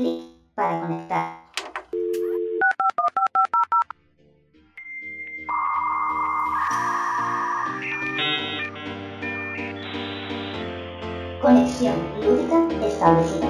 clic para conectar. Conexión lúdica establecida.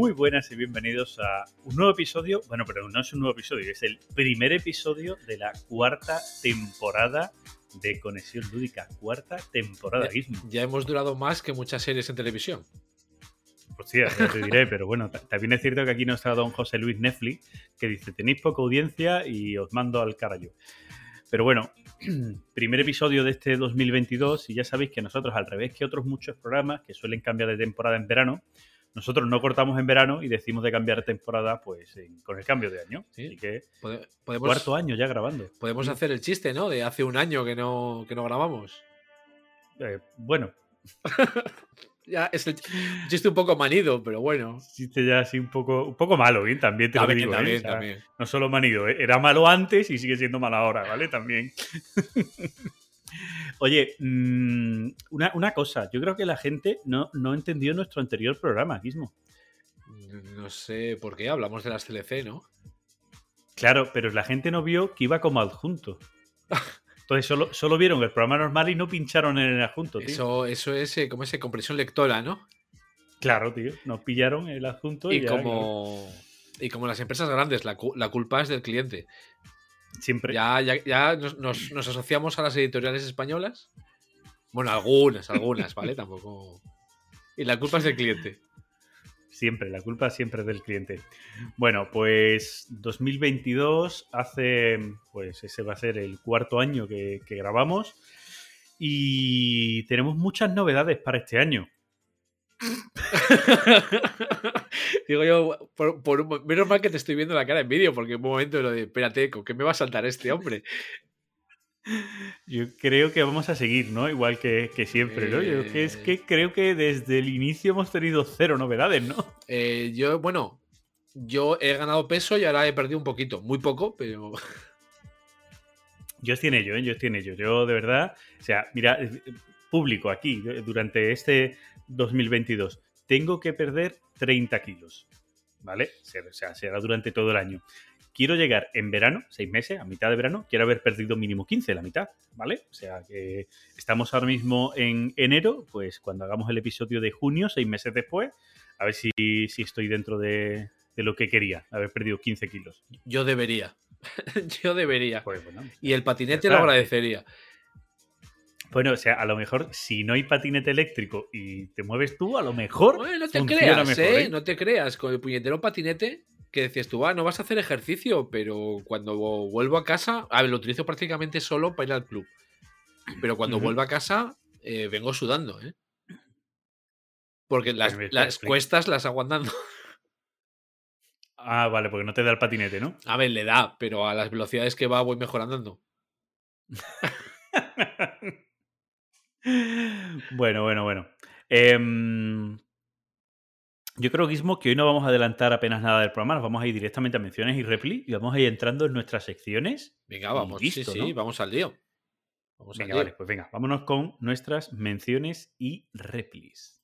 Muy buenas y bienvenidos a un nuevo episodio. Bueno, pero no es un nuevo episodio, es el primer episodio de la cuarta temporada de Conexión Lúdica. Cuarta temporada, Ya, Gizmo. ya hemos durado más que muchas series en televisión. Hostia, ya te diré, pero bueno, ta- también es cierto que aquí no está don José Luis Netflix, que dice, tenéis poca audiencia y os mando al carajo. Pero bueno, primer episodio de este 2022 y ya sabéis que nosotros, al revés que otros muchos programas que suelen cambiar de temporada en verano, nosotros no cortamos en verano y decimos de cambiar temporada pues en- con el cambio de año. Sí. Así que Podemos, cuarto año ya grabando. podemos hacer el chiste, ¿no? De hace un año que no, que no grabamos. Eh, bueno, Ya es el chiste un poco manido, pero bueno. existe ya así un poco, un poco malo, ¿eh? también te lo También, digo. ¿eh? también, O sea, también. No solo manido, ¿eh? era malo antes y sigue siendo malo ahora, ¿vale? También. Oye, mm, una, una cosa, yo creo que la gente no, no entendió nuestro anterior programa, Gizmo. No sé por qué hablamos de las CLC, ¿no? Claro, pero la gente no vio que iba como adjunto. Entonces solo, solo vieron el programa normal y no pincharon en el adjunto, tío. Eso, eso es eh, como ese compresión lectora, ¿no? Claro, tío. Nos pillaron el adjunto y, Y ya, como, y como las empresas grandes, la culpa es del cliente. Siempre. Ya, ya, ya nos, nos- nos asociamos a las editoriales españolas. Bueno, algunas, algunas, ¿vale? Tampoco. Y la culpa es del cliente. Siempre, la culpa siempre es del cliente. Bueno, pues 2022 hace, pues ese va a ser el cuarto año que, que grabamos y tenemos muchas novedades para este año. Digo yo, por, menos mal que te estoy viendo la cara en vídeo, porque en un momento lo de, espérate, ¿con qué me va a saltar este hombre? Yo creo que vamos a seguir, ¿no? Igual que, que siempre, ¿no? Yo que es Eh. que creo que desde el inicio hemos tenido cero novedades, ¿no? Eh, yo, bueno, yo he ganado peso y ahora he perdido un poquito. Muy poco, pero. Yo estoy en ello, ¿eh? Yo estoy en ello. Yo, de verdad, o sea, mira, eh, público aquí, eh, durante este 2022, tengo que perder 30 kilos, ¿vale? O sea, será durante todo el año. Quiero llegar en verano, seis meses, a mitad de verano, quiero haber perdido mínimo 15, la mitad, ¿vale? O sea, que estamos ahora mismo en enero, pues cuando hagamos el episodio de junio, seis meses después, a ver si, si estoy dentro de, de lo que quería, haber perdido 15 kilos. Yo debería. yo debería. Pues bueno, Y el patinete lo agradecería. Bueno, o sea, a lo mejor si no hay patinete eléctrico y te mueves tú, a lo mejor. Bueno, no te creas, mejor, ¿eh? ¿eh? No te creas. Con el puñetero patinete, que decías tú, ah, no vas a hacer ejercicio, pero cuando vuelvo a casa, a ver, lo utilizo prácticamente solo para ir al club. Pero cuando vuelvo a casa, eh, vengo sudando, ¿eh? Porque las, Pues las cuestas las aguantando. Ah, vale, porque no te da el patinete, ¿no? A ver, le da, pero a las velocidades que va voy mejorando. bueno, bueno, bueno. Em, yo creo, Guismo, que hoy no vamos a adelantar apenas nada del programa, nos vamos a ir directamente a menciones y repli y vamos a ir entrando en nuestras secciones. Venga, vamos. listo, sí, sí, ¿no? vamos al lío. Vamos Venga, al lío. vale, pues venga, vámonos con nuestras menciones y replis.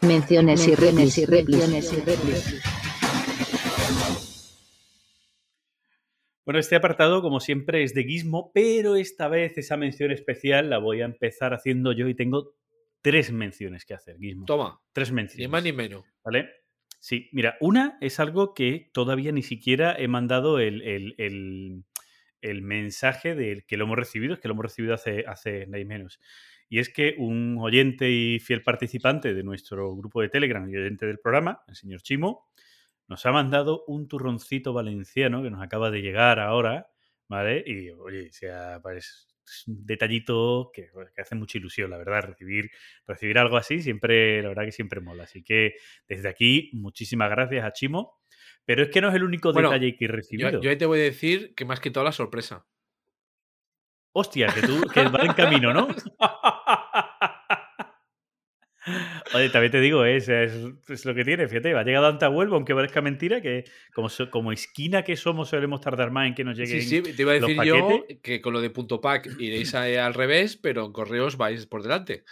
Menciones y replis y replis y replis. Bueno, este apartado, como siempre, es de Gizmo, pero esta vez esa mención especial la voy a empezar haciendo yo y tengo tres menciones que hacer, Gizmo. Toma, Tres menciones. ni más ni menos. ¿Vale? Sí, mira, una es algo que todavía ni siquiera he mandado el, el- el- el mensaje del que lo hemos recibido, es que lo hemos recibido hace, hace nada y menos. Y es que un oyente y fiel participante de nuestro grupo de Telegram y oyente del programa, el señor Chimo, nos ha mandado un turroncito valenciano que nos acaba de llegar ahora, ¿vale? Y oye, o sea, pues, es un detallito que, que hace mucha ilusión, la verdad, recibir, recibir algo así siempre, la verdad que siempre mola. Así que desde aquí, muchísimas gracias a Chimo. Pero es que no es el único Bueno, detalle que he Yo, recibido. yo ahí te voy a decir que me has quitado la sorpresa. Hostia, que tú que va en camino, ¿no? Oye, también te digo, es, es, es lo que tiene, fíjate, ha llegado antes a Huelva, aunque parezca mentira, que como, so- como esquina que somos solemos tardar más en que nos Sí, lleguen sí, te iba a decir yo que con lo de punto pack iréis a- al revés, pero en correos vais por delante.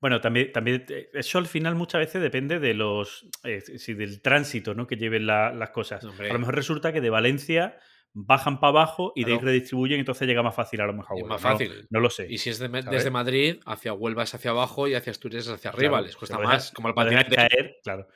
Bueno, también, también eh, eso al final muchas veces depende de los eh, sí, del tránsito ¿no? que lleven la- las cosas. Hombre. A lo mejor resulta que de Valencia bajan para abajo y de ahí redistribuyen, entonces llega más fácil a lo mejor. Huelva. más fácil. No, lo sé. Y si es de- desde Madrid, hacia Huelva es hacia abajo y hacia Asturias es hacia arriba. Claro, les cuesta más, como el lo dejas patinete. caer, claro.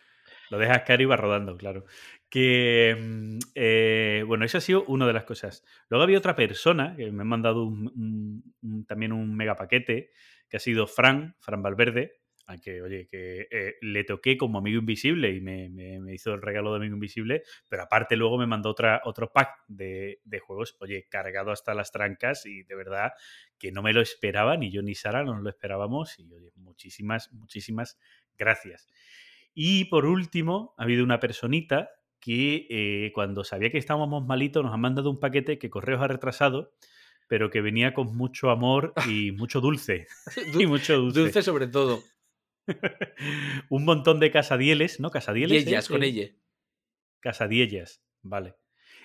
Lo dejas caer y va rodando, claro. Que, mm, eh, bueno, eso ha sido una de las cosas. Luego había otra persona que me ha mandado un- un- un- también un mega paquete, que ha sido Fran, Fran Valverde, al que, oye, que eh, le toqué como amigo invisible y me, me- me hizo el regalo de amigo invisible, pero aparte luego me mandó otra, otro pack de, de juegos, oye, cargado hasta las trancas y de verdad que no me lo esperaba, ni yo ni Sara nos lo esperábamos y, oye, muchísimas, muchísimas gracias. Y por último, ha habido una personita que eh, cuando sabía que estábamos malitos nos ha mandado un paquete que Correos ha retrasado, pero que venía con mucho amor y mucho dulce. y mucho dulce. Dulce sobre todo. Un montón de casadieles, ¿no? Casadieles. ellas ¿eh? con Eh, ella. Casadiellas, vale.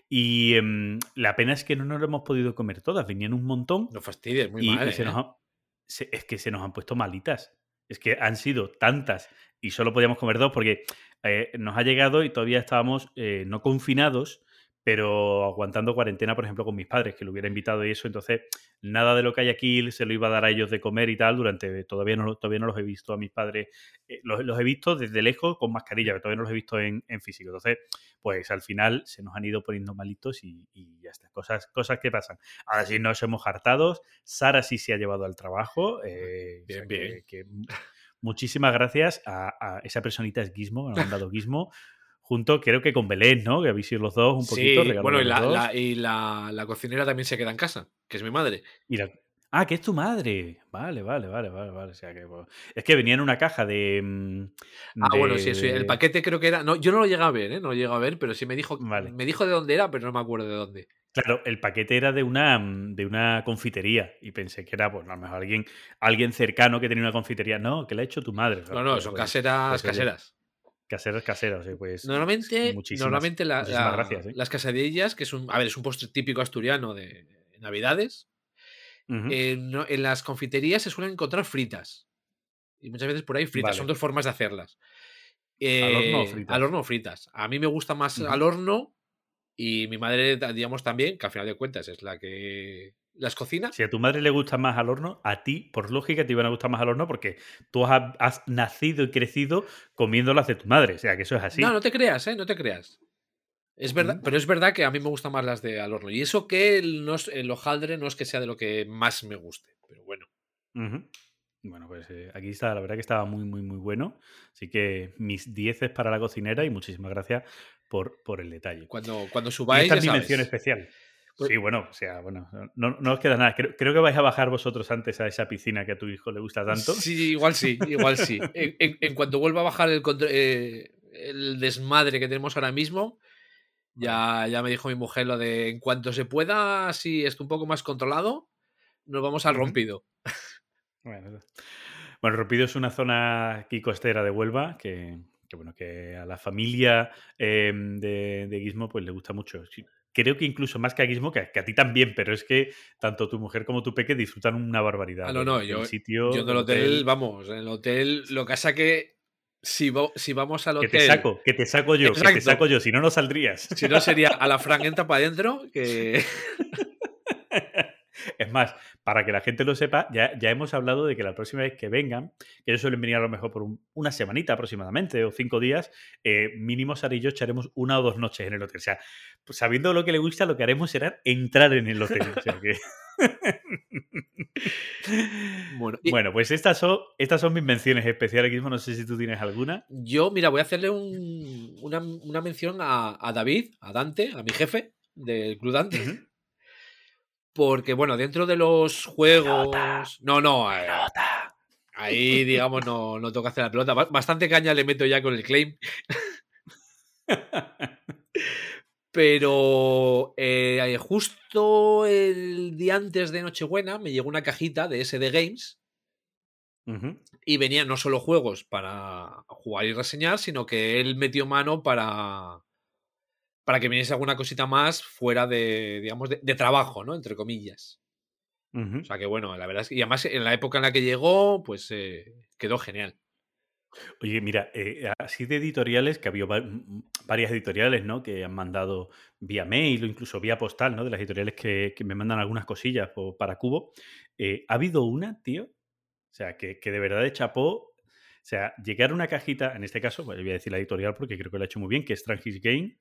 Y em, la pena es que no nos lo hemos podido comer todas, venían un montón No fastidies, muy y, mal. y se ¿eh? nos ha- se- es que se nos han puesto malitas. Es que han sido tantas y solo podíamos comer dos porque eh, nos ha llegado y todavía estábamos no confinados, pero aguantando cuarentena, por ejemplo, con mis padres, que lo hubiera invitado y eso. Entonces, nada de lo que hay aquí se lo iba a dar a ellos de comer y tal. Durante todavía no, todavía no los he visto a mis padres. eh, los, los he visto desde lejos con mascarilla, pero todavía no los he visto en, en físico. Entonces, pues al final se nos han ido poniendo malitos y, y ya está. Cosas, cosas que pasan. Ahora sí nos hemos hartados. Sara sí se ha llevado al trabajo. eh, o Bien, sea que- bien. que muchísimas gracias a, a esa personita es Gizmo, me ha mandado Gizmo. Junto, creo que con Belén, ¿no? Que habéis sido los dos un poquito. Sí, bueno, y, la, dos. la- y la, la cocinera también se queda en casa, que es mi madre. Y Ah, que es tu madre. Vale, vale, vale, vale, vale. O sea que, pues, Es que venía en una caja de. mm, Ah, bueno, sí, sí, el paquete creo que era. No, yo no lo llegué a ver, ¿eh? No lo llegué a ver, pero sí me dijo, Vale. me dijo de dónde era, pero no me acuerdo de dónde. Claro, el paquete era de una, mm, de una confitería y pensé que era, pues, a lo mejor alguien, alguien cercano que tenía una confitería. No, que la ha hecho tu madre. No, no, son pues, caseras, pues, caseras. Caseras, caseras. sí, Pues, Normalmente, muchísimas- normalmente la- muchísimas la- gracias, ¿eh? las casadillas, que es un, a ver, es un postre típico asturiano de Navidades, eh, no- en las confiterías se suelen encontrar fritas. Y muchas veces por ahí fritas. Vale. Son dos formas de hacerlas. ¿Al horno o Eh, fritas? Al horno o fritas. A mí me gusta más al horno y mi madre, digamos, también, que al final de cuentas es la que las cocina. Si a tu madre le gusta más al horno, a ti, por lógica, te iban a gustar más al horno porque tú has, has nacido y crecido comiéndolas de tu madre. O sea, que eso es así. No, no te creas, ¿eh? No te creas. Es verdad, pero es verdad que a mí me gustan más las de al horno. Y eso que el, no es- el hojaldre no es que sea de lo que más me guste. Pero bueno. Bueno, pues eh, aquí está, la verdad que estaba muy, muy, muy bueno. Así que mis 10 para la cocinera y muchísimas gracias por, por el detalle. Cuando, cuando Y subáis. esta es mi mención especial. Pues- Sí, bueno, o sea, bueno, no, no os queda nada. Creo, creo que vais a bajar vosotros antes a esa piscina que a tu hijo le gusta tanto. Sí, igual sí, igual sí. En, en- en cuanto vuelva a bajar el, eh, el desmadre que tenemos ahora mismo, ya, ya me dijo mi mujer lo de en cuanto se pueda, si esté un poco más controlado, nos vamos al rompido. Bueno, bueno, Ropido es una zona aquí costera de Huelva que, que, bueno, que a la familia eh, de, de Guismo pues le gusta mucho. Creo que incluso más que a Guismo, que, que a ti también, pero es que tanto tu mujer como tu peque disfrutan una barbaridad. Ah, no, del- no, del yo- sitio, Yo en el del hotel, vamos, en el hotel, lo que pasa que si, vo- si vamos al Que hotel, te saco, que te saco yo, que te Exacto. saco yo, si no, no saldrías. si no sería a la Fran entra para adentro, que Es más, para que la gente lo sepa, ya, ya hemos hablado de que la próxima vez que vengan, que ellos suelen venir a lo mejor por un- una semanita aproximadamente o cinco días, eh, mínimo Sara y yo echaremos una o dos noches en el hotel. O sea, pues sabiendo lo que le gusta, lo que haremos será entrar en el hotel. O sea que- bueno. y bueno, pues estas son, estas son mis menciones especiales. No sé si tú tienes alguna. yo, mira, voy a hacerle un- una, una mención a, a David, a Dante, a mi jefe del Club Dante. Porque, bueno, dentro de los juegos. No, no. eh, ahí, digamos, no, no toca hacer la pelota. Ba- Bastante caña le meto ya con el claim. Pero eh, justo el día antes de Nochebuena me llegó una cajita de SD Games y venía no solo juegos para jugar y reseñar, sino que él metió mano para, para que viniese alguna cosita más fuera de, digamos, de, de trabajo, ¿no? Entre comillas. O sea que bueno, la verdad es que, y además en la época en la que llegó, pues eh, quedó genial. Oye, mira, eh, así de editoriales, que ha habido varias editoriales, ¿no? Que han mandado vía mail o incluso vía postal, ¿no? De las editoriales que, que me mandan algunas cosillas para Cubo. Eh, ha habido una, tío, o sea, que, que de verdad de chapó. O sea, llegar una cajita, en este caso, pues, voy a decir la editorial porque creo que lo ha hecho muy bien, que es Strangis Game.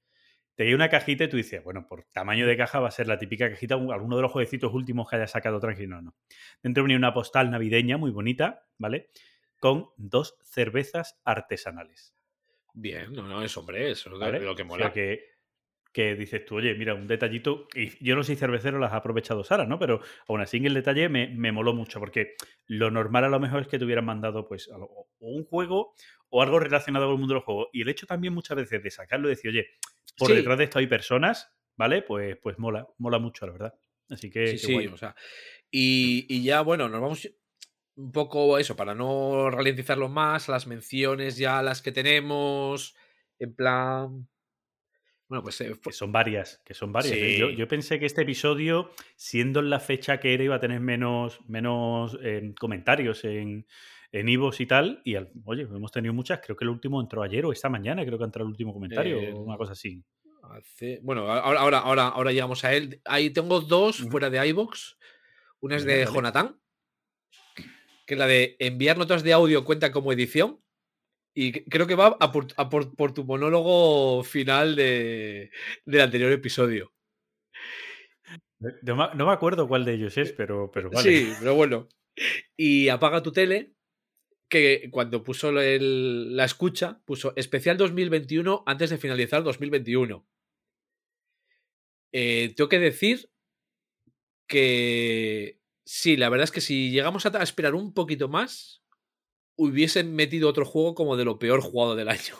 Te llega una cajita y tú dices, bueno, por tamaño de caja va a ser la típica cajita, un- alguno de los jueguecitos últimos que haya sacado Strangis. No, no. Dentro venía una postal navideña muy bonita, ¿vale? Con dos cervezas artesanales. Bien, no, no, es hombre, eso es lo que O mola. sea, que, que dices tú, oye, mira, un detallito. Y yo no soy cervecero, las ha aprovechado Sara, ¿no? Pero aún así el detalle me, me moló mucho, porque lo normal a lo mejor es que te hubieran mandado, pues, a lo- o un juego o algo relacionado con el mundo de los juegos. Y el hecho también muchas veces de sacarlo y decir, oye, por Sí. detrás de esto hay personas, ¿vale? Pues, pues mola, mola mucho, la verdad. Así que, Sí, sí, guay. o sea. Y, y ya, bueno, nos vamos un poco eso, para no ralentizarlo más, las menciones ya las que tenemos, en plan... Bueno, pues eh, Que fu- son varias, que son varias. ¿eh? Yo, pensé que este episodio, siendo en la fecha que era, iba a tener menos, menos eh, comentarios en en Ivos y tal. Y al- oye, hemos tenido muchas. Creo que el último entró ayer o esta mañana, creo que entrado el último comentario Eh, o una cosa así. hace- bueno, ahora, ahora, ahora, ahora llegamos a él. Ahí tengo dos fuera de iVoox. Una es de. Jonathan, que es la de enviar notas de audio cuenta como edición. Y creo que va a por, a por- por tu monólogo final de, del anterior episodio. No, me- no me acuerdo cuál de ellos es, pero, pero vale. Sí, pero bueno. Y apaga tu tele, que cuando puso el- la escucha, puso especial 2021 antes de finalizar 2021. Eh, tengo que decir que sí, la verdad es que si llegamos a esperar un poquito más, hubiesen metido otro juego como de lo peor jugado del año.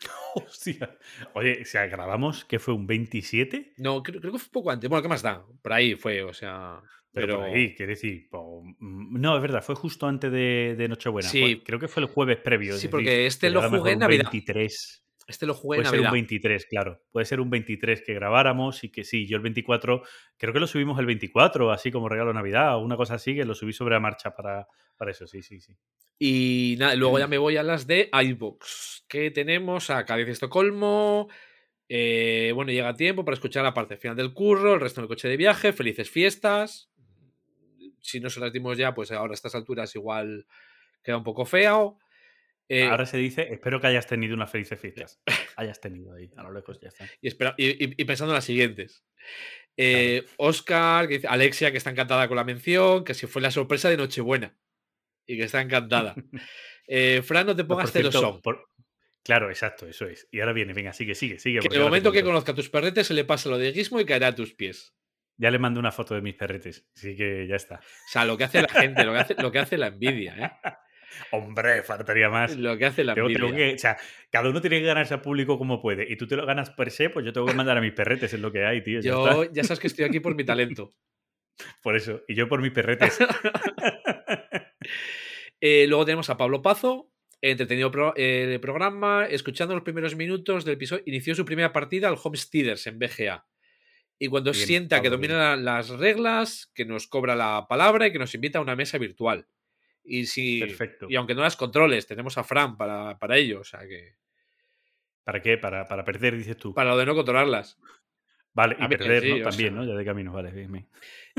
Hostia. Oye, o sea, grabamos que fue un 27, No, creo, creo que fue un poco antes. Bueno, ¿qué más da? Por ahí fue, o sea. pero, Pero, por ahí, quiere decir. po- mm, no, es verdad, fue justo antes de, de Nochebuena. Sí. Fue- creo que fue el jueves previo. Sí, decir, porque este lo jugué en Navidad. 23. Este lo jugué en Puede ser un Navidad. 23, claro. Puede ser un 23 que grabáramos y que sí, yo el 24, creo que lo subimos el 24, así como regalo Navidad o una cosa así, que lo subí sobre la marcha para, para eso, sí, sí, sí. Y nada, luego ya Mm. me voy a las de iVoox, que tenemos a Cádiz Estocolmo. eh, bueno, llega tiempo para escuchar la parte final del curro, el resto del coche de viaje, felices fiestas. Si no se las dimos ya, pues ahora a estas alturas igual queda un poco feo. Eh, Ahora se dice, espero que hayas tenido unas felices fiestas. hayas tenido ahí, a lo lejos ya está. y, espera- y- y- y pensando en las siguientes. Eh, Oscar, que dice, Alexia, que está encantada con la mención, que si fue la sorpresa de Nochebuena. Y que está encantada. Eh, Fran, no te No, por pongas celosón. por- Claro, exacto, eso es. Y ahora viene, venga, sigue, sigue, sigue. Que en el momento que conozca a tus perretes se le pasa lo de Gizmo y caerá a tus pies. Ya le mando una foto de mis perretes, así que ya está. O sea, lo que hace la gente, lo que hace, lo que hace la envidia, ¿eh? Hombre, faltaría más. Lo que hace la Tengo- envidia. tengo que- o sea, cada uno tiene que ganarse al público como puede. Y tú te lo ganas per se, pues yo tengo que mandar a mis perretes, es lo que hay, tío. Yo, ya sabes que estoy aquí por mi talento. Por eso. Y yo por mis perretes. Eh, luego tenemos a Pablo Pazo, entretenido pro- eh, programa, escuchando los primeros minutos del episodio, inició su primera partida al Homesteaders en BGA. Y cuando Bien, sienta que domina la- las reglas, que nos cobra la palabra y que nos invita a una mesa virtual. Y si Perfecto. y aunque no las controles, tenemos a Fran para, para ello, o sea que ¿Para qué? Para, para perder, dices tú. para lo de no controlarlas. Vale, y A perder, sí, ¿no? También, sea. ¿no? Ya de camino, vale, bien, bien.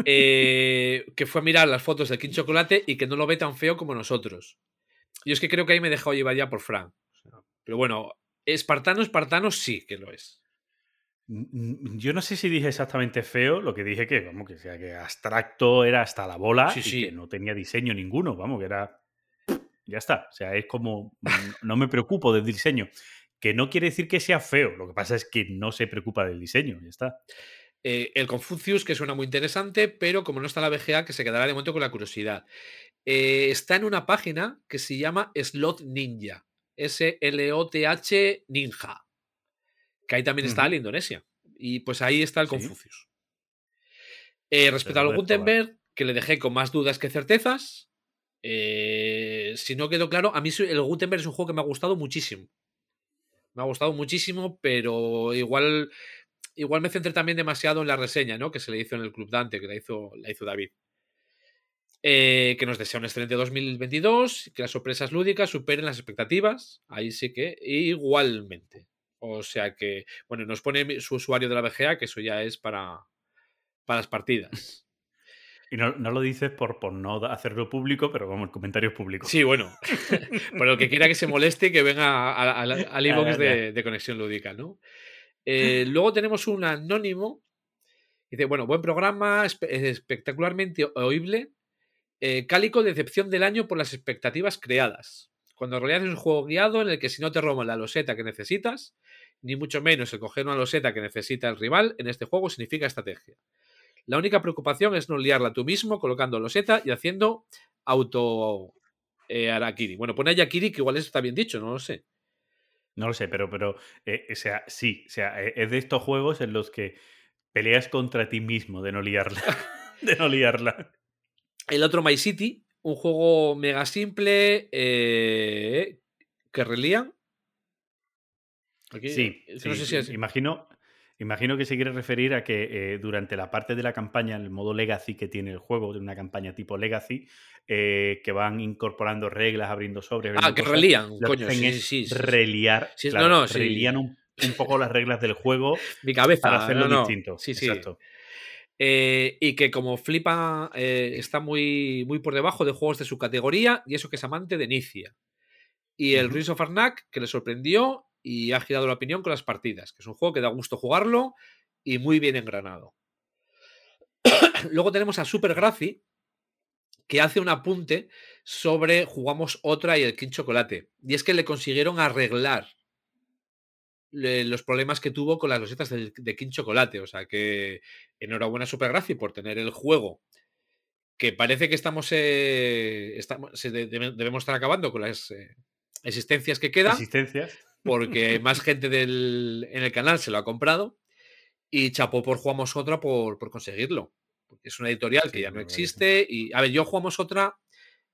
Eh, que fue a mirar las fotos de King Chocolate y que no lo ve tan feo como nosotros. Yo es que creo que ahí me he dejado llevar ya por Fran. Pero bueno, espartano, espartano sí que lo es. Yo no sé si dije exactamente feo, lo que dije que, vamos, que sea que abstracto era hasta la bola Sí, y sí. que no tenía diseño ninguno, vamos, que era. Ya está. O sea, es como. No me preocupo del diseño. Que no quiere decir que sea feo, lo que pasa es que no se preocupa del diseño, ya está. Eh, el Confucius, que suena muy interesante, pero como no está la BGA, que se quedará de momento con la curiosidad. Eh, está en una página que se llama Slot Ninja. S-L-O-T-H Ninja. Que ahí también está el Indonesia. Y pues ahí está el Sí. Confucius. Eh, respecto al. Gutenberg, que le dejé con más dudas que certezas. eh, si no quedó claro, a mí el Gutenberg es un juego que me ha gustado muchísimo. Me ha gustado muchísimo, pero igual, igual me centré también demasiado en la reseña, ¿no? Que se le hizo en el Club Dante, que la hizo, la hizo David. Eh, que nos desea un excelente 2022, que las sorpresas lúdicas superen las expectativas. Ahí sí que igualmente. O sea que, bueno, nos pone su usuario de la BGA, que eso ya es para, para las partidas. Y no, no lo dices por, por no hacerlo público, pero como el comentario es público. Sí, bueno. Pero el que quiera que se moleste, que venga al ya, de, de Conexión Lúdica, ¿no? Eh, luego tenemos un anónimo. Dice, bueno, buen programa, espe- espectacularmente oíble. eh, cálico decepción del año por las expectativas creadas. Cuando en realidad es un juego guiado en el que si no te roban la loseta que necesitas, ni mucho menos el coger una loseta que necesita el rival, en este juego significa estrategia. La única preocupación es no liarla tú mismo colocando loseta y haciendo auto eh, Arakiri. Bueno, pone ahí Akiri, que igual eso está bien dicho, no lo sé. No lo sé, pero, pero eh, o sea, sí, o sea, eh, es de estos juegos en los que peleas contra ti mismo de no liarla. de no liarla. El otro My City, un juego mega simple eh, que relían. Aquí, Sí, es que sí, no sé si sí, es- imagino, imagino que se quiere referir a que eh, durante la parte de la campaña, el modo Legacy que tiene el juego, de una campaña tipo Legacy, eh, que van incorporando reglas, abriendo sobres. Ah, que cosas, relían, coño. Sí, sí, reliar, Sí, no, claro, no, sí. relían un, un poco las reglas del juego Mi cabeza. para hacerlo no, no. distinto. Sí, sí. Exacto. Eh, y que como flipa está muy, muy por debajo de juegos de su categoría y eso que es amante de Nicia. Y el Ujú. Ruins of Arnak que le sorprendió y ha girado la opinión con las partidas, que es un juego que da gusto jugarlo y muy bien engranado. Luego tenemos a Super Graci que hace un apunte sobre jugamos otra y el King Chocolate. Y es que le consiguieron arreglar los problemas que tuvo con las losetas de, King Chocolate. O sea que enhorabuena a Supergraci por tener el juego. Que parece que estamos, eh, estamos debemos estar acabando con las eh, existencias que quedan, Existencias. Porque más gente del, en el canal se lo ha comprado. Y chapó por Jugamos Otra por, por conseguirlo. Porque es una editorial que ya no existe. Y, a ver, yo Jugamos Otra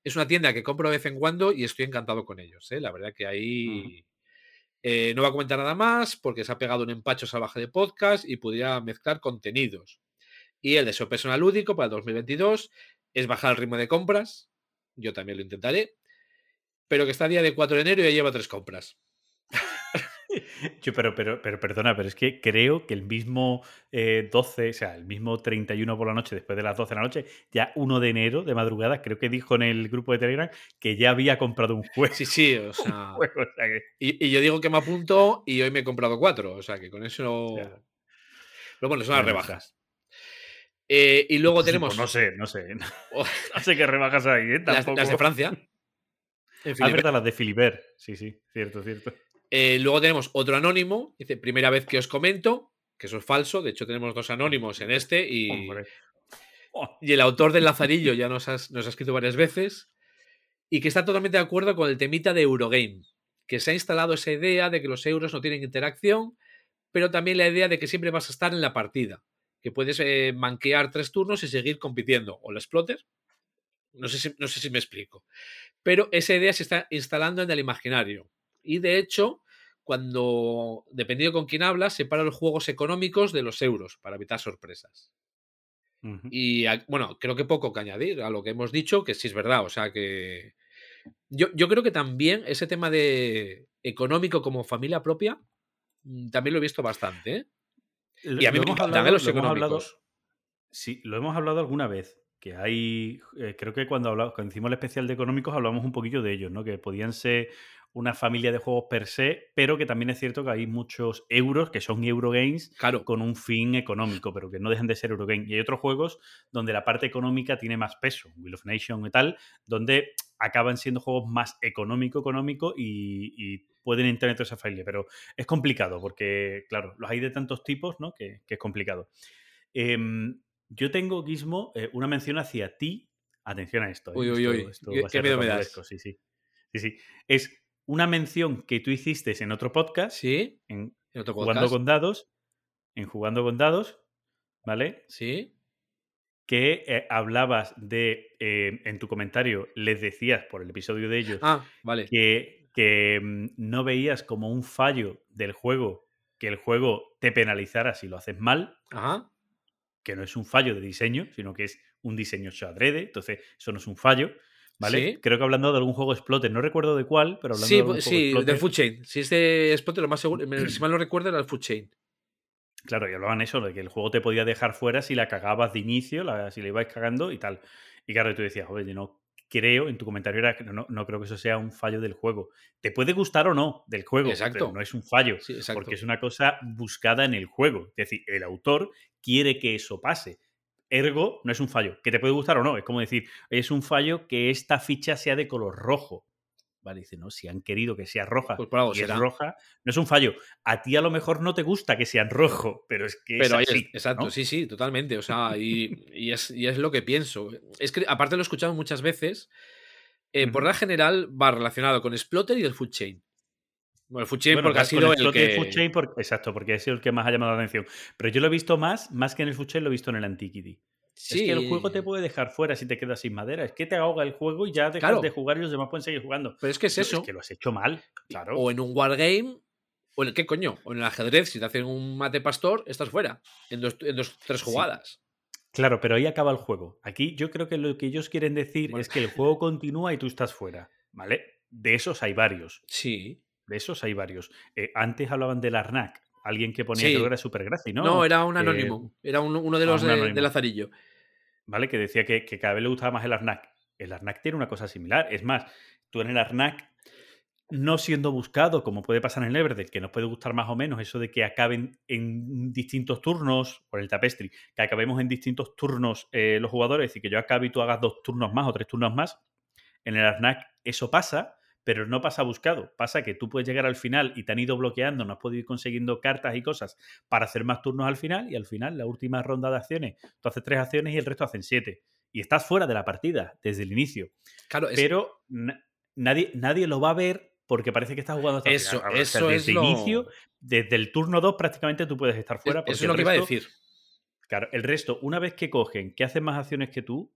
es una tienda que compro de vez en cuando y estoy encantado con ellos. ¿eh? La verdad que ahí. eh, no voy a comentar nada más porque se ha pegado un empacho salvaje de podcast y podría mezclar contenidos. Y el deseo personal lúdico para el 2022 es bajar el ritmo de compras. Yo también lo intentaré. Pero que está a día de 4 de enero y ya lleva tres compras. Yo, pero, pero, pero perdona, pero es que creo que el mismo eh, 12, o sea, el mismo 31 por la noche, después de las 12 de la noche, ya 1 de enero de madrugada, creo que dijo en el grupo de Telegram que ya había comprado un juego. Sí, sí, o sea. juego, o sea que- Y, y yo digo que me apunto y hoy me he comprado cuatro. O sea que con eso. Ya. Pero bueno, son las rebajas. Eh, y luego Sí, tenemos pues no sé, no sé. Oh, No sé qué rebajas ahí, ¿eh? Tampoco. las de Francia. En Ah, verdad, las de Filibert. Sí, sí, cierto, cierto. Eh, luego tenemos otro anónimo. Dice, primera vez que os comento, que eso es falso. De hecho, tenemos dos anónimos en este y, Hombre. Y el autor del Lazarillo ya nos, has- nos ha escrito varias veces y que está totalmente de acuerdo con el temita de Eurogame, que se ha instalado esa idea de que los euros no tienen interacción, pero también la idea de que siempre vas a estar en la partida, que puedes eh, manquear tres turnos y seguir compitiendo, o la exploter. No sé, si, no sé si me explico. Pero esa idea se está instalando en el imaginario. Y de hecho, cuando, dependiendo con quién hablas, separa los juegos económicos de los euros para evitar sorpresas. Y bueno, creo que poco que añadir a lo que hemos dicho, que sí es verdad. O sea que. Yo, yo creo que también ese tema de económico como familia propia, mm, también lo he visto bastante. ¿eh? Y a mí Lo me encantan hablado- los lo hablado- económicos. Sí, lo hemos hablado alguna vez. Que hay. eh, creo que cuando, hablamos, cuando hicimos el especial de económicos hablamos un poquillo de ellos, ¿no? Que podían ser una familia de juegos per se, pero que también es cierto que hay muchos euros que son Eurogames Claro, con un fin económico, pero que no dejan de ser Eurogames. Y hay otros juegos donde la parte económica tiene más peso, Wheel of Nation y tal, donde acaban siendo juegos más económico-económico y, y pueden entrar entre esa familia. Pero es complicado porque, claro, los hay de tantos tipos, ¿no? Que, que es complicado. Em, yo tengo, Gizmo, eh, una mención hacia ti. Atención a esto. ¿eh? Uy, uy, Esto- uy. esto ¿Qué- qué miedo me das? Sí, sí. Sí, sí. Es una mención que tú hiciste en otro podcast sí. en, En otro jugando podcast. con dados, en jugando con dados, ¿vale? Sí. Que eh, hablabas de, eh, en tu comentario, les decías por el episodio de ellos Ah, vale. que, que, mm, no veías como un fallo del juego que el juego te penalizara si lo haces mal, Ajá. que no es un fallo de diseño, sino que es un diseño hecho adrede, entonces eso no es un fallo, ¿vale? Sí. Creo que hablando de algún juego explote, no recuerdo de cuál, pero hablando de Sí, algún pues, juego sí, explote, del Food Chain. Si es de Spot, lo más seguro, si mal no recuerdo, era el Food Chain. Claro, y hablaban eso, de que el juego te podía dejar fuera si la cagabas de inicio, la- si le ibais cagando y tal. Y claro, tú decías, joder, yo no creo, en tu comentario era que no, no, creo que eso sea un fallo del juego. Te puede gustar o no del juego, Exacto. pero no es un fallo, Sí, porque es una cosa buscada en el juego. Es decir, el autor quiere que eso pase. Ergo, no es un fallo. Que te puede gustar o no. Es como decir, es un fallo que esta ficha sea de color rojo. Vale, dice, no, si han querido que sea roja Pues algo y es será. roja, no es un fallo. A ti a lo mejor no te gusta que sean rojo, pero es que Pero es es- así. exacto, ¿no? sí, sí, totalmente. O sea, y, y es, y es lo que pienso. Es que aparte lo he escuchado muchas veces. eh, Por la general va relacionado con Splotter y el Food Chain. Bueno, porque ha sido el que. Exacto, porque ha sido el que más ha llamado la atención. Pero yo lo he visto más, más que en el Food Chain, lo he visto en el Antiquity. Sí, Es que el juego te puede dejar fuera si te quedas sin madera. Es que te ahoga el juego y ya dejas Claro. de jugar y los demás pueden seguir jugando. Pero es que es eso. que lo has hecho mal, claro. O en un wargame. O en el qué coño. O en el ajedrez, si te hacen un mate pastor, estás fuera. En dos, en dos tres Sí. jugadas. Claro, pero ahí acaba el juego. Aquí yo creo que lo que ellos quieren decir Bueno. es que el juego continúa y tú estás fuera. ¿Vale? De esos hay varios. Sí. De esos hay varios. Eh, antes hablaban del Arnak. Alguien que ponía, Sí. que era ¿no? No, era un Eh, anónimo. Era un- uno de ah, los un de- Lazarillo. ¿vale? Que decía que, que cada vez le gustaba más el Arnak. El Arnak tiene una cosa similar. Es más, tú en el Arnak, no siendo buscado, como puede pasar en el Everdell, que nos puede gustar más o menos eso de que acaben en distintos turnos, por el Tapestry, que acabemos en distintos turnos eh, los jugadores, es decir, que yo acabe y tú hagas dos turnos más o tres turnos más. En el Arnak eso pasa, pero no pasa buscado. Pasa que tú puedes llegar al final y te han ido bloqueando, no has podido ir consiguiendo cartas y cosas para hacer más turnos al final, y al final, la última ronda de acciones, tú haces tres acciones y el resto hacen siete. Y estás fuera de la partida desde el inicio. Claro, es, Pero na- nadie, nadie lo va a ver porque parece que estás jugando hasta el Eso- final. Claro, o sea, eso es desde lo- inicio, desde el turno 2 prácticamente tú puedes estar fuera. porque eso es lo el que iba a decir. Claro, el resto, una vez que cogen, que hacen más acciones que tú,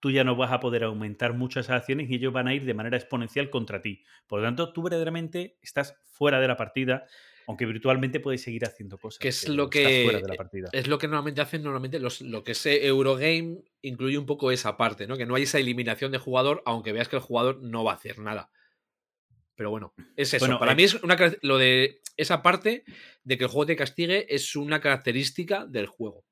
tú ya no vas a poder aumentar mucho esas acciones y ellos van a ir de manera exponencial contra ti. Por lo tanto, tú verdaderamente estás fuera de la partida, aunque virtualmente puedes seguir haciendo cosas. Que es lo estás que- fuera de la partida. Es lo que normalmente hacen, normalmente los, lo que es eh, Eurogame incluye un poco esa parte, ¿no? Que no hay esa eliminación de jugador, aunque veas que el jugador no va a hacer nada. Pero bueno, es eso. Bueno, Para eh, mí es una lo de esa parte de que el juego te castigue es una característica del juego.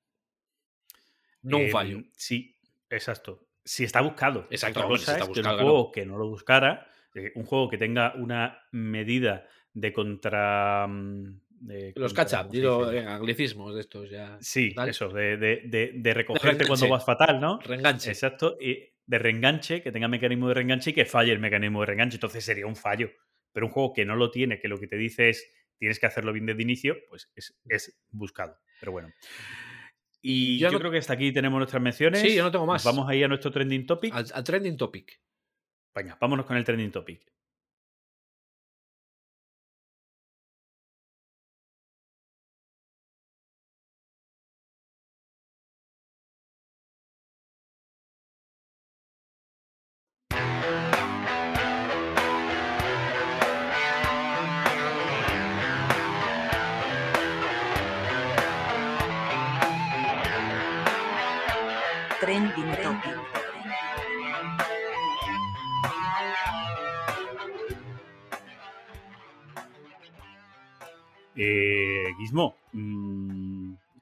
No un Eh, fallo. Sí, exacto. Si está buscado. Exacto, Otra si cosa es que un juego que no lo buscara, eh, un juego que tenga una medida de contra. mm, de Los catch-up, ¿cómo se digo, eh, anglicismos de estos ya. Sí, eso, de, de, de- de recogerte cuando vas fatal, ¿no? Reenganche. Exacto, y de reenganche, que tenga mecanismo de reenganche y que falle el mecanismo de reenganche. Entonces sería un fallo. Pero un juego que no lo tiene, que lo que te dice es tienes que hacerlo bien desde inicio, pues es, es buscado. Pero bueno. Y yo yo, no- creo que hasta aquí tenemos nuestras menciones. Sí, yo no tengo más. Vamos ahí a nuestro trending topic. Al, al trending topic. Venga, vámonos con el trending topic.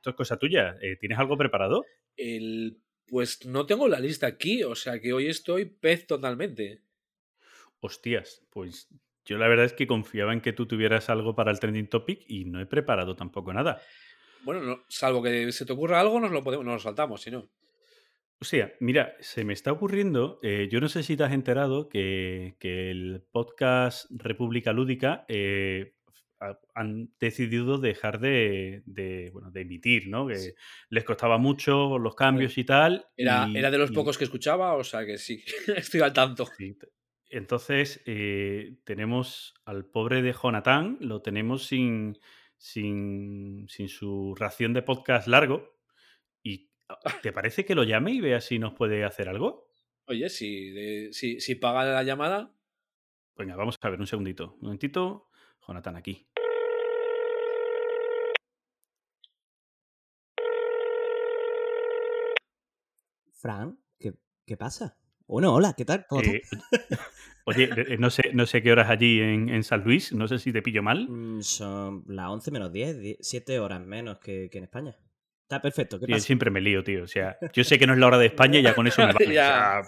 Esto es cosa tuya. Eh, ¿Tienes algo preparado? El, pues no tengo la lista aquí, o sea que hoy estoy pez totalmente. Hostias, pues yo la verdad es que confiaba en que tú tuvieras algo para el trending topic y no he preparado tampoco nada. Bueno, no- salvo que se te ocurra algo, nos lo podemos, nos lo saltamos, si no. O sea, mira, se me está ocurriendo, eh, yo no sé si te has enterado que, que el podcast República Lúdica eh, han decidido dejar de, de, bueno, de emitir, ¿no? Que Sí. les costaba mucho los cambios y tal. Era, y- era de los y- pocos que escuchaba, o sea que sí, estoy al tanto. sí, Entonces, eh, tenemos al pobre de Jonathan, lo tenemos sin, sin, sin su ración de podcast largo. ¿Y te parece que lo llame y vea si nos puede hacer algo? Oye, si, de- si, si paga la llamada, Venga, vamos a ver un segundito. Un momentito. Jonathan aquí. Fran, ¿qué, qué pasa? Bueno, hola, ¿qué tal? ¿Cómo? Eh, oye, no sé, no sé qué horas allí en, en San Luis. No sé si te pillo mal. Mm, Son las 11 menos 10, 7 horas menos que, que en España. Está perfecto, ¿qué Yo pasa? siempre me lío, tío. O sea, yo sé que no es la hora de España y ya con eso me vale. Ya.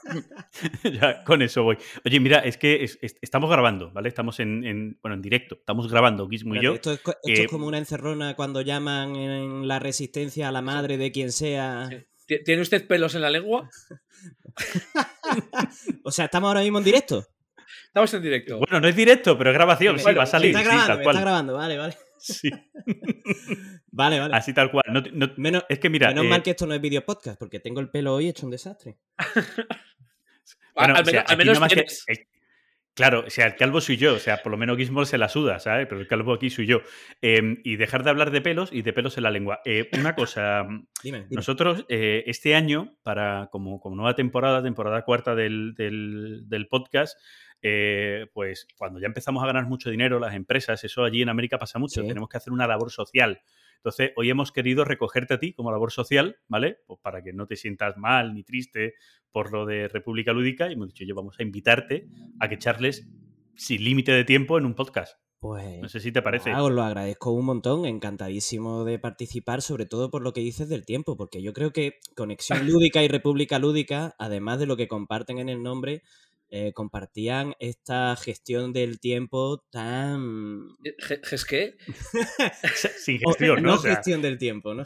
sea, ya con eso voy. Oye, mira, es que es- es- estamos grabando, ¿vale? Estamos en, en- bueno, en directo. Estamos grabando, Gizmo y yo. Esto, es, esto eh, es como una encerrona cuando llaman en la resistencia a la madre de quien sea. Sí. ¿Ti- ¿tiene usted pelos en la lengua? O sea, estamos ahora mismo en directo. Estamos en directo. Bueno, no es directo, pero es grabación, Me- sí, bueno, va a salir, me está sí, grabando, me cual. está grabando, vale, vale. Sí, Vale, vale. así tal cual. No te- no- Menos, es que mira, menos eh, mal que esto no es video podcast, porque tengo el pelo hoy hecho un desastre. bueno, al, o sea, menos, al que- eh, Claro, o sea, el calvo soy yo, o sea, por lo menos Gizmo se la suda, ¿sabes? Pero el calvo aquí soy yo. Eh, y dejar de hablar de pelos y de pelos en la lengua. Eh, una cosa, Dime, dime. Nosotros eh, este año, para como, como nueva temporada, temporada cuarta del, del- del podcast, eh, pues cuando ya empezamos a ganar mucho dinero las empresas, eso allí en América pasa mucho, Sí. tenemos que hacer una labor social. Entonces, hoy hemos querido recogerte a ti como labor social, ¿vale? Pues para que no te sientas mal ni triste por lo de República Lúdica y hemos dicho, yo vamos a invitarte a que charles sin límite de tiempo en un podcast. Pues No sé si te parece. Ah, os lo agradezco un montón, encantadísimo de participar, sobre todo por lo que dices del tiempo, porque yo creo que Conexión Lúdica y República Lúdica, además de lo que comparten en el nombre, eh, compartían esta gestión del tiempo tan... Je- ¿Es que? Sin o- gestión, ¿no? no O sea, gestión del tiempo, ¿no?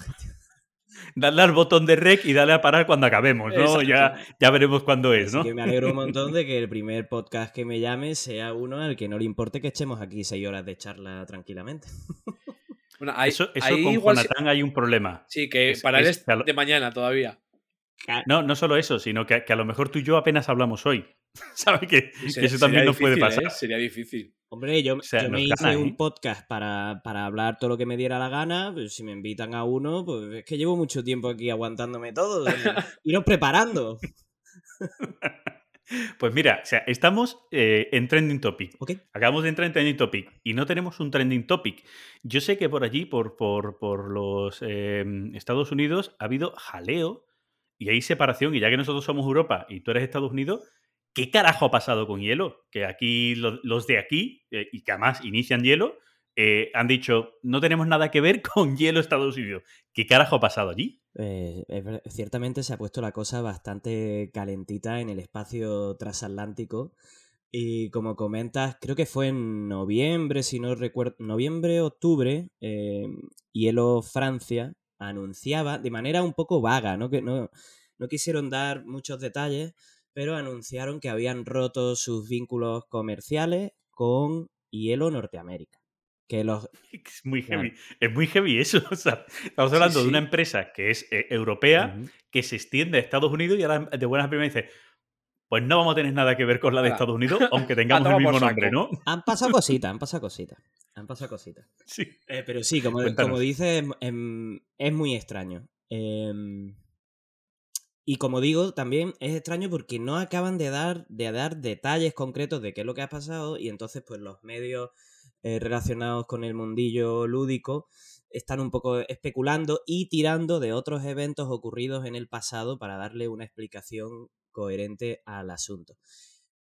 Darle al botón de rec y darle a parar cuando acabemos, ¿no? Ya, ya veremos cuándo es, Así ¿no? que me alegro un montón de que el primer podcast que me llame sea uno al que no le importe que echemos aquí seis horas de charla tranquilamente. Bueno, ahí, eso con igual Jonathan hay un problema. sí, que es- para él es es de mañana todavía. No, no solo eso, sino que, que a lo mejor tú y yo apenas hablamos hoy. ¿Sabes? Que, que eso también no puede difícil, pasar. ¿eh? Sería difícil. Hombre, yo, sea, yo me hice gana, un ¿eh? podcast para, para hablar todo lo que me diera la gana. Pues si me invitan a uno, pues es que llevo mucho tiempo aquí aguantándome todo. y Iros preparando. Pues mira, o sea, estamos eh, en Trending Topic. Acabamos de entrar en Trending Topic y no tenemos un Trending Topic. Yo sé que por allí, por, por, por los eh, Estados Unidos, ha habido jaleo y hay separación. Y ya que nosotros somos Europa y tú eres Estados Unidos, ¿qué carajo ha pasado con hielo? Que aquí lo- los de aquí, eh, y que además inician hielo, eh, han dicho, no tenemos nada que ver con hielo Estados Unidos. ¿Qué carajo ha pasado allí? Eh, ciertamente se ha puesto la cosa bastante calentita en el espacio transatlántico. Y como comentas, creo que fue en noviembre, si no recuerdo, noviembre, octubre, Hielo Francia anunciaba de manera un poco vaga, ¿no? Que no, no quisieron dar muchos detalles, pero anunciaron que habían roto sus vínculos comerciales con Hielo Norteamérica. Que los, Es muy Claro. heavy. Es muy heavy eso. o sea, estamos hablando de sí. una empresa que es eh, europea, que se extiende a Estados Unidos y ahora de buenas a primeras dice, pues no vamos a tener nada que ver con la de. Estados Unidos, aunque tengamos el mismo nombre. ¿no? Han pasado cositas, han pasado cositas. Han pasado cositas. Sí. Eh, pero sí, como, como dices, em, es muy extraño. Em, y como digo, también es extraño porque no acaban de dar, de dar detalles concretos de qué es lo que ha pasado y entonces pues los medios eh, relacionados con el mundillo lúdico están un poco especulando y tirando de otros eventos ocurridos en el pasado para darle una explicación coherente al asunto.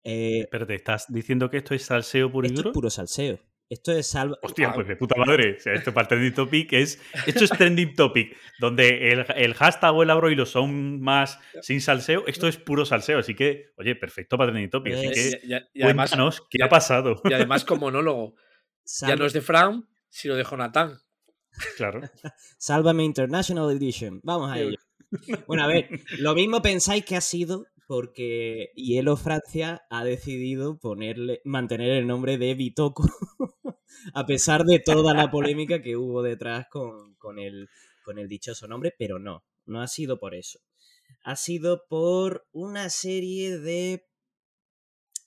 Eh, Espérate, ¿estás diciendo que esto es salseo puro y esto duro? es puro salseo. Esto es salva... Hostia, pues de puta madre. O sea, esto para el trending topic es. Esto es trending topic, donde el, el hashtag o el abroilo son más sin salseo. Esto es puro salseo. Así que, oye, perfecto para trending topic. Así que, Y, y- y además, cuéntanos qué ha pasado. y además con monólogo. Ya no es de Fran, sino de Jonathan. claro. Sálvame International Edition. Vamos a ello. Bueno, a ver, lo mismo pensáis que ha sido porque Hielo Francia ha decidido ponerle, mantener el nombre de Bitoku, a pesar de toda la polémica que hubo detrás con, con el, con el dichoso nombre, pero no, no ha sido por eso. Ha sido por una serie de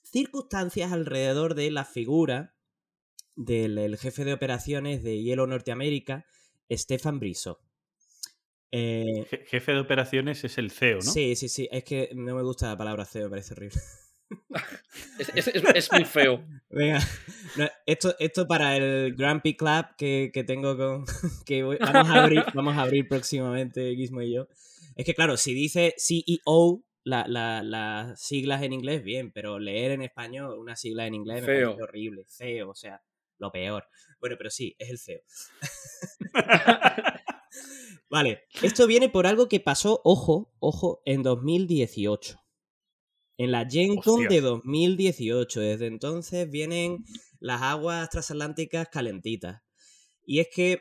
circunstancias alrededor de la figura del el jefe de operaciones de Hielo Norteamérica, Stefan Briso. Eh, Je- Jefe de operaciones es el CEO, ¿no? Sí, sí, sí. Es que no me gusta la palabra CEO, me parece horrible. Es, es- es- es muy feo. Venga, no, esto, esto para el Grumpy Club que, que tengo con. que voy- vamos, a abrir, vamos a abrir próximamente, Gizmo y yo. Es que, claro, si dice CEO, la- la- las siglas en inglés, bien, pero leer en español una sigla en inglés me Feo. parece horrible. CEO, o sea, lo peor. Bueno, pero sí, es el CEO. Vale, esto viene por algo que pasó, ojo, ojo, en 2018. En la Gen Con de 2018. Desde entonces vienen las aguas transatlánticas calentitas. Y es que,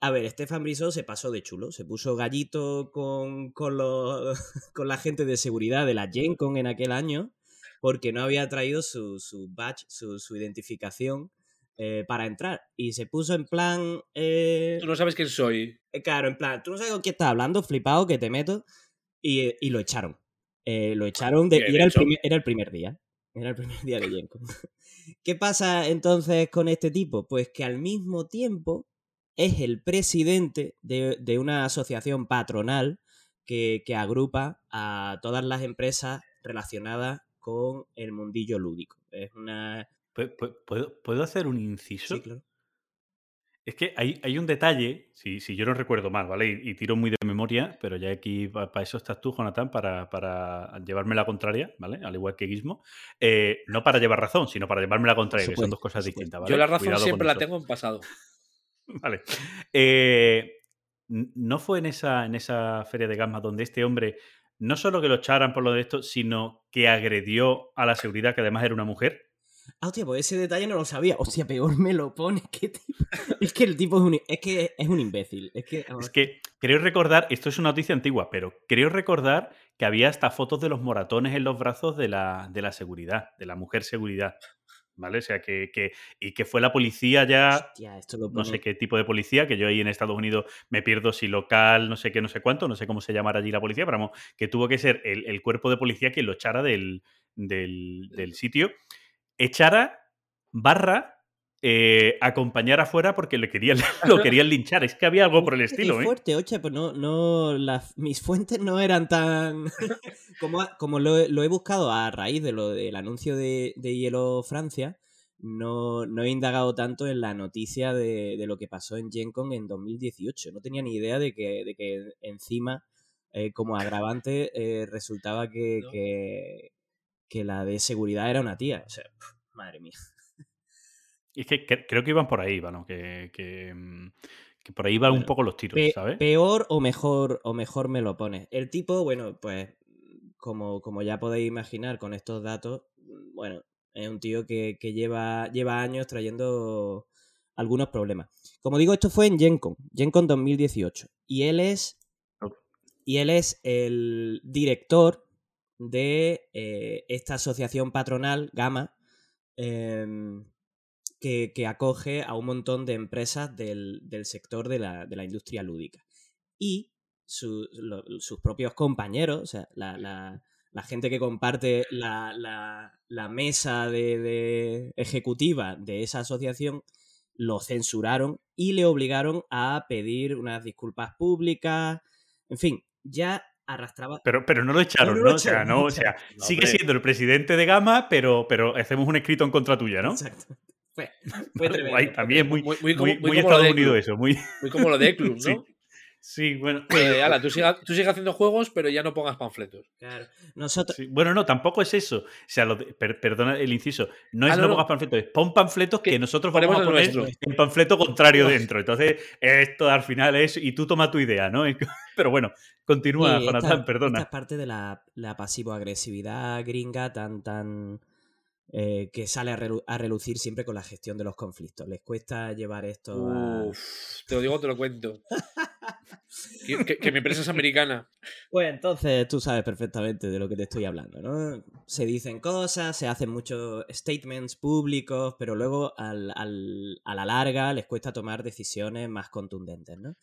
a ver, Stefan Briso se pasó de chulo. Se puso gallito con, con, los- con la gente de seguridad de la Gen Con en aquel año porque no había traído su, su badge, su, su identificación eh, para entrar. Y se puso en plan... eh, Tú no sabes quién soy. eh, Claro, en plan, tú no sabes con quién estás hablando, flipado que te meto. Y, y lo echaron. Eh, lo echaron de, y era el, primer, era el primer día. Era el primer día de Gen Con. ¿Qué pasa entonces con este tipo? Pues que al mismo tiempo es el presidente de, de una asociación patronal que, que agrupa a todas las empresas relacionadas con el mundillo lúdico. Es una... Pu- pu- ¿Puedo, puedo hacer un inciso? Sí, claro. Es que hay, hay un detalle, si, si yo no recuerdo mal, ¿vale? Y, y tiro muy de memoria, pero ya aquí para eso estás tú, Jonathan, para, para llevarme la contraria, ¿vale? Al igual que Gizmo. Eh, no para llevar razón, sino para llevarme la contraria, que son dos cosas supuesto. distintas, ¿vale? Yo la razón Cuidado siempre la tengo en pasado. Vale. Eh, ¿No fue en esa, en esa feria de Gamma donde este hombre, no solo que lo echaran por lo de esto, sino que agredió a la seguridad, que además era una mujer? Ah, hostia, pues ese detalle no lo sabía. Hostia, peor me lo pone. ¿Qué tipo? Es que el tipo es un, es que es un imbécil. Es que. Es que creo recordar, esto es una noticia antigua, pero creo recordar que había hasta fotos de los moratones en los brazos de la, de la seguridad, de la mujer seguridad. ¿Vale? O sea, que, que- y que fue la policía ya, Hostia, esto lo no sé qué tipo de policía, que yo ahí en Estados Unidos me pierdo si local, no sé qué, no sé cuánto, no sé cómo se llamará allí la policía, pero vamos, que tuvo que ser el, el cuerpo de policía quien lo echara del, del, del sitio. Echara barra eh, acompañar afuera porque le querían, lo querían linchar. Es que había algo por el estilo, ¿eh? fuerte, ocha, pues no, no, las, mis fuentes no eran tan... como como lo, he- lo he buscado a raíz de lo del anuncio de, de Hielo Francia, no, no he indagado tanto en la noticia de, de lo que pasó en Gen Con en 2018. No tenía ni idea de que, de que encima, eh, como agravante, eh, resultaba que, No. que, que la de seguridad era una tía. O sea, madre mía. Y es que cre- creo que iban por ahí, que, que, mm, que por ahí van un poco los tiros, Pe- ¿sabes? Peor o mejor, o mejor me lo pones. El tipo, bueno, pues, como, como ya podéis imaginar con estos datos, bueno, es un tío que, que lleva, lleva años trayendo algunos problemas. Como digo, esto fue en GenCon, GenCon 2018. Y él es. Y él es el director de eh, esta asociación patronal, Gama, em, que, que acoge a un montón de empresas del, del sector de la, de la industria lúdica. Y sus propios compañeros, o sea, la, la- gente que comparte la mesa de, de ejecutiva de esa asociación, lo censuraron y le obligaron a pedir unas disculpas públicas. En fin, ya arrastraba. Pero, pero no lo echaron, No, ¿no? no lo o sea, no o sea. No, sigue hombre. siendo el presidente de Gama, pero, pero hacemos un escrito en contra tuya, ¿no? Exacto. Fue, fue tremendo. Guay, también muy, Muy- muy, muy como- Estados de Unidos Club. eso, muy... Muy como lo de Club, ¿no? Sí. Sí, bueno. Eh, ala, tú sigas tú sigue haciendo juegos, pero ya no pongas panfletos. Claro. Nosotros, Sí, Bueno, no, tampoco es eso. O sea, lo de- per- perdona el inciso. No es Ah, no, no, no. pongas panfletos, es pon panfletos que, Que nosotros ponemos vamos a el poner nuestro. el panfleto contrario dentro. Entonces, esto al final es. Y tú toma tu idea, ¿no? Pero bueno, continúa, Jonathan, perdona. esta es parte de la, la pasivo-agresividad gringa tan, tan. eh, que sale a, relu- a relucir siempre con la gestión de los conflictos. Les cuesta llevar esto a. Uf, te lo digo, te lo cuento. que, mi empresa es americana. Pues entonces tú sabes perfectamente de lo que te estoy hablando, ¿no? Se dicen cosas, se hacen muchos statements públicos, pero luego al- al- a la larga les cuesta tomar decisiones más contundentes, ¿no?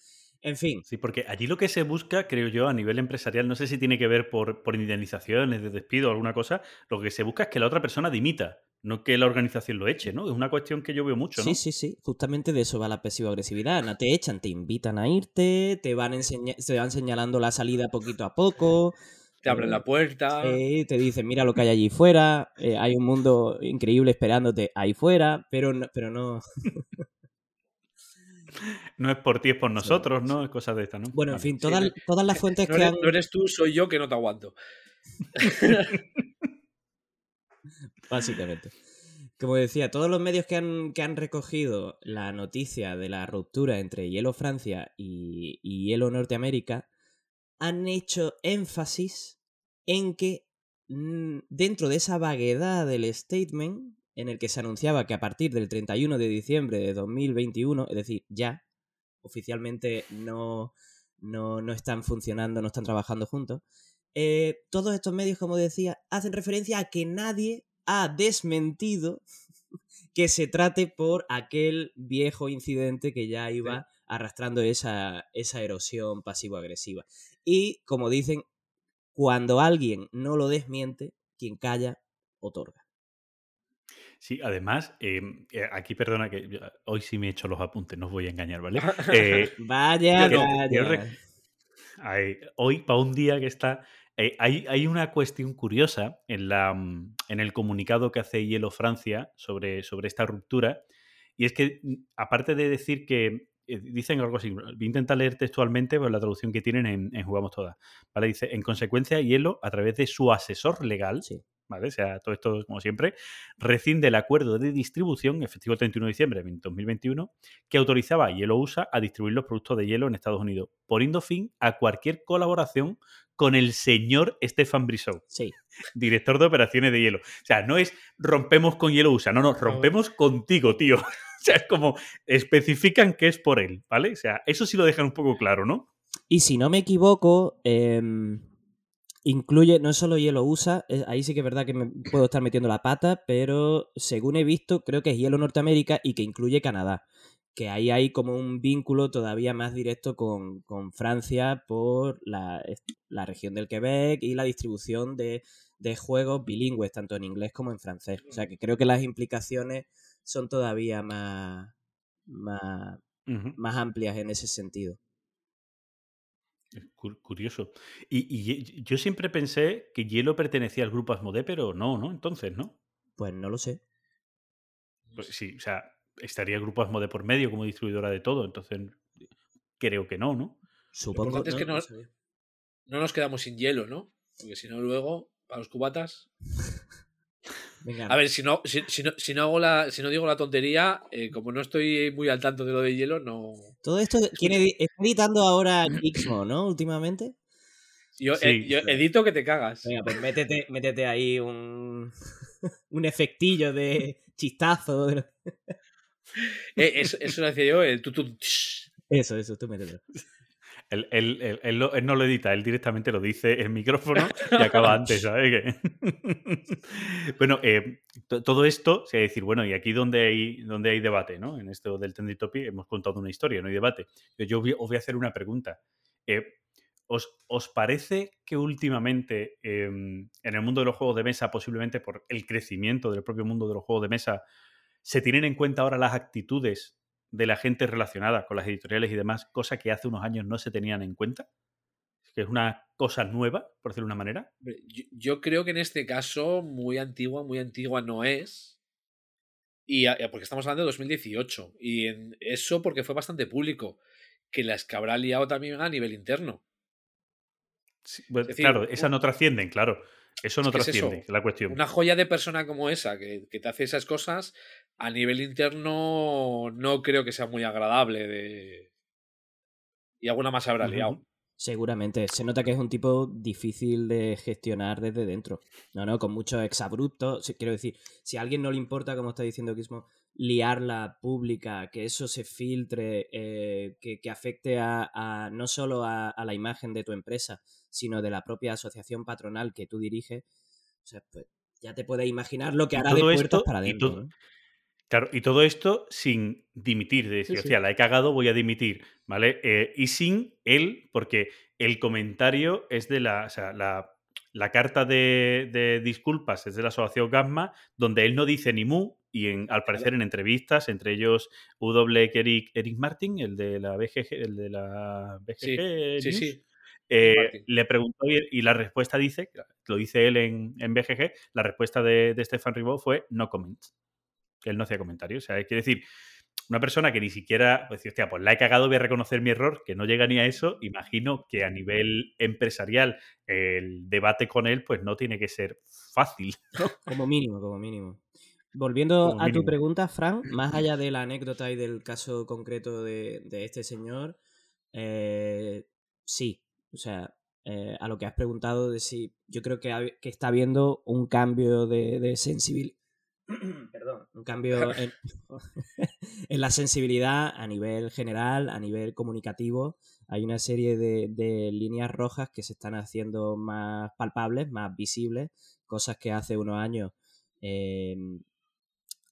En fin, Sí, porque allí lo que se busca, creo yo, a nivel empresarial, no sé si tiene que ver por, por indemnizaciones de despido o alguna cosa, lo que se busca es que la otra persona dimita, no que la organización lo eche, ¿no? Es una cuestión que yo veo mucho, ¿no? sí, sí, sí. Justamente de eso va la pasivo-agresividad. No te echan, te invitan a irte, te van, enseña- te van señalando la salida poquito a poco. Te abren eh, la puerta. Sí, te dicen, mira lo que hay allí fuera, eh, hay un mundo increíble esperándote ahí fuera, pero no, pero no. No es por ti, es por nosotros, sí. ¿no? Es cosas de esta, ¿no? Bueno, en fin, Sí, todas, todas las fuentes no, que eres, han. no eres tú, soy yo que no te aguanto. Básicamente. Como decía, todos los medios que han, que han recogido la noticia de la ruptura entre Hielo Francia y, y Hielo Norteamérica han hecho énfasis en que mm, dentro de esa vaguedad del statement en el que se anunciaba que a partir del 31 de diciembre de 2021, es decir, ya, oficialmente no, no, no están funcionando, no están trabajando juntos, eh, todos estos medios, como decía, hacen referencia a que nadie ha desmentido que se trate por aquel viejo incidente que ya iba arrastrando esa, esa erosión pasivo-agresiva. Y, como dicen, cuando alguien no lo desmiente, quien calla, otorga. Sí, además, eh, eh, aquí perdona que hoy sí me he hecho los apuntes, no os voy a engañar, ¿vale? Eh, Vaya, Quiero- vaya. quiero rec- Ay, hoy, para un día que está. eh, hay, hay una cuestión curiosa en, la, mm, en el comunicado que hace Hielo Francia sobre, sobre esta ruptura. Y es que, mm, aparte de decir que. dicen algo así, voy a intentar leer textualmente pues, la traducción que tienen en, en Jugamos Todas. ¿vale? Dice: En consecuencia, Hielo, a través de su asesor legal, Sí. ¿Vale? O sea, todo esto, como siempre, rescinde el acuerdo de distribución, efectivo el 31 de diciembre de 2021, que autorizaba a Hielo USA a distribuir los productos de hielo en Estados Unidos, poniendo fin a cualquier colaboración con el señor Stefan Brissot, Sí. director de operaciones de hielo. O sea, no es rompemos con Hielo USA, no, no, rompemos contigo, tío. O sea, es como especifican que es por él, ¿vale? O sea, eso sí lo dejan un poco claro, ¿no? Y si no me equivoco, em, incluye, no solo Hielo USA, eh, ahí sí que es verdad que me puedo estar metiendo la pata, pero según he visto, creo que es Hielo Norteamérica y que incluye Canadá. Que ahí hay como un vínculo todavía más directo con, con Francia por la, la región del Quebec y la distribución de, de juegos bilingües, tanto en inglés como en francés. O sea que creo que las implicaciones son todavía más, más, más amplias en ese sentido. Curioso. Y, yo siempre pensé que Hielo pertenecía al grupo Asmodee, pero no, ¿no? Entonces, ¿no? Pues no lo sé. Pues sí, o sea, estaría el grupo Asmodee por medio como distribuidora de todo, entonces creo que no, ¿no? Supongo importante es que no- sabía. No nos quedamos sin hielo, ¿no? Porque si no, luego, para los cubatas. Venga, A ver, si no, si, si no, si no hago la, si no digo la tontería, eh, como no estoy muy al tanto de lo de hielo, no. Todo esto, ¿quién edi- está editando ahora Gizmo, no? Últimamente. Yo, Sí, eh, yo sí. edito que te cagas. Venga, pues métete, métete ahí un, un efectillo de chistazo. de lo- Eh, eso, eso lo decía yo, el tutu. Eso, eso, tú métete. Él, él- él- él lo- él no lo edita, él directamente lo dice en micrófono y acaba antes, ¿sabes? Bueno, eh, to- todo esto, sea, decir, bueno, y aquí donde hay, donde hay debate, ¿no? En esto del Topic hemos contado una historia, no hay debate. Yo, voy- os voy a hacer una pregunta. Eh, ¿os, os parece que últimamente eh, en el mundo de los juegos de mesa, posiblemente por el crecimiento del propio mundo de los juegos de mesa, se tienen en cuenta ahora las actitudes de la gente relacionada con las editoriales y demás, cosa que hace unos años no se tenían en cuenta? Que es una cosa nueva, por decirlo de una manera. Yo, yo creo que en este caso, muy antigua, muy antigua no es. Y a- porque estamos hablando de 2018. Y en eso porque fue bastante público. Que las que habrá liado también a nivel interno. Sí, bueno, Es decir, claro, esas no trascienden, claro. Eso no Es que es trasciende, eso. es la cuestión. Una joya de persona como esa, que, que te hace esas cosas, a nivel interno no creo que sea muy agradable de... Y alguna más habrá liado. Seguramente. Se nota que es un tipo difícil de gestionar desde dentro. No, no, con muchos exabruptos. Quiero decir, si a alguien no le importa, como está diciendo Gizmo, liarla pública, que eso se filtre, eh, que, que afecte a, a- no solo a, a la imagen de tu empresa, sino de la propia asociación patronal que tú diriges, o sea, pues ya te puedes imaginar lo que Y hará de esto- para y adentro. todo- ¿no? Claro, y todo esto sin dimitir, de decir, Sí, sí. hostia, la he cagado, voy a dimitir, ¿vale? Eh, y sin él, porque el comentario es de la, o sea, la, la carta de, de disculpas es de la asociación Gamma, donde él no dice ni mu, y en, al parecer en entrevistas, entre ellos W. Eric, Eric Martin, el de la BGG, el de la BGG Sí, News, sí. eh, le preguntó y, y la respuesta dice, lo dice él en, en BGG, la respuesta de, de Stefan Ribot fue no comments. Él no hacía comentarios. O sea, quiere decir, una persona que ni siquiera, pues, hostia, pues la he cagado, voy a reconocer mi error, que no llega ni a eso, imagino que a nivel empresarial el debate con él, pues no tiene que ser fácil. ¿no? Como mínimo, como mínimo. Volviendo Como a tu pregunta, Fran, más allá de la anécdota y del caso concreto de, de este señor, eh, sí. O sea, eh, a lo que has preguntado de si yo creo que, ha- que está habiendo un cambio de, de sensibilidad. Perdón, un cambio en, en la sensibilidad a nivel general, a nivel comunicativo. Hay una serie de, de líneas rojas que se están haciendo más palpables, más visibles, cosas que hace unos años eh,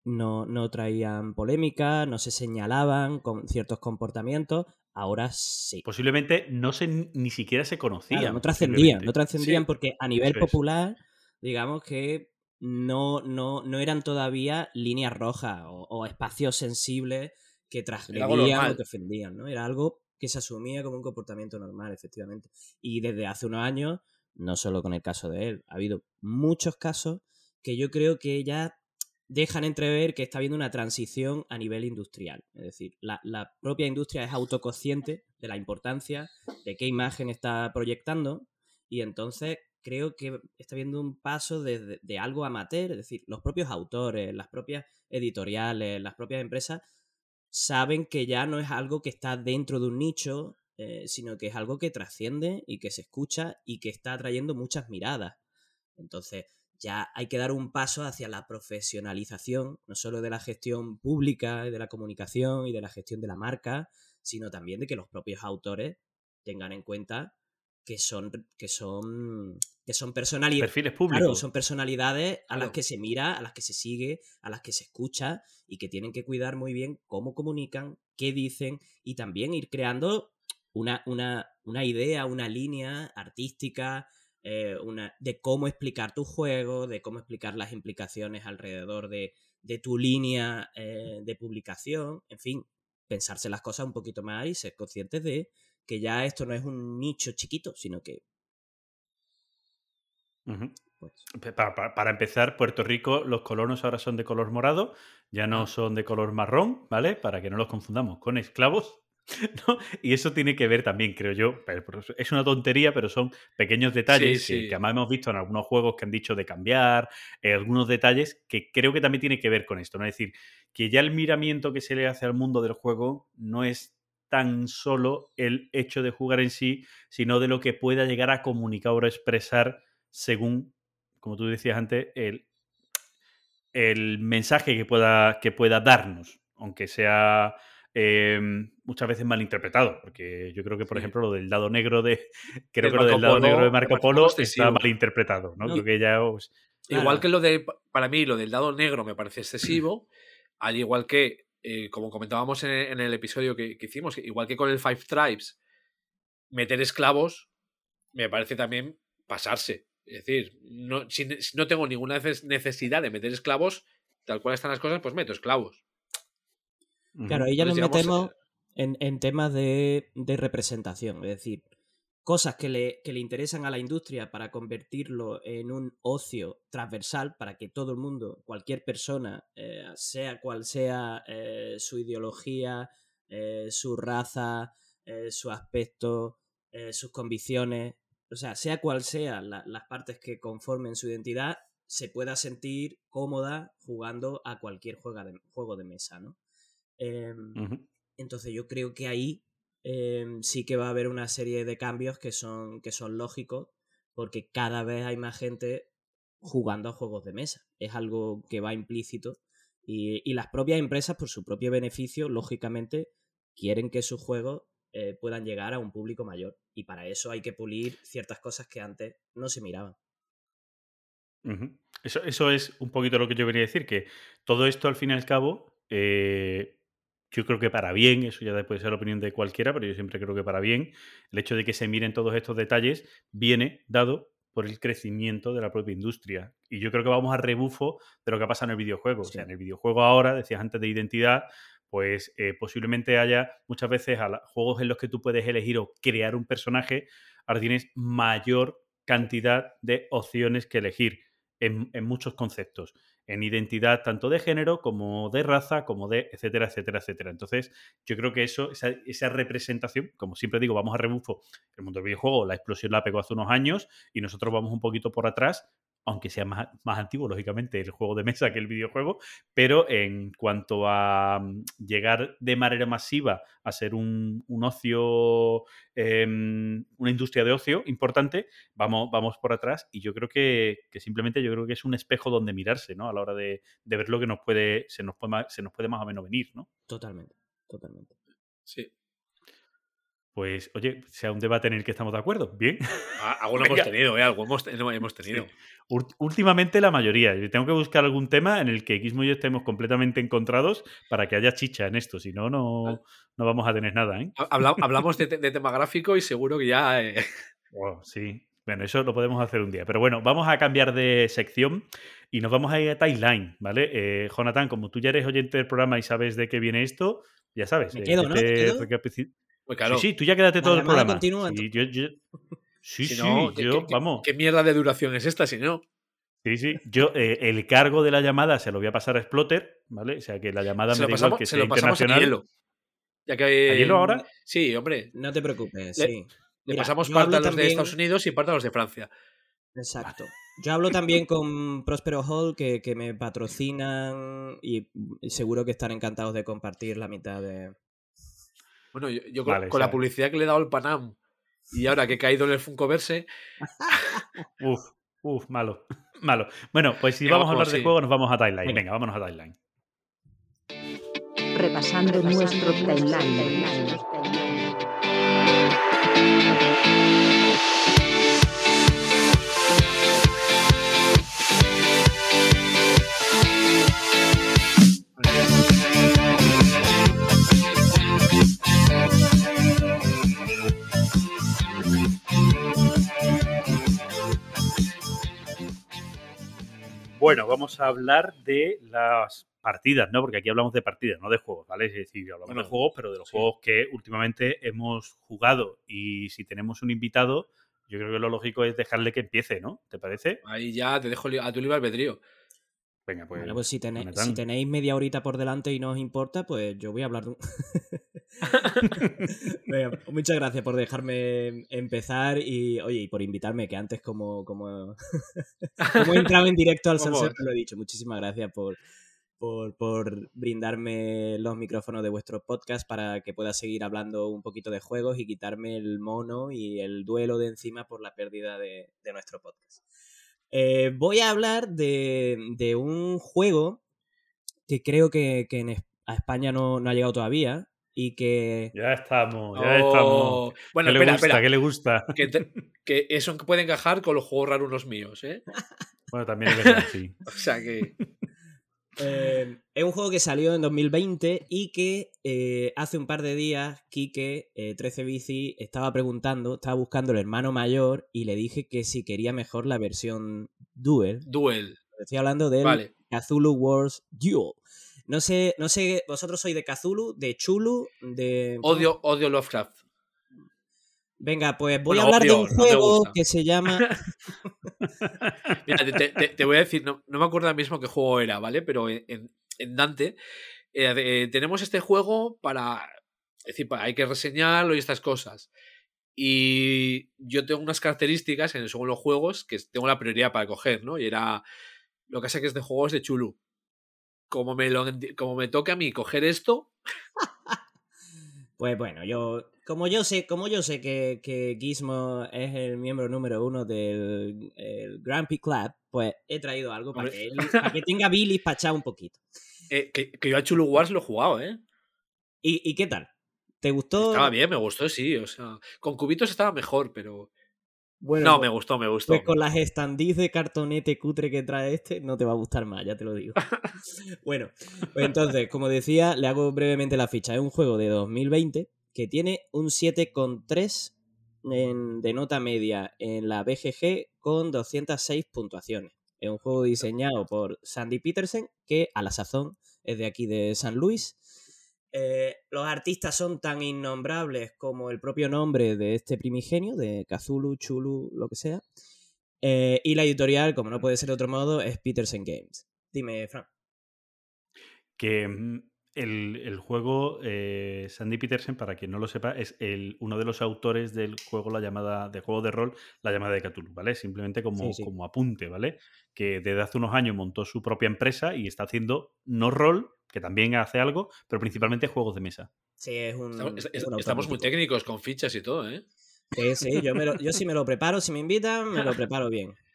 no, no traían polémica, no se señalaban con ciertos comportamientos, ahora sí. Posiblemente no se, ni siquiera se conocían. Claro, no trascendían, no trascendían Sí, porque a nivel eso es. popular, digamos que no, no, no eran todavía líneas rojas o, o espacios sensibles que transgredían o que ofendían, ¿no? Era algo que se asumía como un comportamiento normal, efectivamente. Y desde hace unos años, no solo con el caso de él, ha habido muchos casos que yo creo que ya dejan entrever que está habiendo una transición a nivel industrial. Es decir, la, la propia industria es autoconsciente de la importancia de qué imagen está proyectando y entonces creo que está habiendo un paso de, de- de algo amateur, es decir, los propios autores, las propias editoriales, las propias empresas saben que ya no es algo que está dentro de un nicho, eh, sino que es algo que trasciende y que se escucha y que está atrayendo muchas miradas. Entonces, ya hay que dar un paso hacia la profesionalización, no solo de la gestión pública, y de la comunicación y de la gestión de la marca, sino también de que los propios autores tengan en cuenta que son, que son, que son personalidades. Perfiles públicos. Claro, son personalidades a las que se mira, a las que se sigue, a las que se escucha y que tienen que cuidar muy bien cómo comunican, qué dicen y también ir creando una, una, una idea, una línea artística eh, una, de cómo explicar tu juego, de cómo explicar las implicaciones alrededor de, de tu línea eh, de publicación, en fin, pensarse las cosas un poquito más y ser conscientes de que ya esto no es un nicho chiquito, sino que pues, Pa- pa- Para, empezar, Puerto Rico, los colonos ahora son de color morado, ya no son de color marrón, ¿vale? Para que no los confundamos con esclavos. ¿no? Y eso tiene que ver también, creo yo. Es una tontería, pero son pequeños detalles Sí, que- sí. Que, además hemos visto en algunos juegos que han dicho de cambiar, eh, algunos detalles que creo que también tiene que ver con esto, ¿no? Es decir, que ya el miramiento que se le hace al mundo del juego no es tan solo el hecho de jugar en sí, sino de lo que pueda llegar a comunicar o expresar según, como tú decías antes, el, el mensaje que pueda, que pueda darnos, aunque sea eh, muchas veces malinterpretado, porque yo creo que, por Sí. ejemplo, lo del dado negro de creo que lo del Marco dado Polo negro de Marco Polo está malinterpretado, ¿no? No. Creo que ya os- Claro. Igual que lo de, para mí, lo del dado negro me parece excesivo, al igual que, eh, como comentábamos en, en el episodio que, que hicimos, igual que con el Five Tribes, meter esclavos me parece también pasarse. Es decir, no, si, si no tengo ninguna neces- necesidad de meter esclavos, tal cual están las cosas, pues meto esclavos. Claro, ahí ya nos metemos en, en temas de, de representación, es decir, cosas que le, que le interesan a la industria para convertirlo en un ocio transversal para que todo el mundo, cualquier persona, eh, sea cual sea eh, su ideología, eh, su raza, su aspecto, sus convicciones, o sea, sea cual sea la- las partes que conformen su identidad, se pueda sentir cómoda jugando a cualquier juega de- juego de mesa, ¿no? Em, entonces yo creo que ahí em, sí que va a haber una serie de cambios que son, que son lógicos, porque cada vez hay más gente jugando a juegos de mesa. Es algo que va implícito. Y, y las propias empresas, por su propio beneficio, lógicamente, quieren que sus juegos eh, puedan llegar a un público mayor. Y para eso hay que pulir ciertas cosas que antes no se miraban. Eso, eso es un poquito lo que yo quería decir, que todo esto al fin y al cabo, eh, yo creo que para bien, eso ya puede ser la opinión de cualquiera, pero yo siempre creo que para bien, el hecho de que se miren todos estos detalles viene dado por el crecimiento de la propia industria. Y yo creo que vamos a rebufo de lo que pasa en el videojuego. O sea, en el videojuego ahora, decías antes de identidad, pues eh, posiblemente haya muchas veces a la- juegos en los que tú puedes elegir o crear un personaje, ahora tienes mayor cantidad de opciones que elegir en, en muchos conceptos, en identidad tanto de género como de raza, como de etcétera, etcétera, etcétera. Entonces, yo creo que eso, esa, esa representación, como siempre digo, vamos a rebufo, el mundo del videojuego, la explosión la pegó hace unos años y nosotros vamos un poquito por atrás, aunque sea más, más antiguo, lógicamente, el juego de mesa que el videojuego, pero en cuanto a mm, llegar de manera masiva a ser un, un ocio, em, una industria de ocio importante, vamos, vamos por atrás y yo creo que, que simplemente yo creo que es un espejo donde mirarse, ¿no? A la hora de, de ver lo que nos puede, se nos puede, se nos puede más o menos venir, ¿no? Totalmente, totalmente. Sí. Pues, oye, sea un debate en el que estamos de acuerdo. Bien. Ah, Algo lo hemos tenido, ¿eh? Algo hemos, no hemos tenido. Últimamente la mayoría. Yo tengo que buscar algún tema en el que Gizmo y yo estemos completamente encontrados para que haya chicha en esto. Si no, no, no vamos a tener nada, ¿eh? Ha- habla- hablamos de, te- de tema gráfico y seguro que ya. eh, Wow, sí. Bueno, eso lo podemos hacer un día. Pero bueno, vamos a cambiar de sección y nos vamos a ir a Timeline, ¿vale? Eh, Jonathan, como tú ya eres oyente del programa y sabes de qué viene esto, ya sabes. Me eh, quedo, ¿no? pues claro. Sí, sí, tú ya quédate todo el programa. continúa, Sí, yo, yo- sí, Si sí, no, ¿qué- yo, qué- vamos. ¿Qué mierda de duración es esta? Si no. Sí, sí. Yo, eh, el cargo de la llamada se lo voy a pasar a Exploter, ¿vale? O sea, que la llamada Se me lo da igual pasamos, que se sea lo pasamos a internacional. hielo. Ya que. ¿A hielo ahora? Sí, hombre. No te preocupes, Le- sí. Le Mira, pasamos parte a los de Estados Unidos y parte a los de Francia. Exacto. Yo hablo también con Prospero Hall, que, que me patrocinan y seguro que están encantados de compartir la mitad de... Bueno, yo, yo con, Vale, con la publicidad que le he dado al Panam y ahora que he caído en el Funkoverse, Uf, uf, malo. Malo. Bueno, pues si Venga, vamos a hablar vamos, de sí. juego, nos vamos a Timeline. Venga. Venga, vámonos a Timeline. Repasando nuestro timeline. Bueno, vamos a hablar de las partidas, ¿no? Porque aquí hablamos de partidas, no de juegos, ¿vale? Es decir, hablamos Bueno, de juegos, pero de los sí. juegos que últimamente hemos jugado. Y si tenemos un invitado, yo creo que lo lógico es dejarle que empiece, ¿no? ¿Te parece? ahí ya te dejo a tu libre albedrío. Venga, pues. Bueno, pues si, tenéis- si tenéis media horita por delante y no os importa, pues yo voy a hablar de un... Venga, muchas gracias por dejarme empezar y, oye, y por invitarme, que antes como, como, como he entrado en directo al salseo, lo he dicho. Muchísimas gracias por, por, por brindarme los micrófonos de vuestro podcast para que pueda seguir hablando un poquito de juegos y quitarme el mono y el duelo de encima por la pérdida de, de nuestro podcast. Eh, voy a hablar de, de un juego que creo que, que en Es- a España no, no ha llegado todavía y que... Ya estamos, ya estamos. Oh, Bueno, ¿Qué le espera, gusta? espera. ¿Qué le gusta? Que, te- que eso puede encajar con los juegos raros unos míos, ¿eh? Bueno, también es verdad, sí. O sea que. Eh, es un juego que salió en 2020 y que eh, hace un par de días Quique, eh, 13 Bici, estaba preguntando, estaba buscando el hermano mayor y le dije que si quería mejor la versión Duel. Duel. Estoy hablando del Vale. Cthulhu Wars Duel. No sé, no sé, vosotros sois de Cthulhu, de Chulu, de... Odio, odio Lovecraft. Venga, pues voy Bueno, a hablar de un juego que se llama... Mira, te, te- te- te voy a decir, no, no me acuerdo ahora mismo qué juego era, ¿vale? Pero en, Dante eh, eh, tenemos este juego para. Es decir, para- hay que reseñarlo y estas cosas. Y yo tengo unas características en según los juegos que tengo la prioridad para coger, ¿no? Y era. Lo que sé que es de juegos de Chulu. Como me, lo, como me toca a mí coger esto, Pues bueno, yo como yo sé, como yo sé que, que Gizmo es el miembro número uno del el Grumpy Club, pues he traído algo para que, él- para que tenga bilis para echar un poquito. eh, que, que yo a Chulu Wars lo he jugado, ¿eh? ¿Y, y qué tal? ¿Te gustó? Estaba bien, me gustó, sí. O sea, con cubitos estaba mejor, pero. Bueno, no, me gustó, me gustó. Pues con las standees de cartonete cutre que trae este, no te va a gustar más, ya te lo digo. bueno, pues entonces, como decía, le hago brevemente la ficha. Es un juego de 2020 que tiene un 7,3 en- de nota media en la BGG con 206 puntuaciones. Es un juego diseñado por Sandy Petersen, que a la sazón es de aquí de San Luis. Eh, los artistas son tan innombrables como el propio nombre de este primigenio, de Kazulu, Chulu, lo que sea. Eh, y la editorial, como no puede ser de otro modo, es Petersen Games. Dime, Fran. Que mm, el, el juego, eh, Sandy Petersen, para quien no lo sepa, es el, uno de los autores del juego, la llamada, de juego de rol, la llamada de Cthulhu, ¿vale? Simplemente como, Sí, sí. como apunte, ¿vale? Que desde hace unos años montó su propia empresa y está haciendo no rol, que también hace algo, pero principalmente juegos de mesa. Sí, es un. Estamos, es es- un autor estamos muy técnicos con fichas y todo, ¿eh? Sí, sí, yo, me lo- yo sí me lo preparo, si me invitan, me lo preparo bien.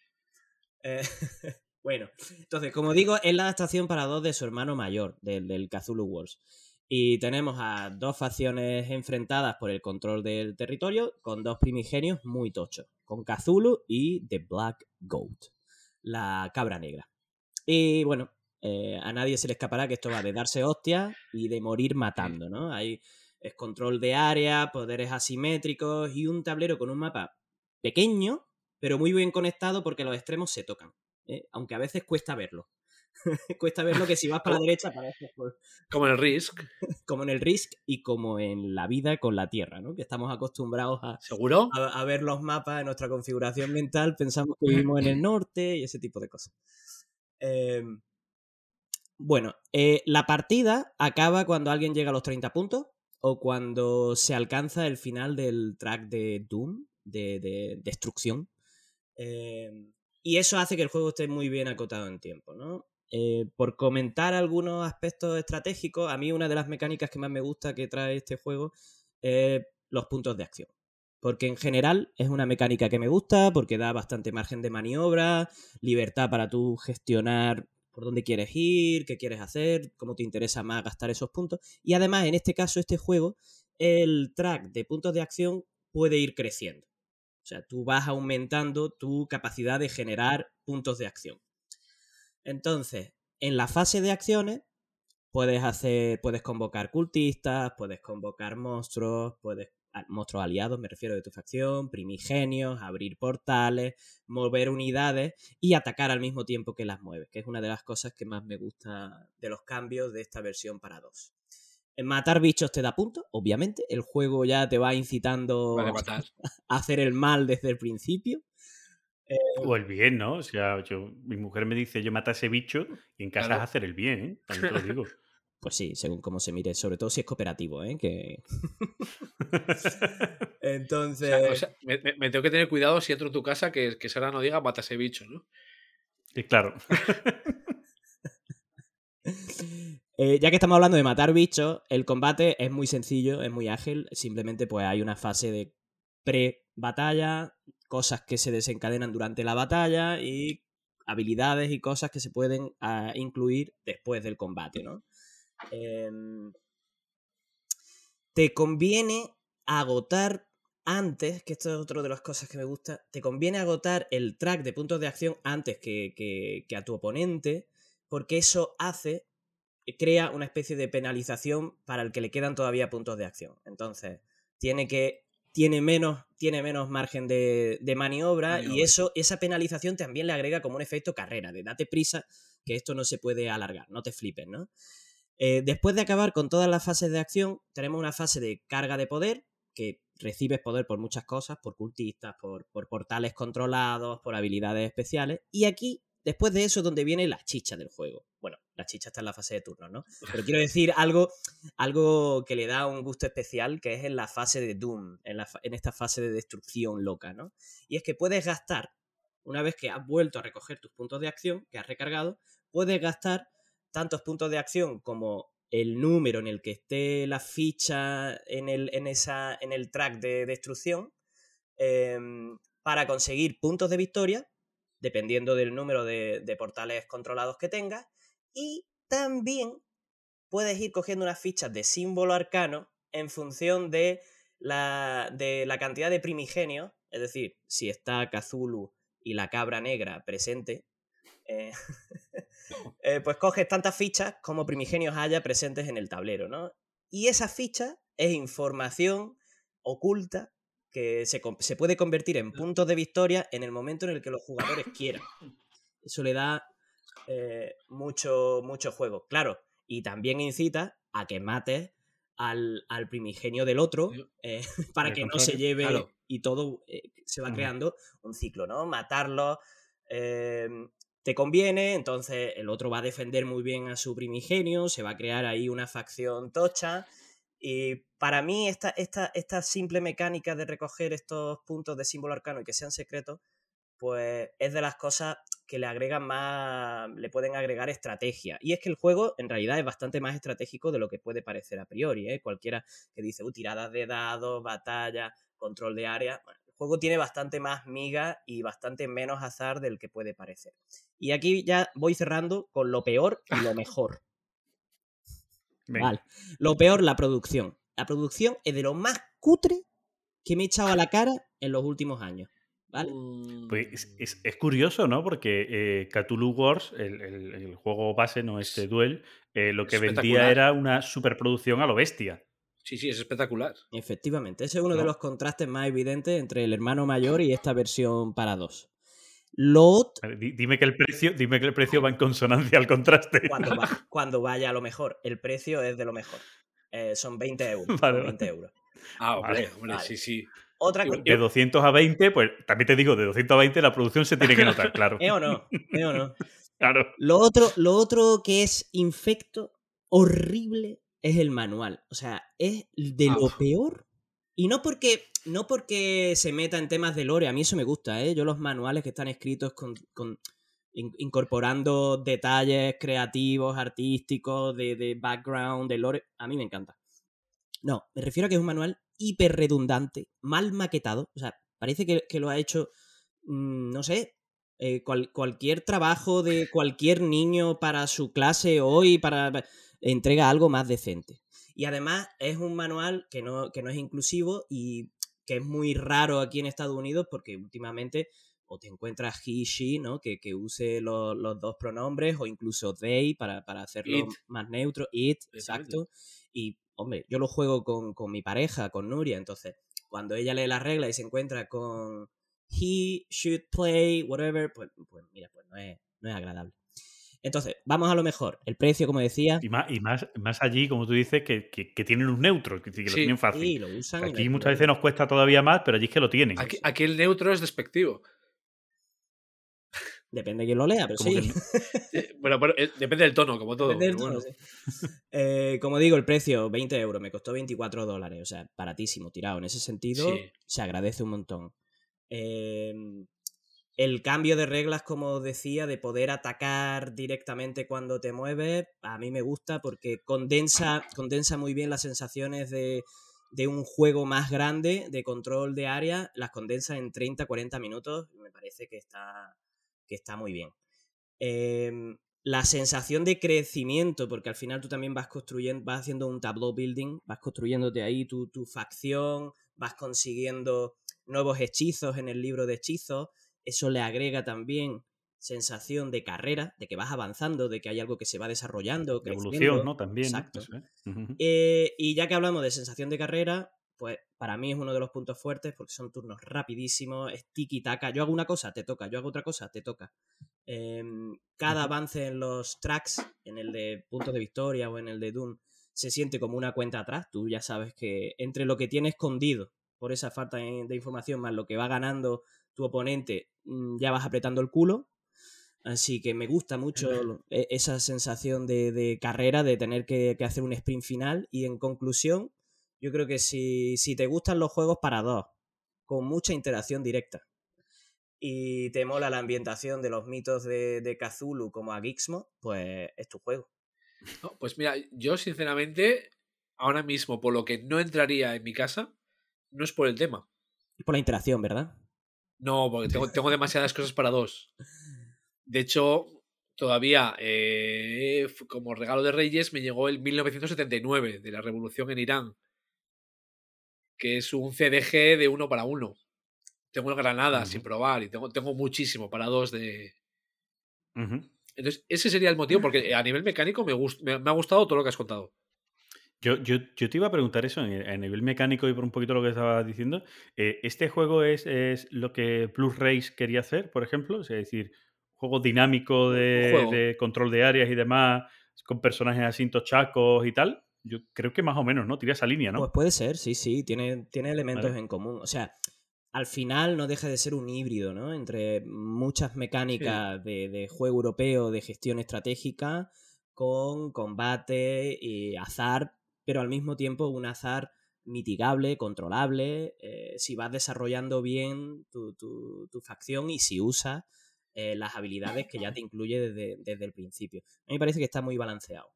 Eh, bueno, entonces, como digo, es la adaptación para dos de su hermano mayor, del, del Cthulhu Wars. Y tenemos a dos facciones enfrentadas por el control del territorio, con dos primigenios muy tochos, con Cthulhu y The Black Goat, la cabra negra. Y bueno, eh, a nadie se le escapará que esto va de darse hostias y de morir matando, ¿no? Hay es control de área, poderes asimétricos y un tablero con un mapa pequeño, pero muy bien conectado porque los extremos se tocan. ¿eh? Aunque a veces cuesta verlo. cuesta verlo que si vas para la derecha parece Como en el Risk. como en el Risk y como en la vida con la Tierra, ¿no? Que estamos acostumbrados a, ¿Seguro? a, a ver los mapas en nuestra configuración mental, pensamos que vivimos en el norte y ese tipo de cosas. Eh, bueno, eh, la partida acaba cuando alguien llega a los 30 puntos o cuando se alcanza el final del track de Doom, de, de destrucción. Eh, y eso hace que el juego esté muy bien acotado en tiempo, ¿no? Eh, por comentar algunos aspectos estratégicos, a mí una de las mecánicas que más me gusta que trae este juego es los puntos de acción. Porque en general es una mecánica que me gusta, porque da bastante margen de maniobra, libertad para tú gestionar por dónde quieres ir, qué quieres hacer, cómo te interesa más gastar esos puntos. Y además, en este caso, este juego, el track de puntos de acción puede ir creciendo. O sea, tú vas aumentando tu capacidad de generar puntos de acción. Entonces, en la fase de acciones, puedes hacer, puedes convocar cultistas, puedes convocar monstruos, puedes monstruos aliados, me refiero de tu facción, primigenios, abrir portales, mover unidades y atacar al mismo tiempo que las mueves, que es una de las cosas que más me gusta de los cambios de esta versión para 2. En matar bichos te da puntos, obviamente, el juego ya te va incitando Vale, matar. a hacer el mal desde el principio. O el bien, ¿no? O sea, yo, mi mujer me dice, yo mata a ese bicho y en casa Claro. es hacer el bien, ¿eh? También te lo digo. Pues sí, según cómo se mire, sobre todo si es cooperativo, ¿eh? Que... O Entonces... sea, o sea, me, me- me tengo que tener cuidado si entro en tu casa que, que Sara no diga mata ese bicho, ¿no? Y claro. Eh, ya que estamos hablando de matar bichos, el combate es muy sencillo, es muy ágil. Simplemente pues hay una fase de pre-batalla, cosas que se desencadenan durante la batalla y habilidades y cosas que se pueden ah, incluir después del combate, ¿no? Em, te conviene agotar antes, que esto es otra de las cosas que me gusta, te conviene agotar el track de puntos de acción antes que, que- que a tu oponente, porque eso hace, crea una especie de penalización para el que le quedan todavía puntos de acción. Entonces, tiene que tiene menos, tiene menos margen de, de maniobra, y Maniobra. eso, esa penalización también le agrega como un efecto carrera, de date prisa, que esto no se puede alargar, no te flipes, ¿no? Eh, después de acabar con todas las fases de acción, tenemos una fase de carga de poder, que recibes poder por muchas cosas, por cultistas, por, por portales controlados, por habilidades especiales. Y aquí, después de eso, es donde viene la chicha del juego. Bueno, la chicha está en la fase de turnos, ¿no? Pero quiero decir algo, algo que le da un gusto especial, que es en la fase de Doom, en, la en esta fase de destrucción loca, ¿no? Y es que puedes gastar, una vez que has vuelto a recoger tus puntos de acción, que has recargado, puedes gastar tantos puntos de acción como el número en el que esté la ficha en el, en esa, en el track de destrucción em, para conseguir puntos de victoria, dependiendo del número de, de portales controlados que tengas. Y también puedes ir cogiendo unas fichas de símbolo arcano en función de la, de la cantidad de primigenios, es decir, si está Cthulhu y la cabra negra presente, eh, eh, pues coges tantas fichas como primigenios haya presentes en el tablero, ¿no? Y esa ficha es información oculta que se, se puede convertir en puntos de victoria en el momento en el que los jugadores quieran. Eso le da eh, mucho, mucho juego. Claro, y también incita a que mates al, al primigenio del otro eh, para que no se lleve claro. y todo eh, se va creando un ciclo, ¿no? Matarlo eh, te conviene, entonces el otro va a defender muy bien a su primigenio, se va a crear ahí una facción tocha. Y para mí esta, esta, esta simple mecánica de recoger estos puntos de símbolo arcano y que sean secretos, pues es de las cosas que le agregan más, le pueden agregar estrategia. Y es que el juego en realidad es bastante más estratégico de lo que puede parecer a priori. ¿eh? Cualquiera que dice, uh, tiradas de dados, batalla, control de área. Bueno, juego tiene bastante más miga y bastante menos azar del que puede parecer. Y aquí ya voy cerrando con lo peor y lo mejor. Vale. Lo peor, la producción. La producción es de lo más cutre que me he echado a la cara en los últimos años. ¿Vale? Mm, Pues es, es- es curioso, ¿no? Porque eh, Cthulhu Wars, el, el- el juego base, no este duel, eh, lo que vendía era una superproducción a lo bestia. Sí, sí, es espectacular. Efectivamente, ese es uno de los contrastes más evidentes entre el hermano mayor y esta versión para dos. Lo ot- A ver, di- Dime que el precio, dime que el precio va en consonancia al contraste. cuando, va- cuando vaya a lo mejor, el precio es de lo mejor. Eh, son 20 euros. Vale, 20 euros. Ah, hombre, Vale, hombre, vale. sí, sí. Otra. De 200 a 20, pues también te digo, de 200 a 20 la producción se tiene que notar, claro. ¿Eh o no? ¿Eh o no? Claro. Lo otro, lo otro que es infecto, horrible, es el manual. O sea, es de lo Ah. peor. Y no porque, no porque se meta en temas de lore, a mí eso me gusta, ¿eh? Yo los manuales que están escritos con, con- in- incorporando detalles creativos, artísticos, de, de background, de lore, a mí me encanta. No, me refiero a que es un manual hiper redundante, mal maquetado. O sea, parece que, que lo ha hecho, mm, no sé, eh, cual- cualquier trabajo de cualquier niño para su clase hoy, para, pa- entrega algo más decente. Y además es un manual que no, que no es inclusivo y que es muy raro aquí en Estados Unidos porque últimamente o te encuentras he, she, ¿no? Que, que use lo- los dos pronombres o incluso they para, para hacerlo It. más neutro, it, exacto. Y, hombre, yo lo juego con, con mi pareja, con Nuria, entonces cuando ella lee las reglas y se encuentra con he, should play, whatever, pues, pues mira, pues no es, no es agradable. Entonces, vamos a lo mejor. El precio, como decía, Y más, y más, más allí, como tú dices, que, que- que tienen un neutro, que, que lo Sí. tienen fácil. sí, lo usan. Aquí muchas problema. veces nos cuesta todavía más, pero allí es que lo tienen. Aquí, aquí el neutro es despectivo. Depende de quién lo lea, pero sí. Bueno, pero eh, depende del tono, como todo. Depende del tono, bueno. sí. Eh, como digo, el precio, 20 euros, me costó 24 dólares, o sea, baratísimo, tirado. En ese sentido, Sí. se agradece un montón. Eh, el cambio de reglas, como decía, de poder atacar directamente cuando te mueves, a mí me gusta porque condensa, condensa muy bien las sensaciones de, de un juego más grande, de control de área, las condensa en 30-40 minutos, me parece que está, que está muy bien. Em, la sensación de crecimiento, porque al final tú también vas construyendo, vas haciendo un tableau building, vas construyéndote ahí tu, tu facción, vas consiguiendo nuevos hechizos en el libro de hechizos, eso le agrega también sensación de carrera, de que vas avanzando, de que hay algo que se va desarrollando, evolución, ¿no? También. Exacto. Eh, y ya que hablamos de sensación de carrera, pues para mí es uno de los puntos fuertes porque son turnos rapidísimos, es tiki-taka. Yo hago una cosa, te toca. Yo hago otra cosa, te toca. Em, cada avance en los tracks, en el de puntos de victoria o en el de Doom, se siente como una cuenta atrás. Tú ya sabes que entre lo que tiene escondido por esa falta de información más lo que va ganando tu oponente, ya vas apretando el culo. Así que me gusta mucho e- esa sensación de, de carrera, de tener que, que hacer un sprint final. Y en conclusión, yo creo que si, si te gustan los juegos para dos, con mucha interacción directa, y te mola la ambientación de los mitos de, de Cthulhu como a Gixmo, pues es tu juego. No, pues mira, yo sinceramente, ahora mismo, por lo que no entraría en mi casa, no es por el tema. Es por la interacción, ¿verdad? No, porque tengo, tengo demasiadas cosas para dos. De hecho, todavía eh, como regalo de Reyes me llegó el 1979 de la revolución en Irán, que es un CDG de uno para uno. Tengo el Granada sin probar y tengo, tengo muchísimo para dos de. Entonces, ese sería el motivo, porque a nivel mecánico me, me, me ha gustado todo lo que has contado. Yo, yo, yo te iba a preguntar eso en- a nivel mecánico y por un poquito lo que estabas diciendo. eh, ¿Este juego es, es lo que Plus Race quería hacer, por ejemplo? Es decir, juego dinámico de, juego. de control de áreas y demás, con personajes así tochacos y tal. Yo creo que más o menos, ¿no? Tira esa línea, ¿no? Pues puede ser, sí, sí, tiene, tiene elementos Vale. en común. O sea, al final no deja de ser un híbrido, ¿no? Entre muchas mecánicas de, de juego europeo de gestión estratégica con combate y azar, pero al mismo tiempo un azar mitigable, controlable, eh, si vas desarrollando bien tu, tu- tu facción y si usas eh, las habilidades que ya te incluye desde, desde el principio. A mí me parece que está muy balanceado.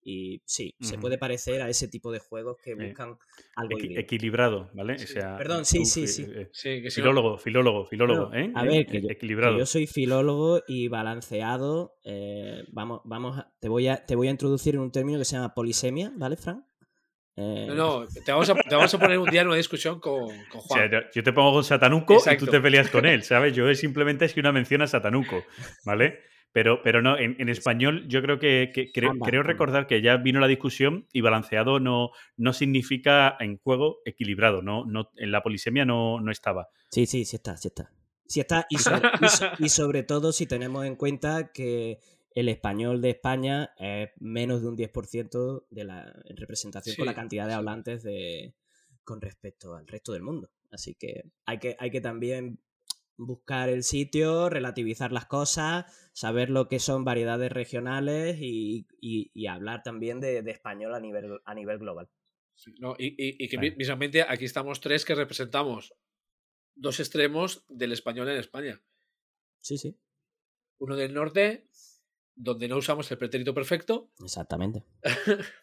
Y sí, se puede parecer a ese tipo de juegos que buscan algo Equi- híbrido. equilibrado, ¿vale? Sí. O sea, Perdón, sí, un sí, sí. eh, Sí, que Filólogo, filólogo, filólogo, ¿eh? A ¿Eh? ver, que E- yo, que Equilibrado. yo soy filólogo y balanceado. eh, vamos, vamos, a- te voy a, te voy a introducir en un término que se llama polisemia, ¿vale, Fran? Eh, No, no, te vamos, a, te vamos a poner un día en una discusión con, con O sea, Juan. yo- yo te pongo con Satanuco y tú te peleas con él, ¿sabes? Yo es simplemente es que una mención a Satanuco, ¿vale? Pero, pero no, en, en español yo creo que, que- creo, recordar que ya vino la discusión y balanceado no, no significa en juego equilibrado, no, no, en la polisemia no, no estaba. Sí, sí, sí está, sí está. Sí está, y sobre, y so- y sobre todo si tenemos en cuenta que el español de España es menos de un 10% de la en representación con la cantidad de hablantes de, con respecto al resto del mundo. Así que hay que, hay que también buscar el sitio, relativizar las cosas, saber lo que son variedades regionales y, y- y hablar también de, de español a nivel, a nivel global. No, y, y- que mi- mismamente aquí estamos tres que representamos dos extremos del español en España. Sí, sí, Uno del norte, donde no usamos el pretérito perfecto, exactamente.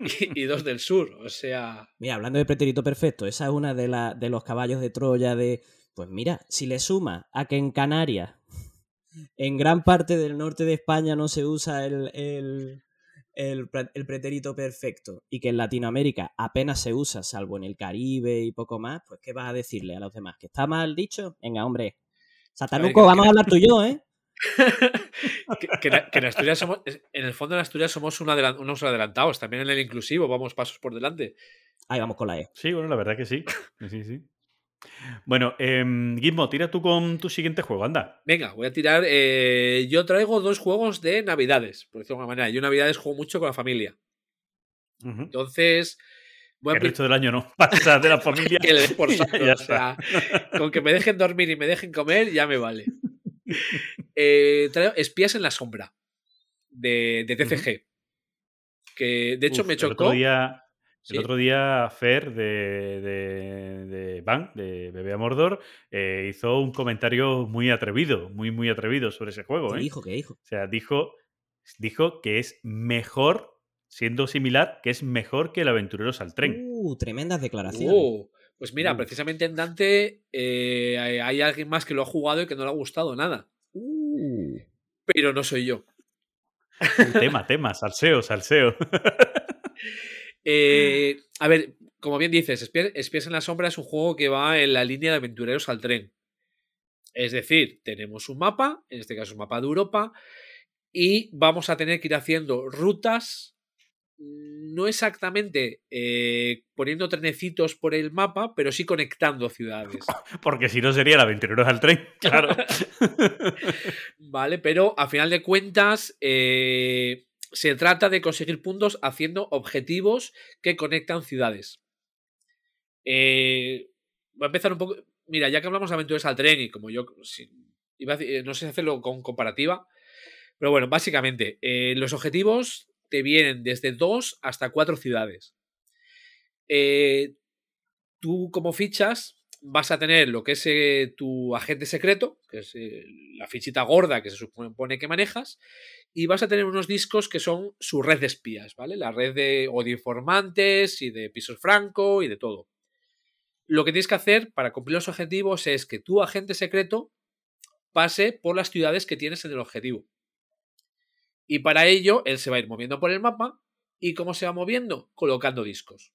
y, y dos del sur. O sea, Mira, hablando de pretérito perfecto, esa es una de, la- de los caballos de Troya de... Pues mira, si le suma a que en Canarias, en gran parte del norte de España no se usa el, el, el pre- el pretérito perfecto y que en Latinoamérica apenas se usa, salvo en el Caribe y poco más, pues ¿qué vas a decirle a los demás? ¿Que está mal dicho? Venga, hombre. Satanuco, vamos a hablar tú y yo, ¿eh? que, que en- que en Asturias somos, en el fondo en Asturias somos un adelan- unos adelantados, también en el inclusivo, vamos pasos por delante. Ahí vamos con la E. Sí, bueno, la verdad que sí. Sí, sí. Bueno, Gizmo, tira tú con tu siguiente juego, anda. Venga, voy a tirar. eh, yo traigo dos juegos de Navidades, por decirlo de alguna manera. Yo en Navidades juego mucho con la familia. Entonces, voy a El resto del año no. Pasas de la familia. que le por saco, ya o sea, con que me dejen dormir y me dejen comer, ya me vale. Eh, Espías en la sombra de, de TCG. Que de hecho Uf, me El chocó. otro día, Sí. el otro día Fer de, de, de Bang, de Bebé a Mordor, eh, hizo un comentario muy atrevido, muy, muy atrevido sobre ese juego. ¿Qué ¿eh? dijo? ¿Qué dijo? O sea, dijo, dijo que es mejor, siendo similar, que es mejor que el Aventureros al Tren. Uh, tremendas declaraciones. Uh, pues mira, precisamente en Dante eh, hay alguien más que lo ha jugado y que no le ha gustado nada. Uh. Pero no soy yo. tema, tema, salseo, salseo. Eh, a ver, como bien dices, Espías en la Sombra es un juego que va en la línea de aventureros al tren. Es decir, tenemos un mapa, en este caso un mapa de Europa, y vamos a tener que ir haciendo rutas, no exactamente eh, poniendo trenecitos por el mapa, pero sí conectando ciudades. Porque si no sería el Aventureros al Tren, claro. ¿Vale? Pero a final de cuentas, eh, se trata de conseguir puntos haciendo objetivos que conectan ciudades. Eh, voy a empezar un poco. Mira, ya que hablamos de aventuras al tren y como yo si- iba a decir- no sé hacerlo con comparativa, pero bueno, básicamente, los objetivos te vienen desde dos hasta cuatro ciudades. Eh, tú como fichas vas a tener lo que es eh, tu agente secreto, que es eh, la fichita gorda que se supone que manejas, y vas a tener unos discos que son su red de espías, ¿vale? La red de, o de informantes y de pisos franco y de todo. Lo que tienes que hacer para cumplir los objetivos es que tu agente secreto pase por las ciudades que tienes en el objetivo. Y para ello, él se va a ir moviendo por el mapa. ¿Y cómo se va moviendo? Colocando discos.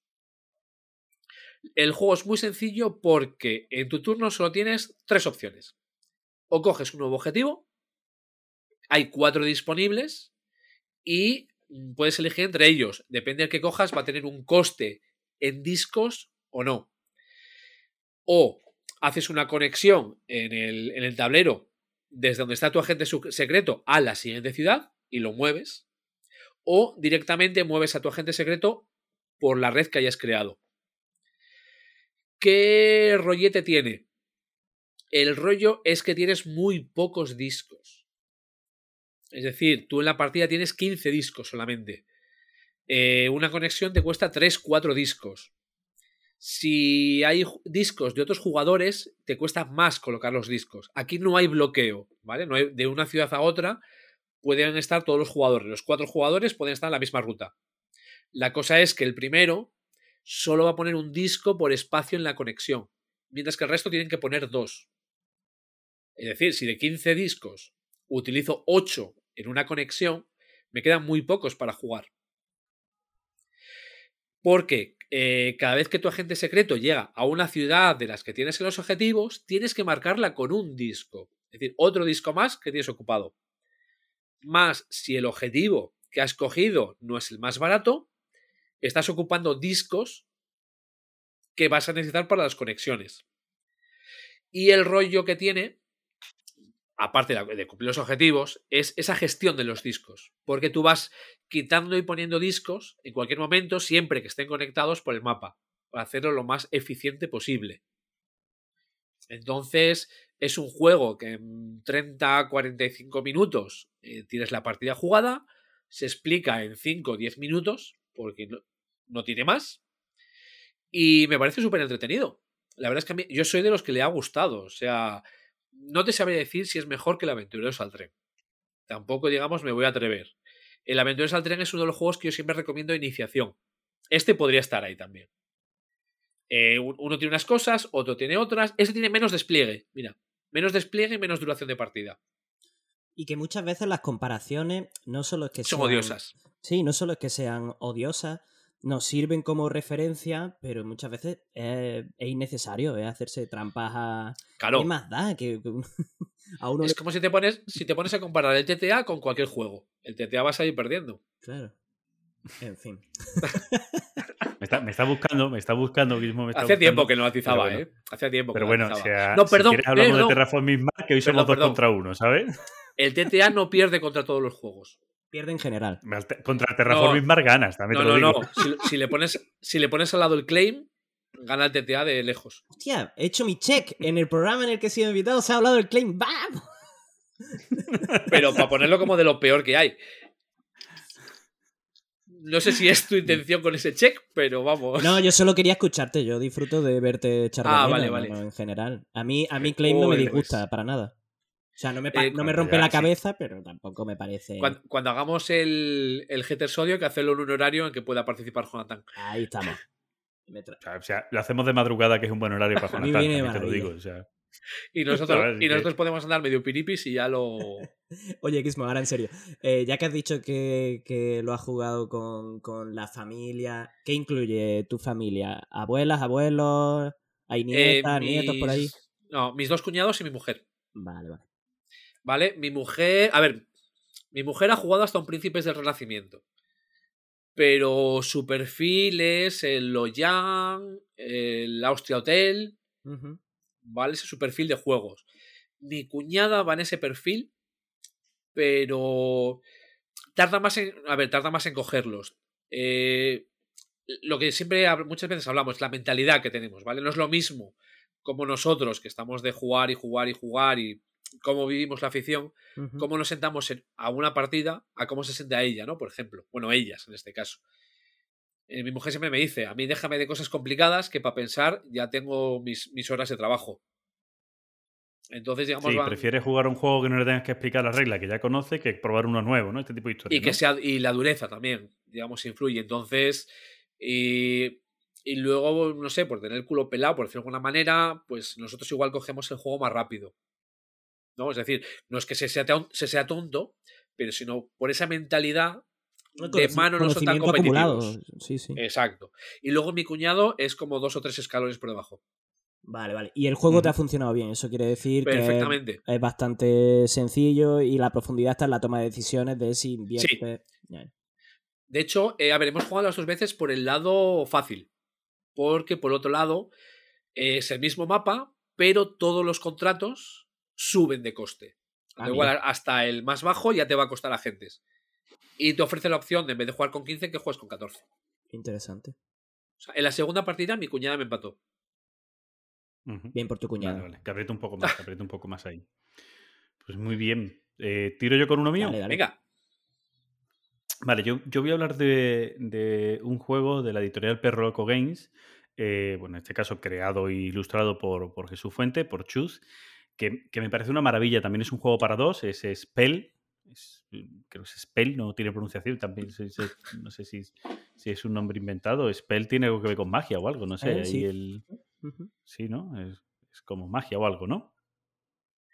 El juego es muy sencillo porque en tu turno solo tienes tres opciones. O coges un nuevo objetivo, hay cuatro disponibles y puedes elegir entre ellos. Depende del que cojas, va a tener un coste en discos o no. O haces una conexión en el, en el tablero desde donde está tu agente secreto a la siguiente ciudad y lo mueves. O directamente mueves a tu agente secreto por la red que hayas creado. ¿Qué rollete tiene? El rollo es que tienes muy pocos discos. Es decir, tú en la partida tienes 15 discos solamente. Eh, una conexión te cuesta 3-4 discos. Si hay discos de otros jugadores, te cuesta más colocar los discos. Aquí no hay bloqueo, ¿vale? No hay, de una ciudad a otra pueden estar todos los jugadores. Los cuatro jugadores pueden estar en la misma ruta. La cosa es que el primero solo va a poner un disco por espacio en la conexión, mientras que el resto tienen que poner dos. Es decir, si de 15 discos utilizo 8 en una conexión, me quedan muy pocos para jugar. Porque eh, cada vez que tu agente secreto llega a una ciudad de las que tienes en los objetivos, tienes que marcarla con un disco. Es decir, otro disco más que tienes ocupado. Más si el objetivo que has cogido no es el más barato, estás ocupando discos que vas a necesitar para las conexiones. Y el rollo que tiene, aparte de cumplir los objetivos, es esa gestión de los discos. Porque tú vas quitando y poniendo discos en cualquier momento, siempre que estén conectados por el mapa, para hacerlo lo más eficiente posible. Entonces, es un juego que en 30-45 minutos eh, tienes la partida jugada, se explica en 5 o 10 minutos, porque no, tiene más, y me parece súper entretenido. La verdad es que a mí, yo soy de los que le ha gustado, o sea, no te sabría decir si es mejor que el Aventureros al Tren. Tampoco, digamos, me voy a atrever. El Aventureros al Tren es uno de los juegos que yo siempre recomiendo de iniciación. Este podría estar ahí también. Eh, uno tiene unas cosas, otro tiene otras. Este tiene menos despliegue, mira. Menos despliegue y menos duración de partida. Y que muchas veces las comparaciones no solo es que Son sean, odiosas. Sí, no solo es que sean odiosas, nos sirven como referencia, pero muchas veces es, es innecesario es hacerse trampas a... Claro. ¿Qué más da? Que, a uno Es le- como si te pones, si te pones a comparar el TTA con cualquier juego. El TTA vas a ir perdiendo. Claro. En fin. Me está, me está buscando, me está buscando, Guillermo me está Hace tiempo buscando. que no atizaba, bueno. ¿eh? Hace tiempo que Pero no bueno, o atizaba. sea, No, si perdón, quieres hablamos eh, de no. Terraforming Mars, que hoy somos Perdón, dos perdón. contra uno, ¿sabes? El TTA no pierde contra todos los juegos. Pierde en general. Contra Terraforming Mars ganas, también No, te no, no. Si, si le pones, si le pones al lado el claim, gana el TTA de lejos. Hostia, he hecho mi check. En el programa en el que he sido invitado se ha hablado del claim. ¡Vamos! Pero para ponerlo como de lo peor que hay. No sé si es tu intención con ese check, pero vamos. No, yo solo quería escucharte. Yo disfruto de verte echar Ah, vale, no- vale. no en general. A mí, a mí claim no me disgusta pues. para nada. O sea, no me, Eh, no me rompe ya, la sí. cabeza, pero tampoco me parece... Cuando, cuando hagamos el, el Sodio, hay que hacerlo en un horario en que pueda participar Jonathan. Ahí estamos. O sea, lo hacemos de madrugada, que es un buen horario para A mí Jonathan, te lo digo. O sea, Y nosotros, y Que- nosotros podemos andar medio piripis y ya lo. Oye, Gizmo, ahora en serio. Eh, ya que has dicho que, que lo has jugado con, con la familia, ¿qué incluye tu familia? ¿Abuelas, abuelos? ¿Hay Eh, nietas, nietos por ahí? No, mis dos cuñados y mi mujer. Vale, vale. ¿Vale? Mi mujer. A ver, mi mujer ha jugado hasta un Príncipes del Renacimiento. Pero su perfil es el Loyan, el Austria Hotel. ¿Vale? Ese es su perfil de juegos. Mi cuñada va en ese perfil, pero tarda más en. A ver, tarda más en cogerlos. Eh, lo que siempre muchas veces hablamos, la mentalidad que tenemos, ¿vale? No es lo mismo como nosotros, que estamos de jugar y jugar y jugar y cómo vivimos la afición, cómo nos sentamos en- a una partida, a cómo se siente a ella, ¿no? Por ejemplo. Bueno, ellas en este caso. Eh, mi mujer siempre me dice, a mí déjame de cosas complicadas que para pensar ya tengo mis, mis horas de trabajo. Entonces, digamos, sí, van- prefiere jugar un juego que no le tengas que explicar las reglas que ya conoce que probar uno nuevo, ¿no? Este tipo de historias. y que ¿no? sea y la dureza también, digamos, influye. Entonces, y, y luego, no sé, por tener el culo pelado, por decirlo de alguna manera, pues nosotros igual cogemos el juego más rápido. ¿No? Es decir, no es que se sea, ton- se sea tonto, pero sino por esa mentalidad de mano no son tan acumulado. competitivos. Sí, sí. Exacto. Y luego mi cuñado es como dos o tres escalones por debajo. Vale, vale. Y el juego te ha funcionado bien. Eso quiere decir que es bastante sencillo y la profundidad está en la toma de decisiones de si inviertes. Ya. De hecho, eh, a ver, hemos jugado las dos veces por el lado fácil. Porque por otro lado, eh, es el mismo mapa, pero todos los contratos suben de coste. Ah, igual, mira. hasta el más bajo ya te va a costar agentes. Y te ofrece la opción de en vez de jugar con 15, que juegues con 14. Interesante. O sea, en la segunda partida mi cuñada me empató. Bien por tu cuñado. Vale, vale. Que apriete un poco más, que apriete un poco más ahí. Pues muy bien. Eh, ¿Tiro yo con uno mío? Dale, dale. Venga, Vale, yo, yo voy a hablar de, de un juego de la editorial Perro Loco Games, eh, bueno, en este caso creado e ilustrado por, por Jesús Fuente, por Chus, que, que me parece una maravilla. También es un juego para dos, es Spell, es- creo que es Spell, no tiene pronunciación, también se- se- no sé si, si es un nombre inventado. Spell tiene algo que ver con magia o algo, no sé. Eh, ahí sí. el, sí, ¿no? Es, es como magia o algo, ¿no?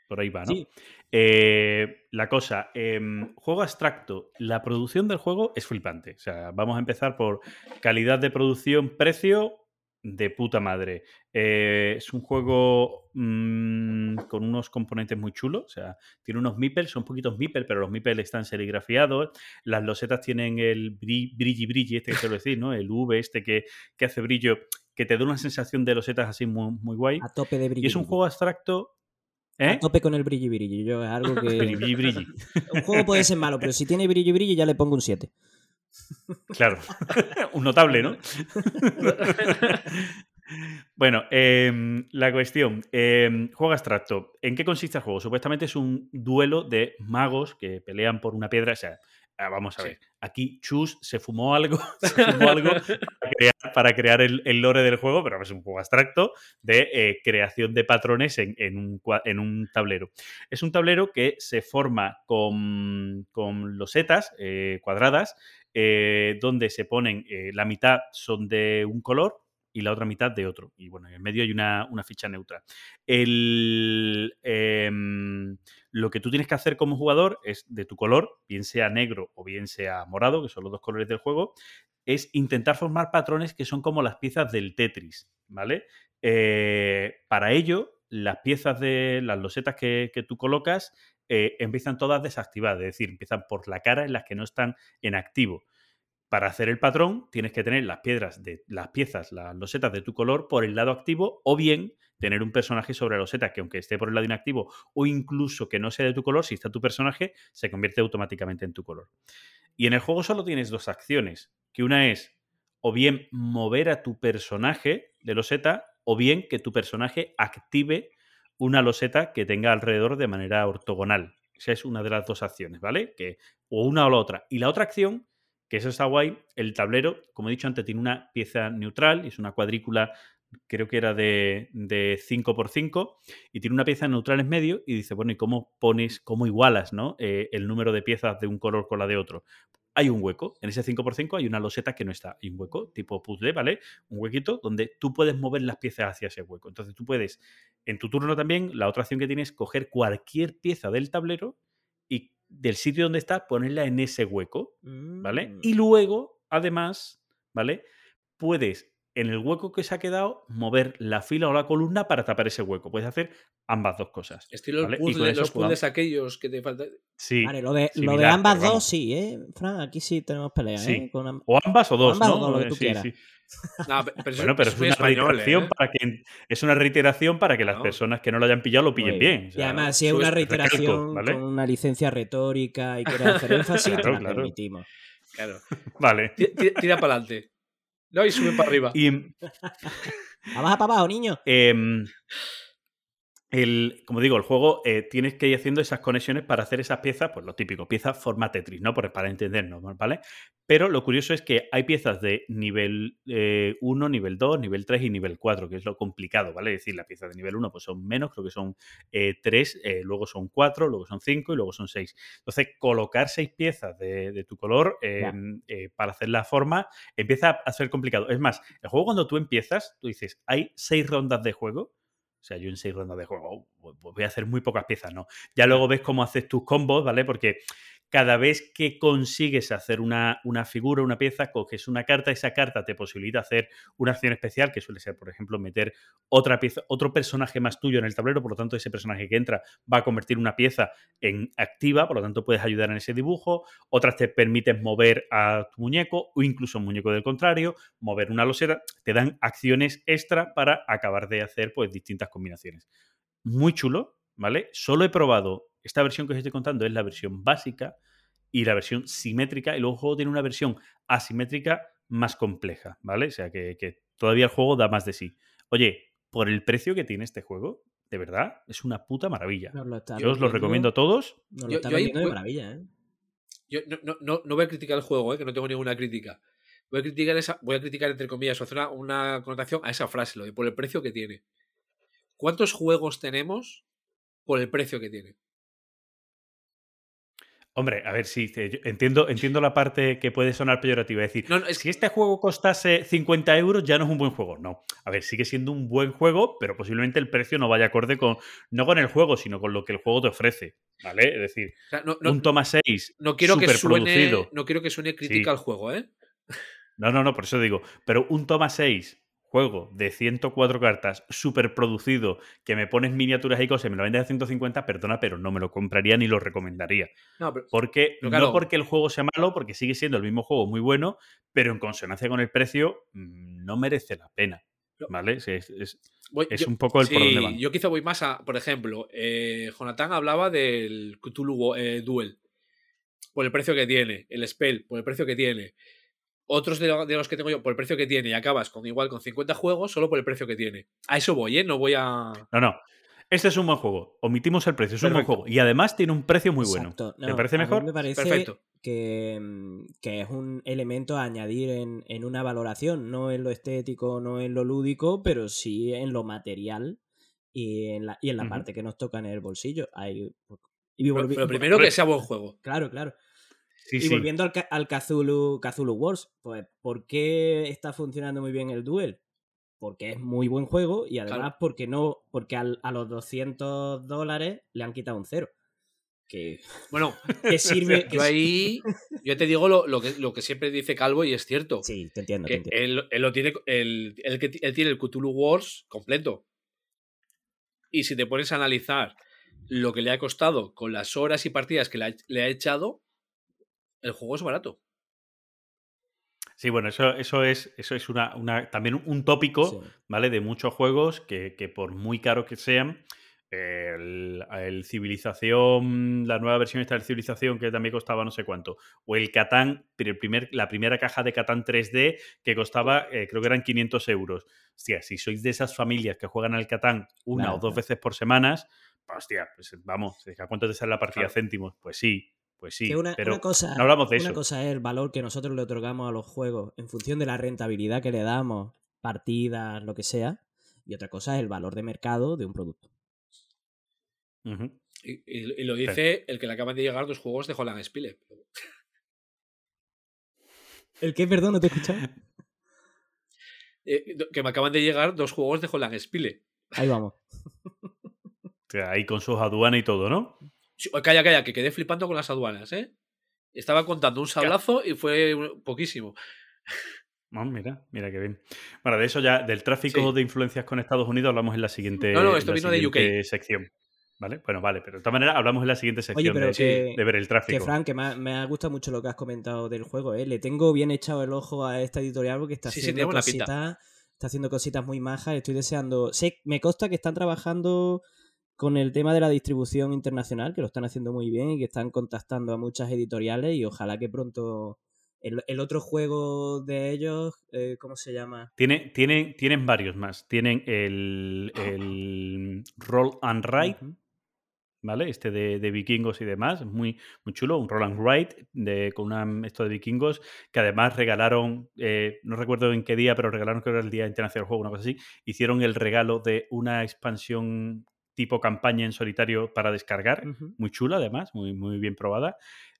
Por ahí va, ¿no? Sí. Eh, la cosa, em, juego abstracto. La producción del juego es flipante. O sea, vamos a empezar por calidad de producción, precio de puta madre. Eh, es un juego mm, con unos componentes muy chulos. O sea, tiene unos meeples, son poquitos meeples, pero los meeples están serigrafiados. Las losetas tienen el bri- brilli brilli, este que quiero decir, ¿no? El V este que, que hace brillo, que te da una sensación de losetas así muy, muy guay. A tope de brilli. Y es un juego abstracto. ¿Eh? A tope con el brilli brilli. Yo es algo que. Brilli, brilli, brilli. un juego puede ser malo, pero si tiene brilli brilli ya le pongo un 7. Claro. un notable, ¿no? bueno, em, la cuestión. em, juego abstracto. ¿En qué consiste el juego? Supuestamente es un duelo de magos que pelean por una piedra. O sea, ah, vamos a Sí. ver. Aquí Chus se fumó algo, se fumó algo para crear, para crear el, el lore del juego, pero es un juego abstracto de eh, creación de patrones en, en un, cua- en un tablero. Es un tablero que se forma con, con losetas eh, cuadradas, eh, donde se ponen, la mitad son de un color y la otra mitad de otro. Y bueno, en medio hay una, una ficha neutra. El, em, lo que tú tienes que hacer como jugador es de tu color, bien sea negro o bien sea morado, que son los dos colores del juego, es intentar formar patrones que son como las piezas del Tetris, ¿vale? Eh, para ello, las piezas de las losetas que, que tú colocas eh, empiezan todas desactivadas, es decir, empiezan por la cara en las que no están en activo. Para hacer el patrón tienes que tener las piedras de las piezas, las losetas de tu color por el lado activo o bien tener un personaje sobre la loseta que aunque esté por el lado inactivo o incluso que no sea de tu color, si está tu personaje, se convierte automáticamente en tu color. Y en el juego solo tienes dos acciones, que una es o bien mover a tu personaje de loseta o bien que tu personaje active una loseta que tenga alrededor de manera ortogonal. Esa es una de las dos acciones, ¿vale? Que, o una o la otra. Y la otra acción, que eso está guay, el tablero, como he dicho antes, tiene una pieza neutral, es una cuadrícula, creo que era de, de 5x5, y tiene una pieza neutral en medio, y dice, bueno, ¿y cómo pones, cómo igualas, ¿no? Eh, el número de piezas de un color con la de otro? Hay un hueco, en ese 5x5 hay una loseta que no está, hay un hueco tipo puzzle, ¿vale? Un huequito donde tú puedes mover las piezas hacia ese hueco. Entonces tú puedes, en tu turno también, la otra acción que tienes es coger cualquier pieza del tablero y del sitio donde está ponerla en ese hueco, ¿vale? Mm. Y luego, además, ¿vale? Puedes, en el hueco que se ha quedado, mover la fila o la columna para tapar ese hueco. Puedes hacer ambas dos cosas. Estilo ¿vale? el Y con puzzle, eso los puzzles aquellos que te faltan. Sí. Vale, lo de, lo de ambas dos sí, ¿eh? Fran, aquí sí tenemos pelea, Sí. ¿eh? Con am- O ambas o dos, ambas o ¿no? dos, lo que Eh, tú sí, quieras. sí. No, pero Bueno, pero es una español, reiteración ¿eh? para que es una reiteración para que las personas que no lo hayan pillado lo pillen bien. o y además, si es una recalco, reiteración ¿vale? con una licencia retórica y quieres hacer énfasis, te Claro, la claro. permitimos. Claro. Vale. Ti- ti- Tira para adelante. No, y sube para arriba. Y Abajo para abajo, niño. em, el, como digo, el juego eh, tienes que ir haciendo esas conexiones para hacer esas piezas, pues lo típico, piezas forma Tetris, ¿no? Por- para entendernos, ¿vale? Pero lo curioso es que hay piezas de nivel 1, nivel 2, nivel 3 y nivel 4, que es lo complicado, ¿vale? Es decir, las piezas de nivel 1 pues son menos, creo que son 3, luego son 4, luego son 5 y luego son 6. Entonces, colocar 6 piezas de, de tu color eh, Ya. eh, para hacer la forma empieza a ser complicado. Es más, el juego cuando tú empiezas, tú dices, hay 6 rondas de juego. O sea, yo en seis rondas de juego oh, voy a hacer muy pocas piezas, ¿no? Ya luego ves cómo haces tus combos, ¿vale? Porque cada vez que consigues hacer una, una figura, una pieza, coges una carta, esa carta te posibilita hacer una acción especial, que suele ser, por ejemplo, meter otra pieza, otro personaje más tuyo en el tablero, por lo tanto, ese personaje que entra va a convertir una pieza en activa, por lo tanto, puedes ayudar en ese dibujo. Otras te permiten mover a tu muñeco o incluso un muñeco del contrario, mover una losera, te dan acciones extra para acabar de hacer pues distintas combinaciones. Muy chulo, ¿vale? Solo he probado esta versión que os estoy contando es la versión básica y la versión simétrica, y luego el juego tiene una versión asimétrica más compleja, ¿vale? O sea que, que todavía el juego da más de sí. Oye, por el precio que tiene este juego, de verdad, es una puta maravilla. Yo os lo recomiendo a todos. Nos lo Yo- ahí de maravilla, ¿eh? Yo no, no, no, no voy a criticar el juego, ¿eh? que no tengo ninguna crítica. Voy a criticar esa, voy a criticar entre comillas, o hacer una, una connotación a esa frase, lo de por el precio que tiene. ¿Cuántos juegos tenemos por el precio que tiene? Hombre, a ver, sí, entiendo, entiendo la parte que puede sonar peyorativa. Es decir, No, no, es si este juego costase 50 euros, ya no es un buen juego. No. A ver, sigue siendo un buen juego, pero posiblemente el precio no vaya acorde con, no con el juego, sino con lo que el juego te ofrece. ¿Vale? Es decir, o sea, no, no- un toma 6 no quiero que suene, no quiero que suene crítica Sí. al juego, ¿eh? No, no, no, por eso digo. Pero un toma 6 juego de 104 cartas, súper producido, que me pones miniaturas y cosas y me lo vendes a 150, perdona, pero no me lo compraría ni lo recomendaría. No, pero- Porque, Pero claro. No porque el juego sea malo, porque sigue siendo el mismo juego muy bueno, pero en consonancia con el precio mm, no merece la pena. ¿Vale? Es, es- es- voy- es yo- un poco el por sí, donde van. Yo quizá voy más a, por ejemplo, eh, Jonathan hablaba del Cthulhu eh, Duel por el precio que tiene, el Spell por el precio que tiene, otros de, lo- de los que tengo yo por el precio que tiene y acabas con igual con 50 juegos solo por el precio que tiene. A eso voy, ¿eh? No voy a... No, no. Este es un buen juego. Omitimos el precio. Es un buen juego. Y además tiene un precio muy bueno. Exacto. ¿Te No, parece mejor? Me parece Perfecto. que, que es un elemento a añadir en, en una valoración, no en lo estético, no en lo lúdico, pero sí en lo material y en la, y en la parte que nos toca en el bolsillo. Hay, y Pero, pero primero que sea buen juego. Claro, claro. Sí, y sí. volviendo al, al Cthulhu, Cthulhu Wars, pues ¿por qué está funcionando muy bien el Duel? Porque es muy buen juego y además Claro. porque no porque al- a los 200 dólares le han quitado un cero. Que, Bueno, que sirve... yo ahí, yo te digo lo, lo que, lo que siempre dice Calvo y es cierto. Sí, te entiendo. te entiendo. él, él lo tiene, él, él él tiene el Cthulhu Wars completo. Y si te pones a analizar lo que le ha costado con las horas y partidas que le ha, le ha echado, el juego es barato. Sí, bueno, eso, eso es, eso es una, una- también un tópico, Sí. ¿vale? De muchos juegos que, que por muy caros que sean, el, el Civilización, la nueva versión esta del Civilización que también costaba no sé cuánto, o el Catán, pero el primer, la primera caja de Catán 3D que costaba, eh, creo que eran 500 euros. Hostia, si sois de esas familias que juegan al Catán una Claro, o dos claro. veces por semanas, hostia, pues vamos, ¿a cuánto te sale la partida? Claro. Céntimos. Pues sí, pues sí, Que una, pero una cosa, no hablamos de una eso. cosa es el valor que nosotros le otorgamos a los juegos en función de la rentabilidad que le damos, partidas, lo que sea, y otra cosa es el valor de mercado de un producto. Y, y- y lo dice el que le acaban de llegar dos juegos de Holland Spile. ¿El qué? Perdón, no te he escuchado. Eh, que me acaban de llegar dos juegos de Holland Spile. Ahí vamos. O sea, ahí con sus aduanas y todo, ¿no? Sí, oh, Calla, calla, que quedé flipando con las aduanas, ¿eh? Estaba contando un sablazo y fue poquísimo. Ah, mira, mira qué bien. Bueno, de eso ya, del tráfico Sí. de influencias con Estados Unidos hablamos en la siguiente, No, no, esto vino de UK. sección. ¿Vale? Bueno, vale, pero de todas maneras hablamos en la siguiente sección pero de, que- de ver el Que tráfico. Frank, que me ha, me ha gustado mucho lo que has comentado del juego, ¿eh? Le tengo bien echado el ojo a esta editorial porque está Sí, sí, haciendo pinta. cositas. Está haciendo cositas muy majas. Estoy deseando. Sé, me consta que están trabajando con el tema de la distribución internacional, que lo están haciendo muy bien y que están contactando a muchas editoriales y ojalá que pronto. El, el otro juego de ellos, eh, ¿cómo se llama? Tiene, tienen, tienen varios más. Tienen el, el Roll and Ride. ¿vale? Este de, de vikingos y demás, muy, muy chulo, un Roll and Ride de, con una, esto de vikingos, que además regalaron, eh, no recuerdo en qué día, pero regalaron creo que era el Día Internacional del Juego, una cosa así, hicieron el regalo de una expansión tipo campaña en solitario para descargar, muy chula además, muy, muy bien probada.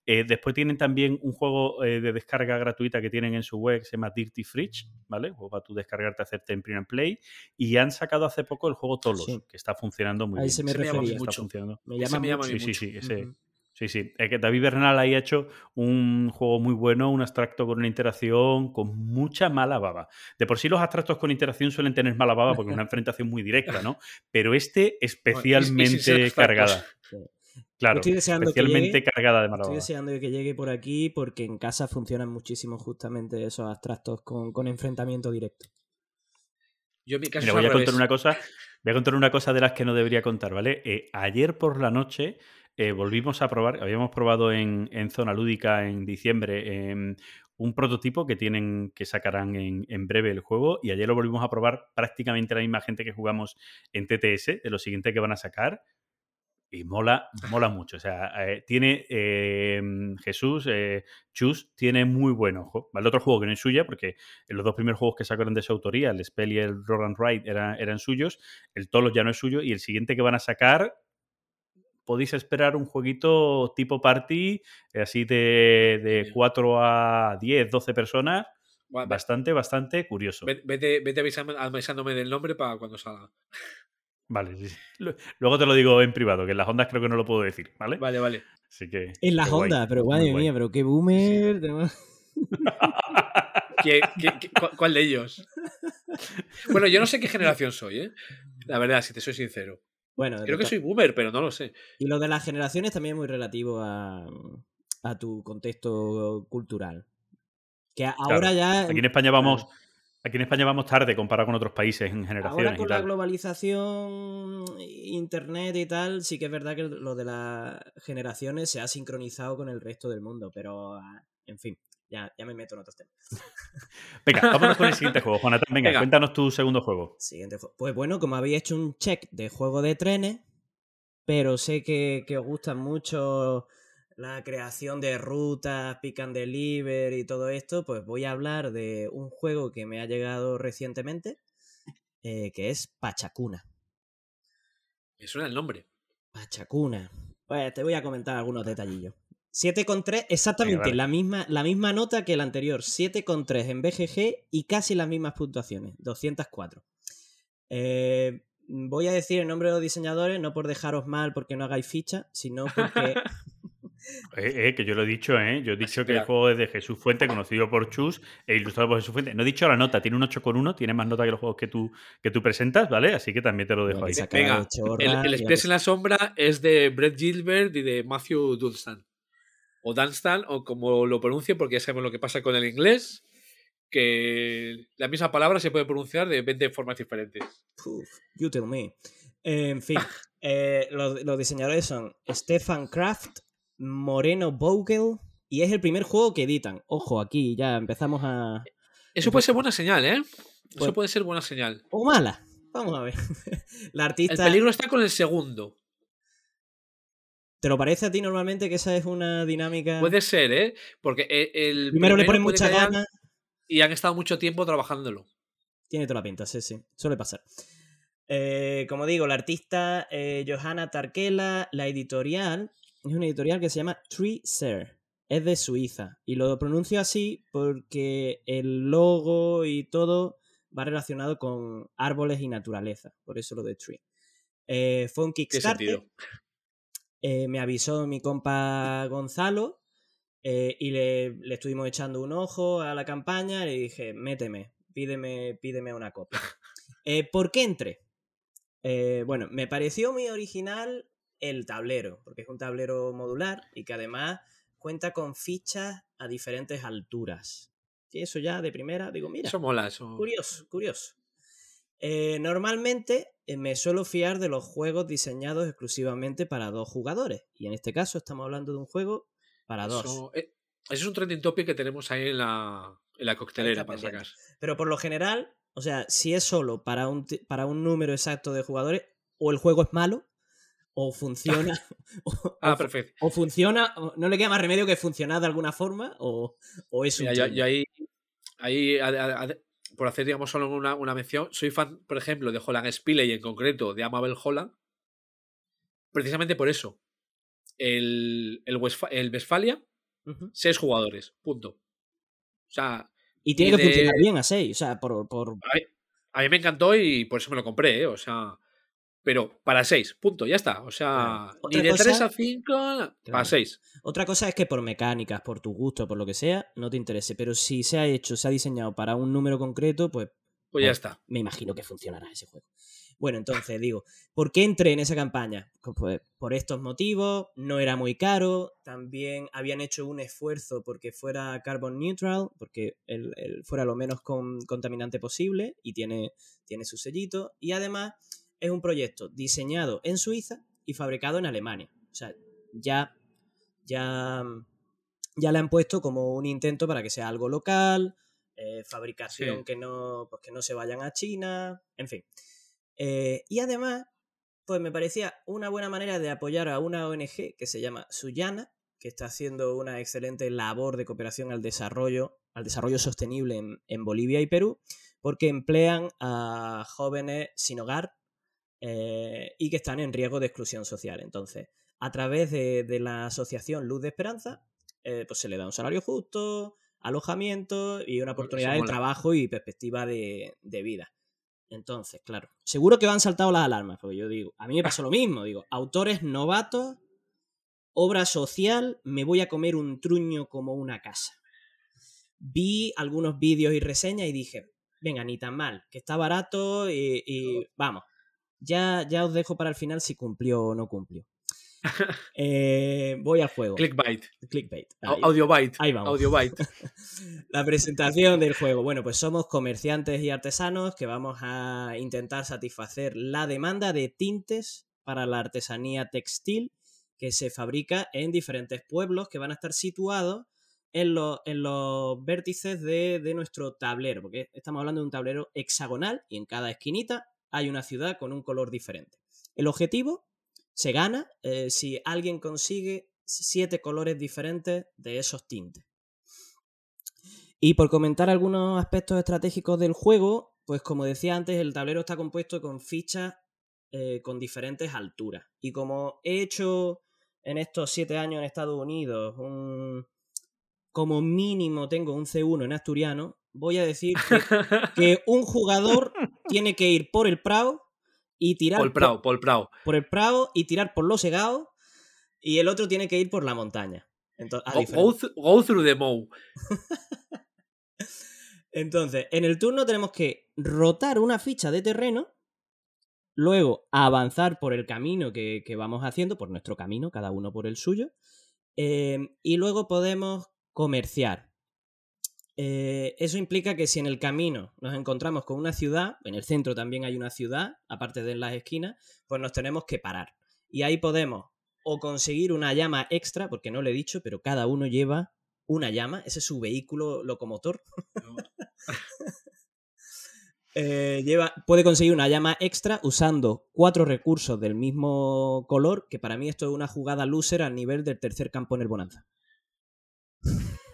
Eh, después tienen también un juego eh, de descarga gratuita que tienen en su web que se llama Dirty Fridge, ¿vale? Juego para tú descargarte, hacerte en print and play. Y han sacado hace poco el juego Tolos, Sí. que está funcionando muy A bien. ese me me llama. Está funcionando. Me llama me llama mucho. Sí, sí, sí. Sí, sí. Es que David Bernal ahí ha hecho un juego muy bueno, un abstracto con una interacción con mucha mala baba. De por sí los abstractos con interacción suelen tener mala baba porque es una enfrentación muy directa, ¿no? Pero este especialmente cargada. Claro, estoy deseando que especialmente llegue, cargada de mala Estoy baba. deseando que llegue por aquí porque en casa funcionan muchísimo justamente esos abstractos con, con enfrentamiento directo. Yo en mi caso Mira, voy a contar una cosa, voy a contar una cosa de las que no debería contar, ¿vale? Eh, ayer por la noche eh, volvimos a probar, habíamos probado en, Zona Lúdica en diciembre em, un prototipo que tienen, que sacarán en, breve el juego, y ayer lo volvimos a probar prácticamente la misma gente que jugamos en TTS, de lo siguiente que van a sacar. Y mola, mola mucho. O sea, eh, tiene eh, Jesús, eh, Chus, tiene muy buen ojo. El otro juego que no es suya, porque los dos primeros juegos que sacaron de su autoría, el Spell y el Roll and Ride, eran, eran suyos. El Tolos ya no es suyo. Y el siguiente que van a sacar, podéis esperar un jueguito tipo party, eh, así de, de Bien. 4 a 10, 12 personas. Bastante, bastante curioso. ve- Vete, vete avisándome del nombre para cuando salga. Vale, Luego te lo digo en privado, que en las ondas creo que no lo puedo decir, ¿vale? Vale, vale. Así que. En las ondas, pero madre guay. mía, pero qué boomer. tenemos- ¿Qué- qué- qué- cu- ¿Cuál de ellos? Bueno, yo no sé qué generación soy, ¿eh? La verdad, si te soy sincero. Bueno, Creo que soy boomer, pero no lo sé. Y lo de las generaciones también es muy relativo a, a tu contexto cultural. Que ahora ya. Aquí en España vamos. Aquí en España vamos tarde comparado con otros países en generaciones Ahora con y la globalización, internet y tal, sí que es verdad que lo de las generaciones se ha sincronizado con el resto del mundo, pero ah, en fin, ya, ya me meto en otros temas. Venga, vámonos con el siguiente juego. Jonathan, venga, Venga. cuéntanos tu segundo juego. Siguiente juego. Pues bueno, como habéis hecho un check de juego de trenes, pero sé que, que os gusta mucho la creación de rutas, pick and deliver y todo esto, pues voy a hablar de un juego que me ha llegado recientemente, eh, que es Pachacuna. Me suena el nombre. Pachacuna. Pues te voy a comentar algunos detallillos. 7,3, exactamente dale. la, misma, la misma nota que el anterior. 7,3 en BGG y casi las mismas puntuaciones. 204. Eh, voy a decir el nombre de los diseñadores, no por dejaros mal porque no hagáis ficha, sino porque Eh, eh, que yo lo he dicho, ¿eh? Yo he dicho que el juego es de Jesús Fuente, conocido por Chus e ilustrado por Jesús Fuente. No he dicho la nota, tiene un 8 con 1, tiene más nota que los juegos que tú, que tú presentas, ¿vale? Así que también te lo dejo ahí. Venga, El, el Express en la sombra es de Brett Gilbert y de Matthew Dunstan. O Dunstan, o como lo pronuncie, porque ya sabemos lo que pasa con el inglés, que la misma palabra se puede pronunciar de 20 formas diferentes. Uf, you tell me. Eh, en fin, eh, los, los diseñadores son Stefan Kraft, Moreno Vogel y es el primer juego que editan. Ojo, aquí ya empezamos a... Eso puede ser buena señal, ¿eh? Eso Pues- puede ser buena señal. O mala. Vamos a ver. La El artista... peligro está con el segundo. ¿Te lo parece a ti normalmente que esa es una dinámica? Puede ser, ¿eh? Porque e- el Primero le ponen mucha que hayan- gana. Y han estado mucho tiempo trabajándolo. Tiene toda la pinta, sí, sí. Suele pasar. Eh, como digo, la artista eh, Johanna Tarkela, la editorial, es una editorial que se llama Tree Ser. Es de Suiza. Y lo pronuncio así porque el logo y todo va relacionado con árboles y naturaleza. Por eso lo de Tree. Eh, fue un ¿Qué Kickstarter. sentido? Eh, me avisó mi compa Gonzalo eh, y le, le estuvimos echando un ojo a la campaña y le dije, méteme, pídeme, pídeme una copia. Eh, ¿Por qué entré? Bueno, me pareció muy original el tablero, porque es un tablero modular y que además cuenta con fichas a diferentes alturas. Y eso ya de primera, digo, mira, Eso mola, eso. Curioso, curioso. Eh, normalmente eh, me suelo fiar de los juegos diseñados exclusivamente para dos jugadores. Y en este caso estamos hablando de un juego para dos. Eso, eh, eso es un trending topic que tenemos ahí en la, en la coctelera para sacar. Pero por lo general, o sea, si es solo para un, para un número exacto de jugadores, o el juego es malo, o funciona. o, Ah, perfecto. o funciona, o no le queda más remedio que funcionar de alguna forma, o, o es un. Mira, yo, truño. yo ahí, ahí por hacer, digamos, solo una, una mención, soy fan, por ejemplo, de Holland Spilley y en concreto de Amabel Holland, precisamente por eso. El, el, Westfa- el Westfalia, seis jugadores, punto. O sea, Y tiene y que de- funcionar bien a 6, o sea, por, por, a mí, a mí me encantó y por eso me lo compré, ¿eh? O sea, pero para 6, punto, ya está. O sea, ni de cosa- 3 a 5, para Claro. 6. Otra cosa es que por mecánicas, por tu gusto, por lo que sea, no te interese. Pero si se ha hecho, se ha diseñado para un número concreto, pues Pues ya Bueno, está. me imagino que funcionará ese juego. Bueno, entonces digo, ¿por qué entré en esa campaña? Pues por estos motivos, no era muy caro, también habían hecho un esfuerzo porque fuera carbon neutral, porque el, el fuera lo menos con- contaminante posible y tiene, tiene su sellito, y además es un proyecto diseñado en Suiza y fabricado en Alemania. O sea, ya, ya, ya le han puesto como un intento para que sea algo local, eh, fabricación Sí. que, no, pues que no se vayan a China, en fin. Eh, y además, pues me parecía una buena manera de apoyar a una ONG que se llama Suyana, que está haciendo una excelente labor de cooperación al desarrollo, al desarrollo sostenible en, en Bolivia y Perú, porque emplean a jóvenes sin hogar eh, y que están en riesgo de exclusión social. Entonces, a través de, de la asociación Luz de Esperanza, eh, pues se le da un salario justo, alojamiento y una oportunidad de trabajo y perspectiva de, de vida. Entonces, claro, seguro que van saltado las alarmas, porque yo digo, a mí me pasó lo mismo, digo, autores novatos, obra social, me voy a comer un truño como una casa. Vi algunos vídeos y reseñas y dije, venga, ni tan mal, que está barato y, y vamos, ya, ya os dejo para el final si cumplió o no cumplió. Eh, voy al juego. Clickbait. Clickbait. Au- Ahí. Vamos. Audiobyte. La presentación del juego. Bueno, pues somos comerciantes y artesanos que vamos a intentar satisfacer la demanda de tintes para la artesanía textil que se fabrica en diferentes pueblos que van a estar situados en los, en los vértices de, de nuestro tablero, porque estamos hablando de un tablero hexagonal y en cada esquinita hay una ciudad con un color diferente. El objetivo se gana eh, si alguien consigue siete colores diferentes de esos tintes. Y por comentar algunos aspectos estratégicos del juego, pues como decía antes, el tablero está compuesto con fichas eh, con diferentes alturas. Y como he hecho en estos siete años en Estados Unidos, un, como mínimo tengo un C1 en asturiano, voy a decir que, que un jugador tiene que ir por el Prado y tirar Paul Prao, Paul Prao. por el Prado y tirar por los segados y el otro tiene que ir por la montaña. Entonces, Go, through the mow. Entonces, en el turno tenemos que rotar una ficha de terreno, luego avanzar por el camino que, que vamos haciendo, por nuestro camino, cada uno por el suyo, eh, y luego podemos comerciar. Eh, eso implica que si en el camino nos encontramos con una ciudad, en el centro también hay una ciudad, aparte de en las esquinas, pues nos tenemos que parar. Y ahí podemos o conseguir una llama extra, porque no lo he dicho, pero cada uno lleva una llama, ese es su vehículo locomotor. Eh, lleva, puede conseguir una llama extra usando cuatro recursos del mismo color, que para mí esto es una jugada loser al nivel del tercer campo en el Bonanza.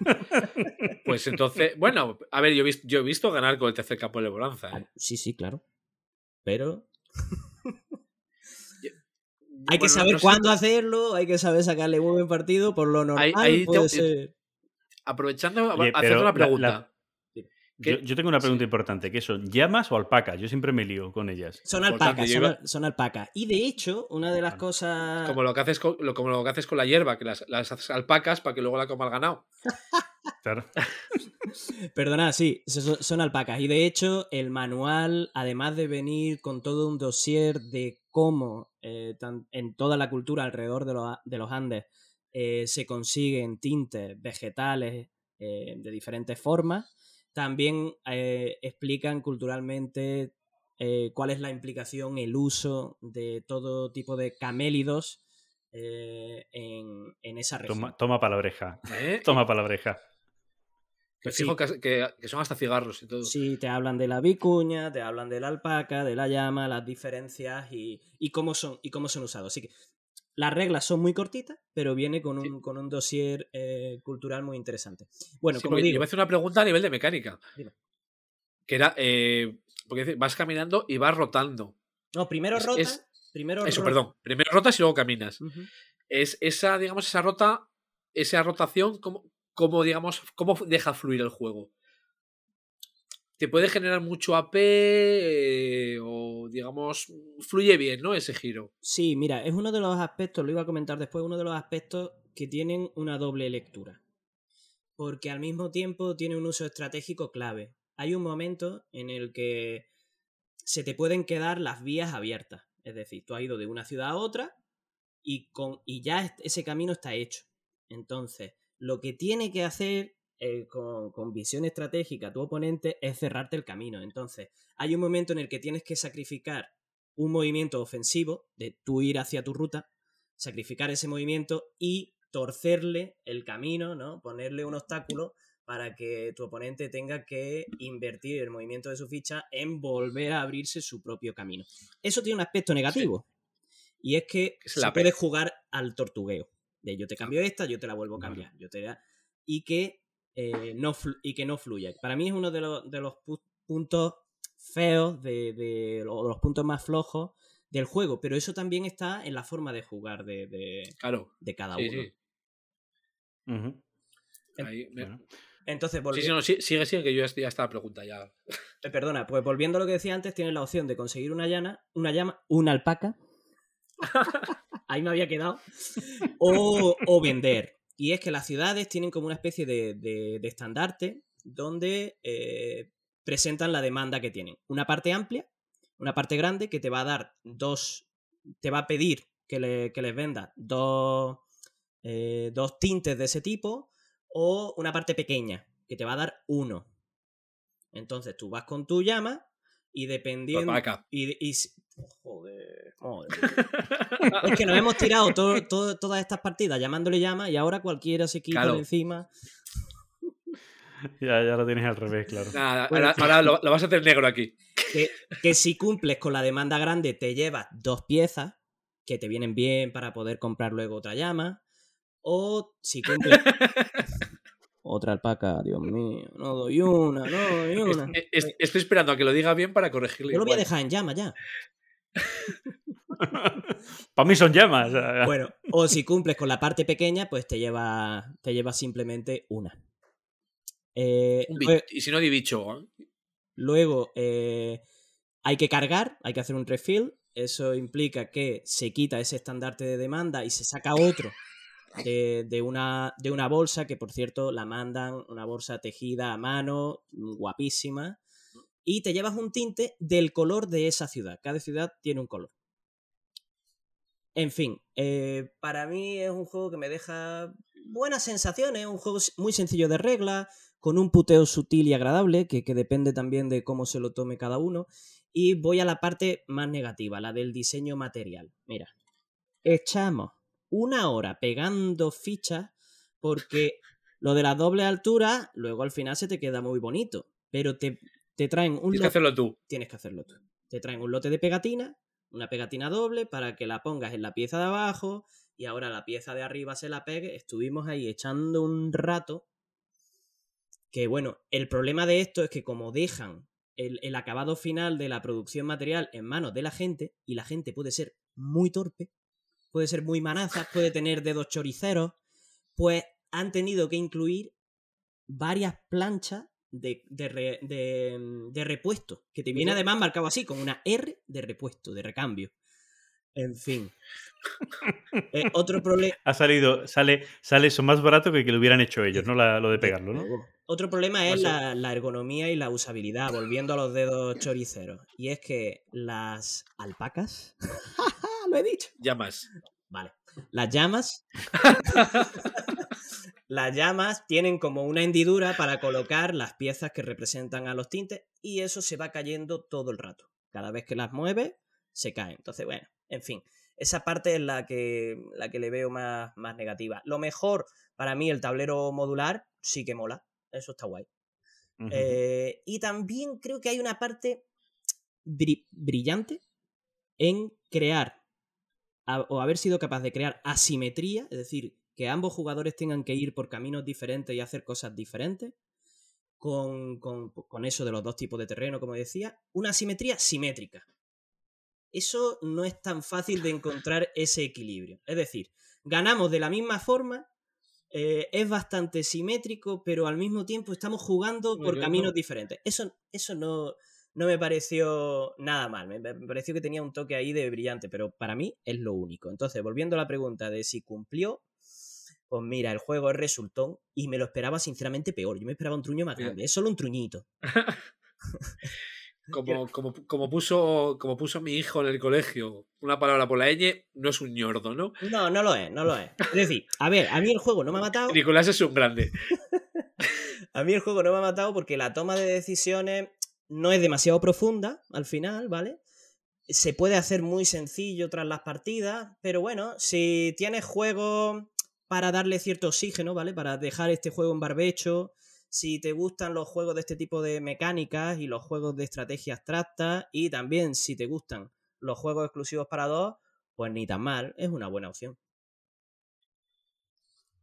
Pues entonces, bueno, a ver, yo he visto, yo he visto ganar con el tercer campo de Bonanza. ¿eh? Ah, Sí, sí, claro. Pero hay que saber no sé, cuándo hacerlo, hay que saber sacarle buen partido, por lo normal ahí puede te- ser... Aprovechando, Oye, haciendo la- pregunta. la- Yo, tengo una pregunta Sí. importante, ¿qué son? ¿Llamas o alpacas? Yo siempre me lío con ellas. Son alpacas, son, iba- al- son alpacas. Y de hecho, una de las cosas... Como lo que haces con, lo, como lo que haces con la hierba, que las, las haces alpacas para que luego la coma el ganado. Claro. Perdona, sí, so- son alpacas. Y de hecho, el manual, además de venir con todo un dossier de cómo eh, tan- en toda la cultura alrededor de los, de los Andes eh, se consiguen tintes vegetales eh, de diferentes formas, también eh, explican culturalmente eh, cuál es la implicación, el uso de todo tipo de camélidos eh, en, en esa región. Toma, toma para la oreja. ¿eh? Toma para la oreja. Me Sí. fijo que, que- que son hasta cigarros y todo. Sí, te hablan de la vicuña, te hablan de la alpaca, de la llama, las diferencias y, y cómo son y cómo son usados. Así que las reglas son muy cortitas, pero viene con un, con un dossier eh, cultural muy interesante. Bueno, Sí, como digo, Yo me hice una pregunta a nivel de mecánica. Dime. Que era, eh, porque vas caminando y vas rotando. no, primero es- rota, es- primero Eso, perdón. Primero rotas y luego caminas. Es esa, digamos, esa rota, esa rotación, ¿cómo, cómo, digamos, cómo deja fluir el juego? Te puede generar mucho AP eh, o, digamos, fluye bien, ¿no? Ese giro. Sí, mira, es uno de los aspectos, lo iba a comentar después, uno de los aspectos que tienen una doble lectura. Porque al mismo tiempo tiene un uso estratégico clave. Hay un momento en el que se te pueden quedar las vías abiertas. Es decir, tú has ido de una ciudad a otra y, con, y ya ese camino está hecho. Entonces, lo que tiene que hacer eh, con, con, visión estratégica tu oponente es cerrarte el camino. Entonces, hay un momento en el que tienes que sacrificar un movimiento ofensivo de tú ir hacia tu ruta, sacrificar ese movimiento y torcerle el camino, ¿no? Ponerle un obstáculo para que tu oponente tenga que invertir el movimiento de su ficha en volver a abrirse su propio camino. Eso tiene un aspecto negativo. Sí. Y es que Es se la puede pena. jugar al tortugueo. De yo te cambio esta, yo te la vuelvo a cambiar. Yo te la- Y que eh, no y que no fluya. Para mí es uno de los, de los pu- puntos feos, de, de- o de los puntos más flojos del juego. Pero eso también está en la forma de jugar de, de- Claro. de cada Sí, uno. sí. Ujú. Ahí me- Bueno. Entonces, Sí, sí, no, sí, sigue, sigue, que yo ya, ya está la pregunta ya. Eh, Perdona, pues volviendo a lo que decía antes, tienes la opción de conseguir una llana, una llama, una alpaca. Ahí me había quedado. O, o vender. Y es que las ciudades tienen como una especie de, de- de estandarte donde eh, presentan la demanda que tienen. Una parte amplia, una parte grande que te va a dar dos. Te va a pedir que, le- que les vendas dos, eh, dos tintes de ese tipo. O una parte pequeña que te va a dar uno. Entonces tú vas con tu llama y dependiendo. Y, y Joder, joder. Es que nos hemos tirado todo- todo- todas estas partidas llamándole llama y ahora cualquiera se quita Claro. de encima. Ya, ya lo tienes al revés, claro. Nada, Bueno. ahora, ahora lo, lo vas a hacer negro aquí. Que, que si cumples con la demanda grande te llevas dos piezas que te vienen bien para poder comprar luego otra llama. O si cumples. otra alpaca, Dios mío. No doy una, no doy una. es- estoy esperando a que lo diga bien para corregirle. Yo lo voy a dejar en llama ya. Para mí son llamas. Bueno, o si cumples con la parte pequeña, pues te lleva, te lleva simplemente una. Eh, Un y si no, di bicho. ¿eh? Luego eh, hay que cargar, hay que hacer un refill. Eso implica que se quita ese estandarte de demanda y se saca otro de, de una, de una bolsa, que por cierto la mandan, una bolsa tejida a mano, guapísima. Y te llevas un tinte del color de esa ciudad. Cada ciudad tiene un color. En fin, eh, para mí es un juego que me deja buenas sensaciones, es un juego muy sencillo de reglas, con un puteo sutil y agradable, que, que depende también de cómo se lo tome cada uno. Y voy a la parte más negativa, la del diseño material. Mira, echamos una hora pegando fichas porque lo de la doble altura, luego al final se te queda muy bonito, pero te, te traen un Tienes que lote- hacerlo tú. tienes que hacerlo tú. Te traen un lote de pegatina, una pegatina doble para que la pongas en la pieza de abajo y ahora la pieza de arriba se la pegue. Estuvimos ahí echando un rato. Que bueno, el problema de esto es que como dejan el, el acabado final de la producción material en manos de la gente, y la gente puede ser muy torpe, puede ser muy manaza, puede tener dedos choriceros, pues han tenido que incluir varias planchas de, de, re- de- de repuesto, que te viene además marcado así, con una R de repuesto, de recambio. En fin. Eh, otro problema. Ha salido, sale, sale eso más barato que que lo hubieran hecho ellos, no La- lo de pegarlo, ¿no? Otro problema es la, la ergonomía y la usabilidad, volviendo a los dedos choriceros. Y es que las alpacas. Lo he dicho. Llamas. Vale. Las llamas. las llamas tienen como una hendidura para colocar las piezas que representan a los tintes y eso se va cayendo todo el rato. Cada vez que las mueves, se caen. Entonces, bueno, en fin. Esa parte es la que, la que le veo más, más negativa. Lo mejor, para mí, el tablero modular sí que mola. Eso está guay. Eh, y también creo que hay una parte bri- brillante en crear a- o haber sido capaz de crear asimetría, es decir, que ambos jugadores tengan que ir por caminos diferentes y hacer cosas diferentes, con, con- con eso de los dos tipos de terreno, como decía, una asimetría simétrica. Eso no es tan fácil de encontrar ese equilibrio. Es decir, ganamos de la misma forma eh, es bastante simétrico, pero al mismo tiempo estamos jugando por caminos ¿no? diferentes. Eso, eso no, no me pareció nada mal, me, me pareció que tenía un toque ahí de brillante, pero para mí es lo único. Entonces, volviendo a la pregunta de si cumplió, pues mira, el juego es resultón y me lo esperaba sinceramente peor. Yo me esperaba un truño más grande, es solo un truñito. Como, como, como, puso, como puso mi hijo en el colegio, una palabra por la ñ, no es un ñordo, ¿no? No, no lo es, no lo es. Es decir, a ver, a mí el juego no me ha matado. Nicolás es un grande. A mí el juego no me ha matado porque la toma de decisiones no es demasiado profunda al final, ¿vale? Se puede hacer muy sencillo tras las partidas, pero bueno, si tienes juegos para darle cierto oxígeno, ¿vale? Para dejar este juego en barbecho, si te gustan los juegos de este tipo de mecánicas y los juegos de estrategia abstracta, y también si te gustan los juegos exclusivos para dos, pues ni tan mal, es una buena opción.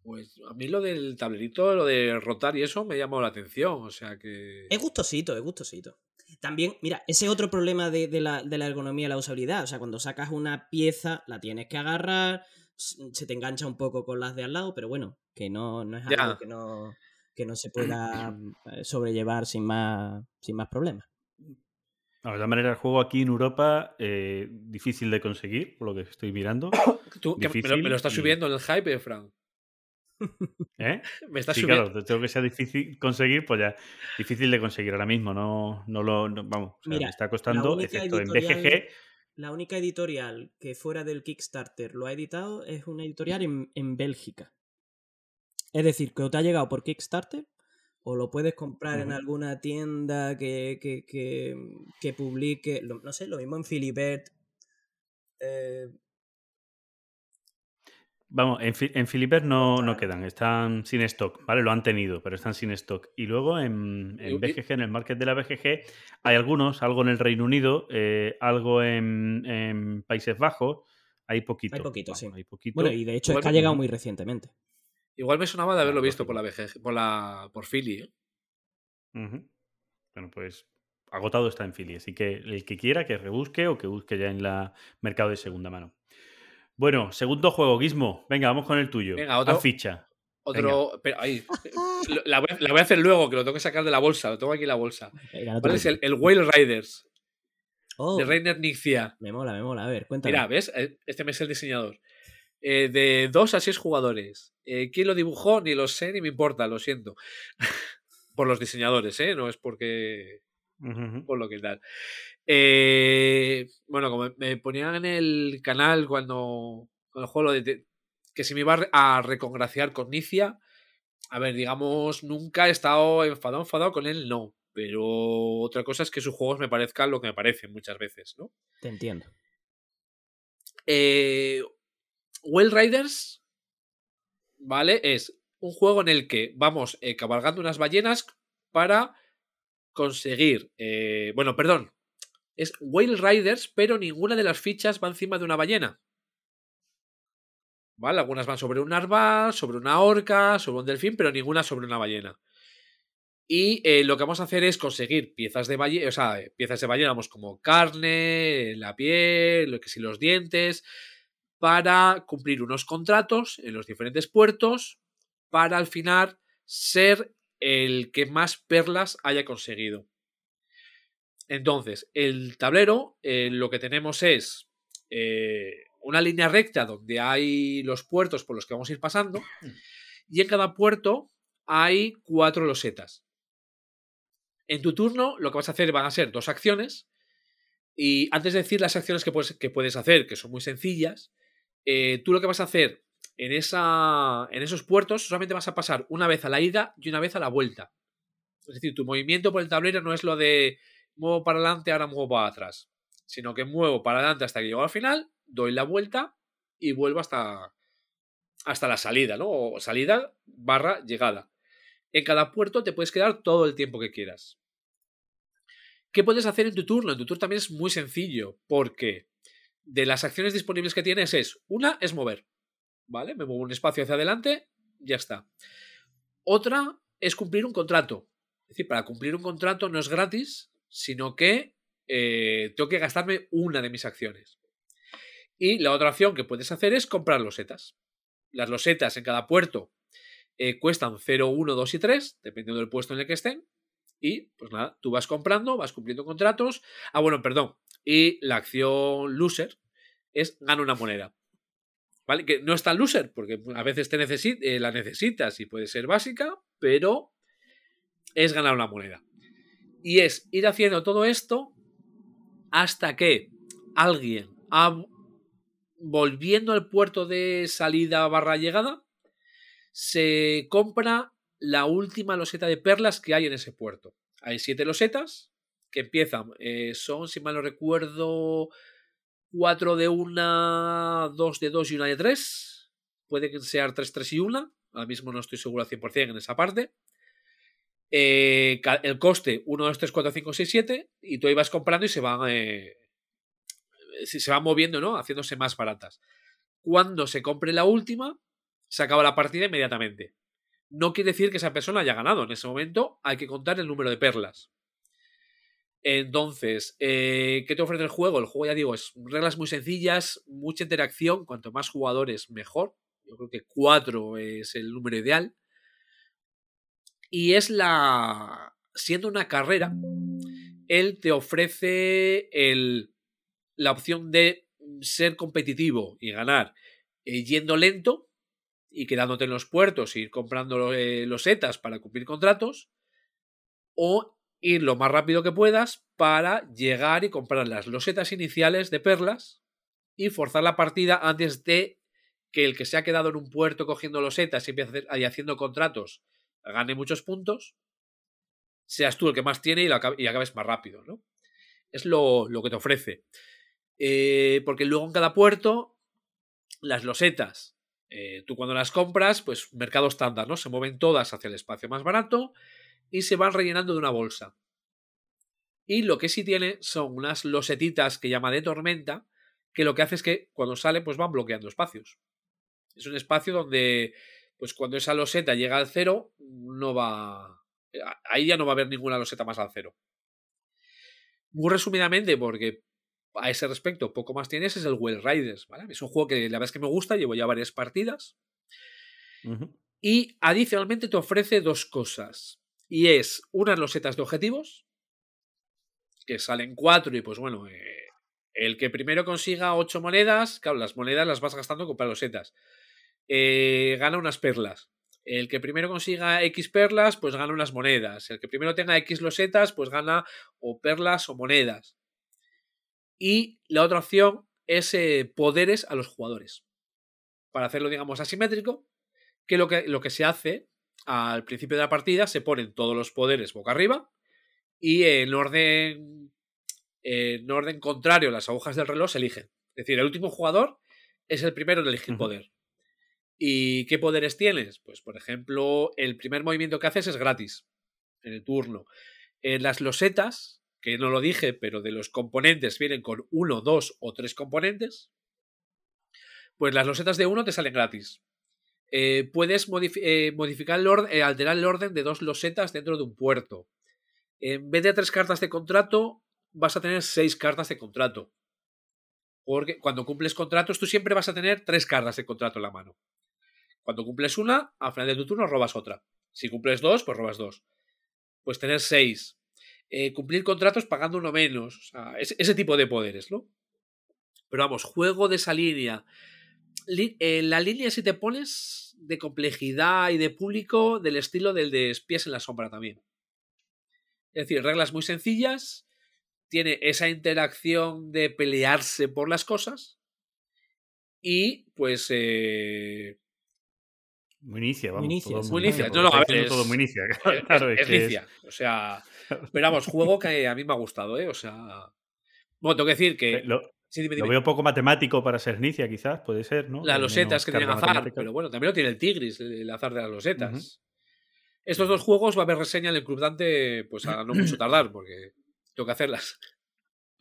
Pues a mí lo del tablerito, lo de rotar y eso me llamó la atención. O sea que. Es gustosito, es gustosito. También, mira, ese otro problema de, de la, de la ergonomía y la usabilidad. O sea, cuando sacas una pieza, la tienes que agarrar, se te engancha un poco con las de al lado, pero bueno, que no, no es algo que no, que no se pueda eh, sobrellevar sin más, sin más problemas. No, de todas maneras, el juego aquí en Europa, eh, difícil de conseguir, por lo que estoy mirando. Tú, que me, lo, me lo estás y- subiendo en el hype, Fran. ¿Eh? Me estás Sí, subiendo. claro, tengo que sea difícil conseguir, pues ya, difícil de conseguir ahora mismo, no, no lo, no- vamos, o sea, Mira, me está costando, excepto en BGG, La única editorial que fuera del Kickstarter lo ha editado es una editorial en, en Bélgica. Es decir, que o te ha llegado por Kickstarter o lo puedes comprar en alguna tienda que, que, que, que publique, lo- no sé, lo mismo en Philibert. Eh, Vamos, en, en Philibert no, no quedan, están sin stock, ¿vale? Lo han tenido, pero están sin stock. Y luego en, en BGG, en el market de la BGG, hay algunos, algo en el Reino Unido, eh, algo en, en Países Bajos, hay poquito. Hay poquito, vamos, sí. Hay poquito. bueno, y de hecho es Igual que ha llegado muy recientemente. Igual me sonaba de haberlo visto por la BG, por la por Philly. ¿eh? Bueno, pues agotado está en Philly, así que el que quiera que rebusque o que busque ya en la mercado de segunda mano. Bueno, segundo juego, Gizmo. Venga, vamos con el tuyo. Venga, otro- Haz ficha. Otro. Pero ahí. La voy, a- la voy a hacer luego, que lo tengo que sacar de la bolsa. Lo tengo aquí en la bolsa. Venga, no te ¿Cuál es el, el Whale Riders? Oh, De Reiner Nixia. me mola, me mola. A ver, cuéntame. Mira, ¿ves? Eh, Este mes es el diseñador. Eh, de 2 a 6 jugadores. Eh, ¿Quién lo dibujó? Ni lo sé, ni me importa, lo siento. por los diseñadores, ¿eh? No es porque. Por lo que tal. Eh, bueno, como me ponían en el canal cuando, cuando el juego lo de que se me iba a recongraciar con Nicia, a ver, digamos, nunca he estado enfadado, enfadado con él, no. Pero otra cosa es que sus juegos me parezcan lo que me parecen muchas veces, ¿no? Te entiendo. Eh, Well Riders, ¿vale? Es un juego en el que vamos eh, cabalgando unas ballenas para conseguir. eh, bueno, perdón. Es Whale Riders, pero ninguna de las fichas va encima de una ballena. ¿Vale? Algunas van sobre un narval, sobre una orca, sobre un delfín, pero ninguna sobre una ballena. Y eh, lo que vamos a hacer es conseguir piezas de ballena, o sea, piezas de ballena, vamos, como carne, la piel, lo que sí, los dientes, para cumplir unos contratos en los diferentes puertos, para al final ser el que más perlas haya conseguido. Entonces, el tablero eh, lo que tenemos es eh, una línea recta donde hay los puertos por los que vamos a ir pasando y en cada puerto hay cuatro losetas. En tu turno lo que vas a hacer van a ser dos acciones y antes de decir las acciones que puedes, que puedes hacer, que son muy sencillas, eh, tú lo que vas a hacer en, esos puertos solamente vas a pasar una vez a la ida y una vez a la vuelta. Es decir, tu movimiento por el tablero no es lo de muevo para adelante, ahora muevo para atrás, sino que muevo para adelante hasta que llego al final, doy la vuelta y vuelvo hasta, hasta la salida, ¿no? O salida barra llegada. En cada puerto te puedes quedar todo el tiempo que quieras. ¿Qué puedes hacer en tu turno? En tu turno también es muy sencillo, porque de las acciones disponibles que tienes es, una es mover, ¿vale? Me muevo un espacio hacia adelante, ya está. Otra es cumplir un contrato. Es decir, para cumplir un contrato no es gratis, sino que eh, tengo que gastarme una de mis acciones. Y la otra opción que puedes hacer es comprar losetas. Las losetas en cada puerto eh, cuestan 0, 1, 2 y 3, dependiendo del puesto en el que estén. Y pues nada, tú vas comprando, vas cumpliendo contratos. Ah, bueno, perdón. Y la acción loser es gana una moneda. ¿Vale? Que no es tan loser, porque a veces te eh, la necesitas y puede ser básica, pero es ganar una moneda. Y es ir haciendo todo esto hasta que alguien, volviendo al puerto de salida barra llegada, se compra la última loseta de perlas que hay en ese puerto. Hay siete losetas que empiezan, eh, son, si mal no recuerdo, cuatro de una, dos de dos y una de tres. Puede que sean tres, tres y una. Ahora mismo no estoy seguro al 100% en esa parte. Eh, el coste 1, 2, 3, 4, 5, 6, 7 y tú ahí vas comprando y se van eh, se van moviendo, ¿no? Haciéndose más baratas. Cuando se compre la última, se acaba la partida inmediatamente. No quiere decir que esa persona haya ganado. En ese momento hay que contar el número de perlas. Entonces, eh, ¿qué te ofrece el juego? El juego, ya digo, es reglas muy sencillas, mucha interacción. Cuanto más jugadores, mejor. Yo creo que 4 es el número ideal. Y es la. Siendo una carrera, él te ofrece el, la opción de ser competitivo y ganar eh, yendo lento y quedándote en los puertos, ir comprando eh, losetas para cumplir contratos, o ir lo más rápido que puedas para llegar y comprar las losetas iniciales de perlas y forzar la partida antes de que el que se ha quedado en un puerto cogiendo losetas y y haciendo contratos gane muchos puntos, seas tú el que más tiene y acabes más rápido, ¿no? Es lo, lo que te ofrece. Eh, porque luego en cada puerto, las losetas, eh, tú cuando las compras, pues mercado estándar, ¿no? Se mueven todas hacia el espacio más barato y se van rellenando de una bolsa. Y lo que sí tiene son unas losetitas que llama de tormenta, que lo que hace es que cuando sale, pues van bloqueando espacios. Es un espacio donde, pues cuando esa loseta llega al cero, no va. Ahí ya no va a haber ninguna loseta más al cero. Muy resumidamente, porque a ese respecto poco más tienes, es el Well Riders, ¿vale? Es un juego que la verdad es que me gusta, llevo ya varias partidas. Y adicionalmente te ofrece dos cosas. Y es unas losetas de objetivos, que salen cuatro y pues bueno, eh, el que primero consiga ocho monedas, claro, las monedas las vas gastando en comprar losetas. Eh, gana unas perlas. El que primero consiga X perlas, pues gana unas monedas. El que primero tenga X losetas, pues gana o perlas o monedas. Y la otra opción es eh, poderes a los jugadores. Para hacerlo, digamos, asimétrico, que lo que, lo que se hace al principio de la partida se ponen todos los poderes boca arriba y en orden, en orden contrario las agujas del reloj se eligen. Es decir, el último jugador es el primero en elegir poder. ¿Y qué poderes tienes? Pues, por ejemplo, el primer movimiento que haces es gratis en el turno. En las losetas, que no lo dije, pero de los componentes vienen con uno, dos o tres componentes, pues las losetas de uno te salen gratis. Eh, puedes eh, modificar el orden, eh, alterar el orden de dos losetas dentro de un puerto. En vez de tres cartas de contrato, vas a tener seis cartas de contrato. Porque cuando cumples contratos, tú siempre vas a tener tres cartas de contrato en la mano. Cuando cumples una, al final de tu turno robas otra. Si cumples dos, pues robas dos. Pues tener seis. Cumplir contratos pagando uno menos. O sea, ese, ese tipo de poderes, ¿no? Pero vamos, juego de esa línea. Eh, la línea, si te pones de complejidad y de público, del estilo del de espías en la sombra también. Es decir, reglas muy sencillas. Tiene esa interacción de pelearse por las cosas. Y pues. eh, Muy inicia, vamos. Muy inicia, todo sí. Muy inicia. todo No, no, a ver, todo es- muy inicia. Claro, es es que es- licia. O sea. Pero vamos, juego que a mí me ha gustado, ¿eh? O sea. Bueno, tengo que decir que. Lo, sí, dime, lo veo poco matemático para ser inicia, quizás, puede ser, ¿no? Las Eh, losetas que tienen azar, matemática. pero bueno, también lo tiene el Tigris, el azar de las losetas. Estos dos juegos va a haber reseña en el Club Dante, pues a no mucho tardar, porque tengo que hacerlas.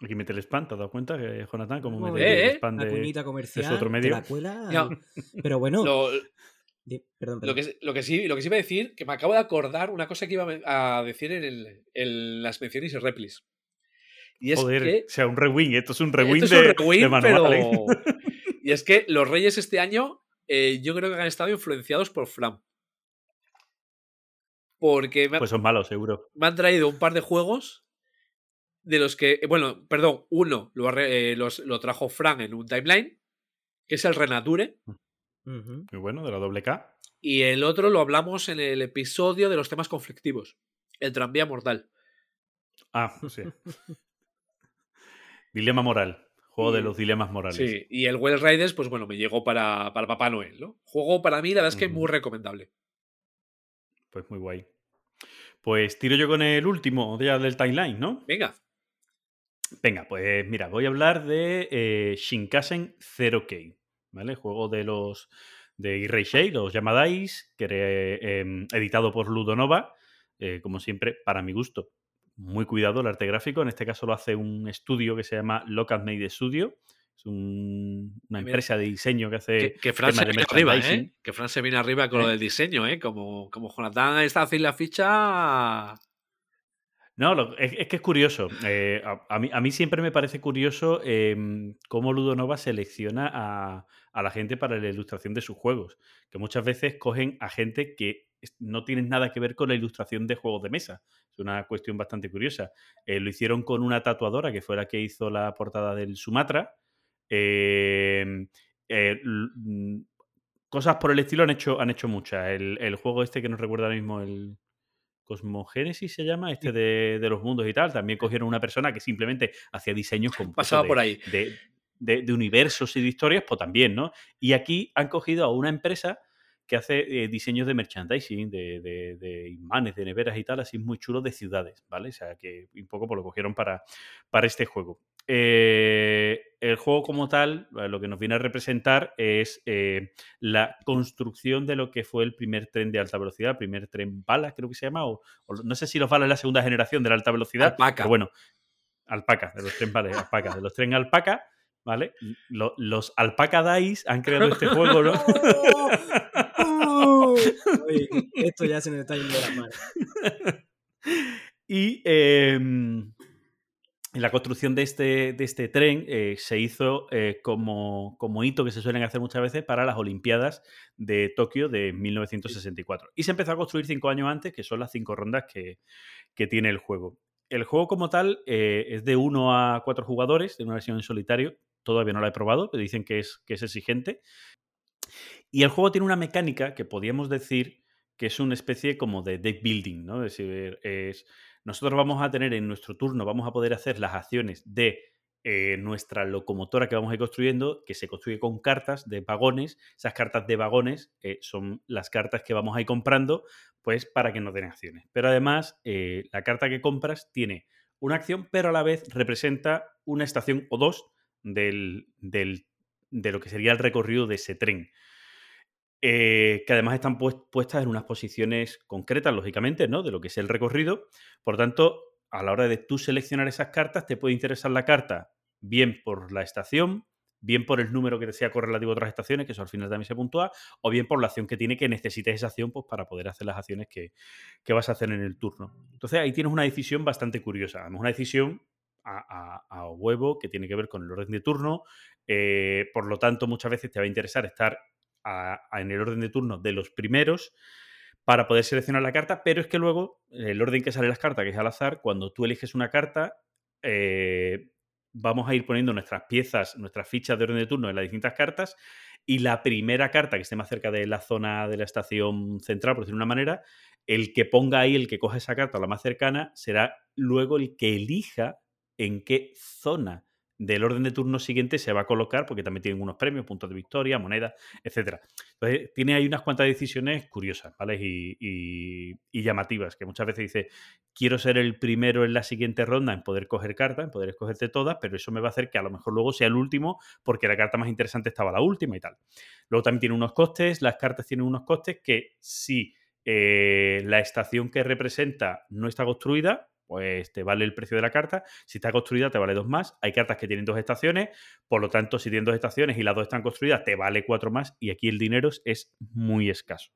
Aquí mete el spam, ¿te has dado cuenta, que Jonathan? Como mete ver, el ¿eh? spam La de... comercial, otro te medio. la cuela. Pero bueno, Lo, di- perdón, lo perdón. que, lo, que sí, lo que sí iba a decir, que me acabo de acordar una cosa que iba a decir en, el- en las menciones y replis. Y es Joder, que o sea, un rewind. Esto es un rewind Esto es de, un rewind, de manual, ¿eh? y es que los Reyes este año, eh, yo creo que han estado influenciados por Fran. Porque me, Pues son malos, seguro. me han traído un par de juegos de los que, bueno, perdón, uno lo, eh, los- lo trajo Fran en un timeline, que es el Renature. Muy bueno, de la doble K. y el otro lo hablamos en el episodio de los temas conflictivos, el tranvía mortal. Ah, sí. Dilema moral. Juego de Y- los dilemas morales. Sí, y el Well Riders, pues bueno, me llegó para, para Papá Noel, ¿no? Juego para mí, la verdad es que muy recomendable. Pues muy guay. Pues tiro yo con el último ya del timeline, ¿no? Venga, Venga, pues mira, voy a hablar de eh, Shinkansen 0K, ¿vale? Juego de los de Irreishei, los Yamadais, que era, em, editado por Ludonova, eh, como siempre, para mi gusto. Muy cuidado el arte gráfico, en este caso lo hace un estudio que se llama Lock and Made Studio, es un- una empresa de diseño que hace que, que Fran se viene arriba, ¿eh? Que Fran se viene arriba con lo ¿Eh? del diseño, ¿eh? Como, como Jonathan está haciendo la ficha... No, lo- es, es que es curioso. Eh, a, a mí, a mí siempre me parece curioso em, cómo Ludonova selecciona a, a la gente para la ilustración de sus juegos. Que muchas veces cogen a gente que no tienen nada que ver con la ilustración de juegos de mesa. Es una cuestión bastante curiosa. Eh, lo hicieron con una tatuadora que fue la que hizo la portada del Sumatra. Em, eh, mm, cosas por el estilo han hecho, han hecho muchas. El, el juego este que nos recuerda ahora mismo el Cosmogénesis se llama, este de, de los mundos y tal. También cogieron una persona que simplemente hacía diseños con Pasaba de, por ahí. de, de- de universos y de historias, pues también, ¿no? Y aquí han cogido a una empresa que hace eh, diseños de merchandising, de, de- de imanes, de neveras y tal, así muy chulos de ciudades, ¿vale? O sea, que un poco pues, lo cogieron para, para este juego. Eh, el juego como tal, eh, lo que nos viene a representar es eh, la construcción de lo que fue el primer tren de alta velocidad, el primer tren bala, creo que se llama, o, o no sé si los balas es la segunda generación de la alta velocidad, Alpaca. pero bueno, alpaca, de los tren vale, alpaca, de los tren alpaca, ¿vale? Lo- los alpaca dice han creado este juego, ¿no? Oye, esto ya se me está yendo de las manos. y eh, en la construcción de este, de este tren eh, se hizo eh, como, como hito que se suelen hacer muchas veces para las Olimpiadas de Tokio de 1964. Y se empezó a construir cinco años antes, que son las cinco rondas que, que tiene el juego. El juego como tal eh, es de 1 a 4 jugadores, de una versión en solitario. Todavía no la he probado, pero dicen que es, que es exigente. Y el juego tiene una mecánica que podríamos decir que es una especie como de deck building, ¿no? Es decir, es, nosotros vamos a tener en nuestro turno, vamos a poder hacer las acciones de eh, nuestra locomotora que vamos a ir construyendo, que se construye con cartas de vagones. Esas cartas de vagones eh, son las cartas que vamos a ir comprando, pues para que nos den acciones. Pero además, eh, la carta que compras tiene una acción, pero a la vez representa una estación o dos del, del, de lo que sería el recorrido de ese tren. Eh, que además están pues, puestas en unas posiciones concretas, lógicamente, ¿no? De lo que es el recorrido. Por tanto, a la hora de tú seleccionar esas cartas, te puede interesar la carta bien por la estación, bien por el número que te sea correlativo a otras estaciones, que eso al final también se puntúa, o bien por la acción que tiene que necesites esa acción pues, para poder hacer las acciones que, que vas a hacer en el turno. Entonces ahí tienes una decisión bastante curiosa. Además, una decisión a huevo que tiene que ver con el orden de turno. Eh, por lo tanto, muchas veces te va a interesar estar en el orden de turno de los primeros para poder seleccionar la carta, pero es que luego el orden que salen las cartas, que es al azar, cuando tú eliges una carta, eh, vamos a ir poniendo nuestras piezas, nuestras fichas de orden de turno en las distintas cartas y la primera carta que esté más cerca de la zona de la estación central, por decirlo de una manera, el que ponga ahí, el que coja esa carta, la más cercana, será luego el que elija en qué zona del orden de turno siguiente se va a colocar, porque también tienen unos premios, puntos de victoria, monedas, etc. Entonces, tiene ahí unas cuantas decisiones curiosas, ¿vale? Y, llamativas, que muchas veces dice, quiero ser el primero en la siguiente ronda en poder coger cartas, en poder escogerte todas, pero eso me va a hacer que a lo mejor luego sea el último, porque la carta más interesante estaba la última y tal. Luego también tiene unos costes, las cartas tienen unos costes que si eh, la estación que representa no está construida, pues te vale el precio de la carta. Si está construida, te vale dos más. Hay cartas que tienen dos estaciones, por lo tanto, si tienen dos estaciones y las dos están construidas, te vale cuatro más. Y aquí el dinero es muy escaso.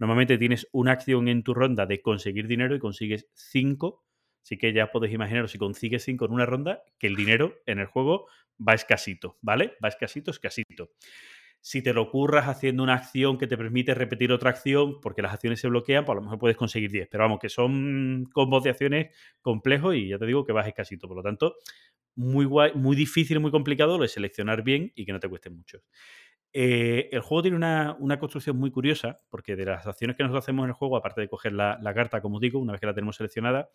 Normalmente tienes una acción en tu ronda de conseguir dinero y consigues cinco. Así que ya podéis imaginaros si consigues cinco en una ronda, que el dinero en el juego va escasito, ¿vale? Va escasito, escasito. Si te lo curras haciendo una acción que te permite repetir otra acción, porque las acciones se bloquean, pues a lo mejor puedes conseguir 10. Pero vamos, que son combos de acciones complejos y ya te digo que vas escasito. Por lo tanto, muy guay, muy difícil, muy complicado lo de seleccionar bien y que no te cueste mucho. Eh, el juego tiene una, una, construcción muy curiosa, porque de las acciones que nosotros hacemos en el juego, aparte de coger la, carta, como digo, una vez que la tenemos seleccionada,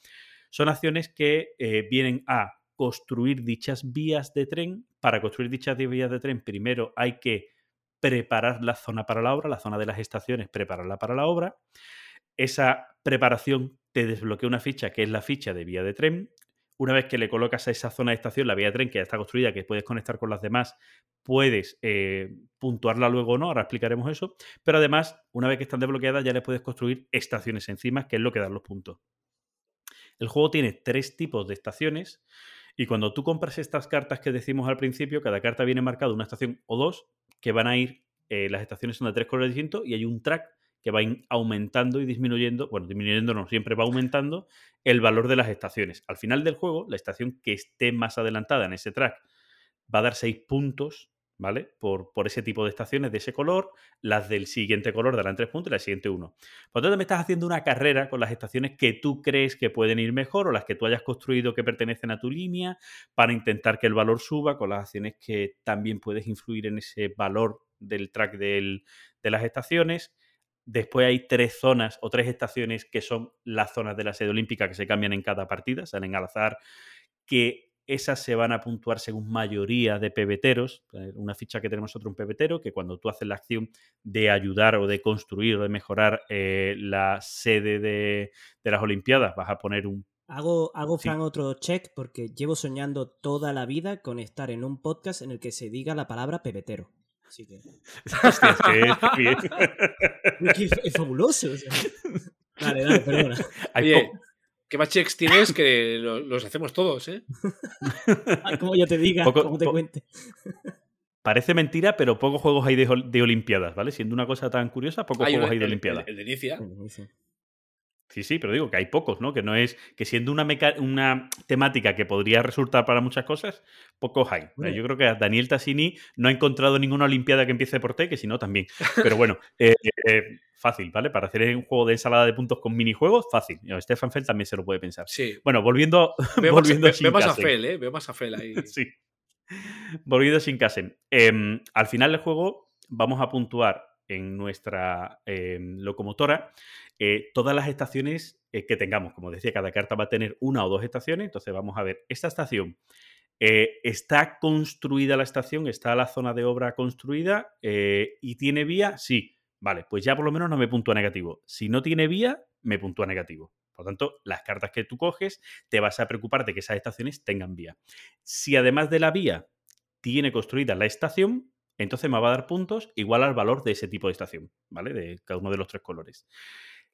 son acciones que eh, vienen a construir dichas vías de tren. Para construir dichas vías de tren, primero hay que preparar la zona para la obra, la zona de las estaciones, prepararla para la obra. Esa preparación te desbloquea una ficha que es la ficha de vía de tren. Una vez que le colocas a esa zona de estación la vía de tren que ya está construida, que puedes conectar con las demás, puedes eh, puntuarla luego o no, ahora explicaremos eso. Pero además, una vez que están desbloqueadas, ya le puedes construir estaciones encima, que es lo que dan los puntos. El juego tiene tres tipos de estaciones. Y cuando tú compras estas cartas que decimos al principio, cada carta viene marcada una estación o dos que van a ir, eh, las estaciones son de tres colores distintos y hay un track que va aumentando y disminuyendo, bueno, disminuyendo no, siempre va aumentando el valor de las estaciones. Al final del juego, la estación que esté más adelantada en ese track va a dar seis puntos ¿vale? Por, por, ese tipo de estaciones de ese color, las del siguiente color darán tres puntos y la siguiente uno. Por lo tanto, me estás haciendo una carrera con las estaciones que tú crees que pueden ir mejor o las que tú hayas construido que pertenecen a tu línea para intentar que el valor suba con las acciones que también puedes influir en ese valor del track de las estaciones. Después hay tres zonas o tres estaciones que son las zonas de la sede olímpica que se cambian en cada partida, salen al azar, que esas se van a puntuar según mayoría de pebeteros. Eh, una ficha que tenemos otro un pebetero, que cuando tú haces la acción de ayudar o de construir o de mejorar eh, la sede de, las Olimpiadas, vas a poner un Hago, hago Fran, otro check porque llevo soñando toda la vida con estar en un podcast en el que se diga la palabra pebetero. Así que. Hostia, es, es, fabuloso. Dale, dale, perdona. Hay, ¿Qué más checks tienes que los hacemos todos, eh? como yo te diga, como te cuente. Parece mentira, pero pocos juegos hay de, Olimpiadas, ¿vale? Siendo una cosa tan curiosa, pocos juegos hay de Olimpiadas. El, de Inicia. Sí, sí, pero digo que hay pocos, ¿no? Que no es. Que siendo una, una temática que podría resultar para muchas cosas, pocos hay. Yo creo que Daniel Tassini no ha encontrado ninguna Olimpiada que empiece por T, que si no, también. Pero bueno, eh, eh, fácil, ¿vale? Para hacer un juego de ensalada de puntos con minijuegos, fácil. Stefan Feld también se lo puede pensar. Sí. Bueno, volviendo. Veo, volviendo más, más a Fel, ¿eh? Veo más a Fel ahí. sí. Volviendo sin Shinkasen. Em, al final del juego vamos a puntuar en nuestra em, locomotora eh, todas las estaciones eh, que tengamos. Como decía, cada carta va a tener una o dos estaciones. Entonces vamos a ver, esta estación eh, está construida la estación, está la zona de obra construida y tiene vía, sí. Vale, pues ya por lo menos no me puntúa negativo. Si no tiene vía, me puntúa negativo. Por lo tanto, las cartas que tú coges, te vas a preocupar de que esas estaciones tengan vía. Si además de la vía tiene construida la estación, entonces me va a dar puntos igual al valor de ese tipo de estación, ¿vale? De cada uno de los tres colores.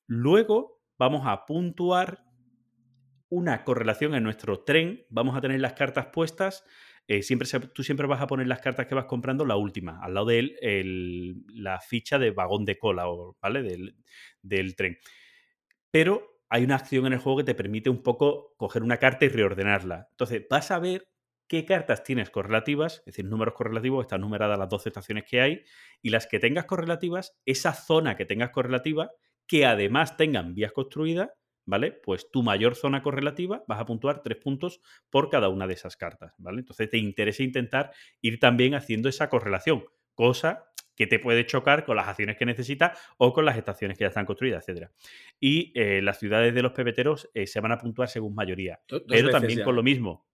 Luego vamos a puntuar una correlación en nuestro tren. Vamos a tener las cartas puestas. Eh, siempre tú siempre vas a poner las cartas que vas comprando la última, al lado de él, la ficha de vagón de cola, ¿vale? Del, del tren. Pero hay una acción en el juego que te permite un poco coger una carta y reordenarla. Entonces, vas a ver qué cartas tienes correlativas, es decir, números correlativos, están numeradas las 12 estaciones que hay, y las que tengas correlativas, esa zona que tengas correlativa, que además tengan vías construidas, ¿vale? Pues tu mayor zona correlativa vas a puntuar tres puntos por cada una de esas cartas, ¿vale? Entonces te interesa intentar ir también haciendo esa correlación, cosa que te puede chocar con las acciones que necesitas o con las estaciones que ya están construidas, etcétera. Y eh, las ciudades de los pepeteros eh, se van a puntuar según mayoría, pero también con lo mismo.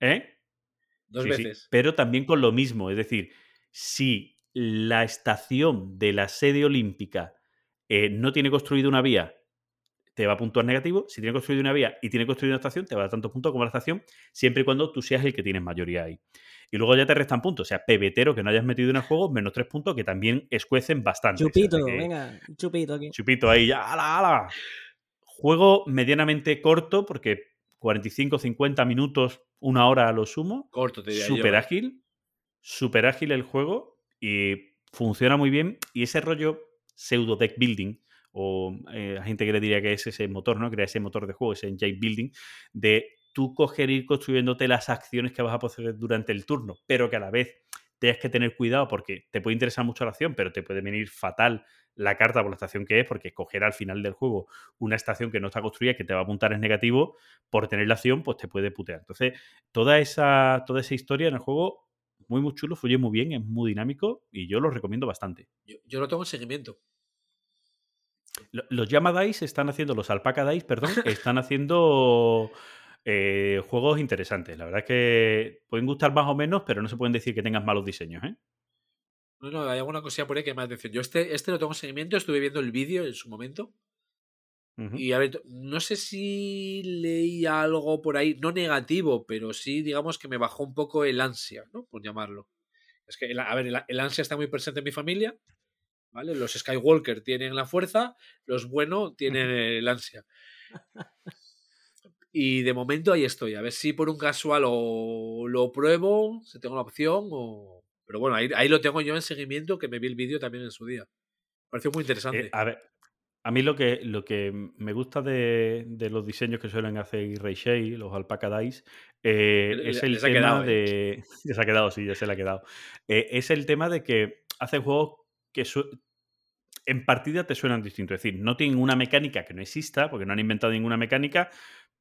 ¿Eh? Dos veces. pero también con lo mismo. Es decir, si la estación de la sede olímpica eh, no tiene construido una vía, te va a puntuar negativo. Si tiene construido una vía y tiene construido una estación, te va a dar tanto punto como la estación, siempre y cuando tú seas el que tienes mayoría ahí. Y luego ya te restan puntos. O sea, pebetero que no hayas metido en el juego, menos tres puntos, que también escuecen bastante. Chupito, venga, chupito aquí. Chupito ahí, ya, ala, ala. Juego medianamente corto, porque 45, 50 minutos, una hora a lo sumo. Corto, te diría Súper ágil. Súper ágil el juego y funciona muy bien. Y ese rollo pseudo deck building, o eh, la gente que le diría que es ese motor, ¿no? Crea ese motor de juego, ese engine building, de tú coger y ir construyéndote las acciones que vas a poseer durante el turno, pero que a la vez tengas que tener cuidado porque te puede interesar mucho la acción, pero te puede venir fatal la carta por la estación que es, porque escoger al final del juego una estación que no está construida y que te va a apuntar en negativo por tener la acción, pues te puede putear. Entonces, toda esa, toda esa historia en el juego, muy, muy chulo, fluye muy bien, es muy dinámico y yo lo recomiendo bastante. Yo, yo lo tengo en seguimiento. Lo- Los Llama Dice están haciendo, los Alpaca Dice, perdón, están haciendo eh, juegos interesantes. La verdad es que pueden gustar más o menos, pero no se pueden decir que tengas malos diseños, ¿eh? No, no, hay alguna cosilla por ahí que me ha atención. Yo este, este lo tengo en seguimiento, estuve viendo el vídeo en su momento. Y a ver, no sé si leí algo por ahí, no negativo, pero sí, digamos que me bajó un poco el ansia, ¿no? Por llamarlo. Es que, el- a ver, el, el ansia está muy presente en mi familia, ¿vale? Los Skywalker tienen la fuerza, los bueno tienen el ansia. Y de momento ahí estoy, a ver si por un casual o lo pruebo, si tengo la opción, o... Pero bueno, ahí, ahí lo tengo yo en seguimiento, que me vi el vídeo también en su día. Me pareció muy interesante. Eh, a ver, a mí lo que, lo que me gusta de, de los diseños que suelen hacer Ray Shea, los Alpaca Dice, eh, es el tema quedado, ¿eh? de. Ya se ha quedado, sí, ya se le ha quedado. Eh, es el tema de que hacen juegos que su- en partida te suenan distintos. Es decir, no tienen una mecánica que no exista, porque no han inventado ninguna mecánica,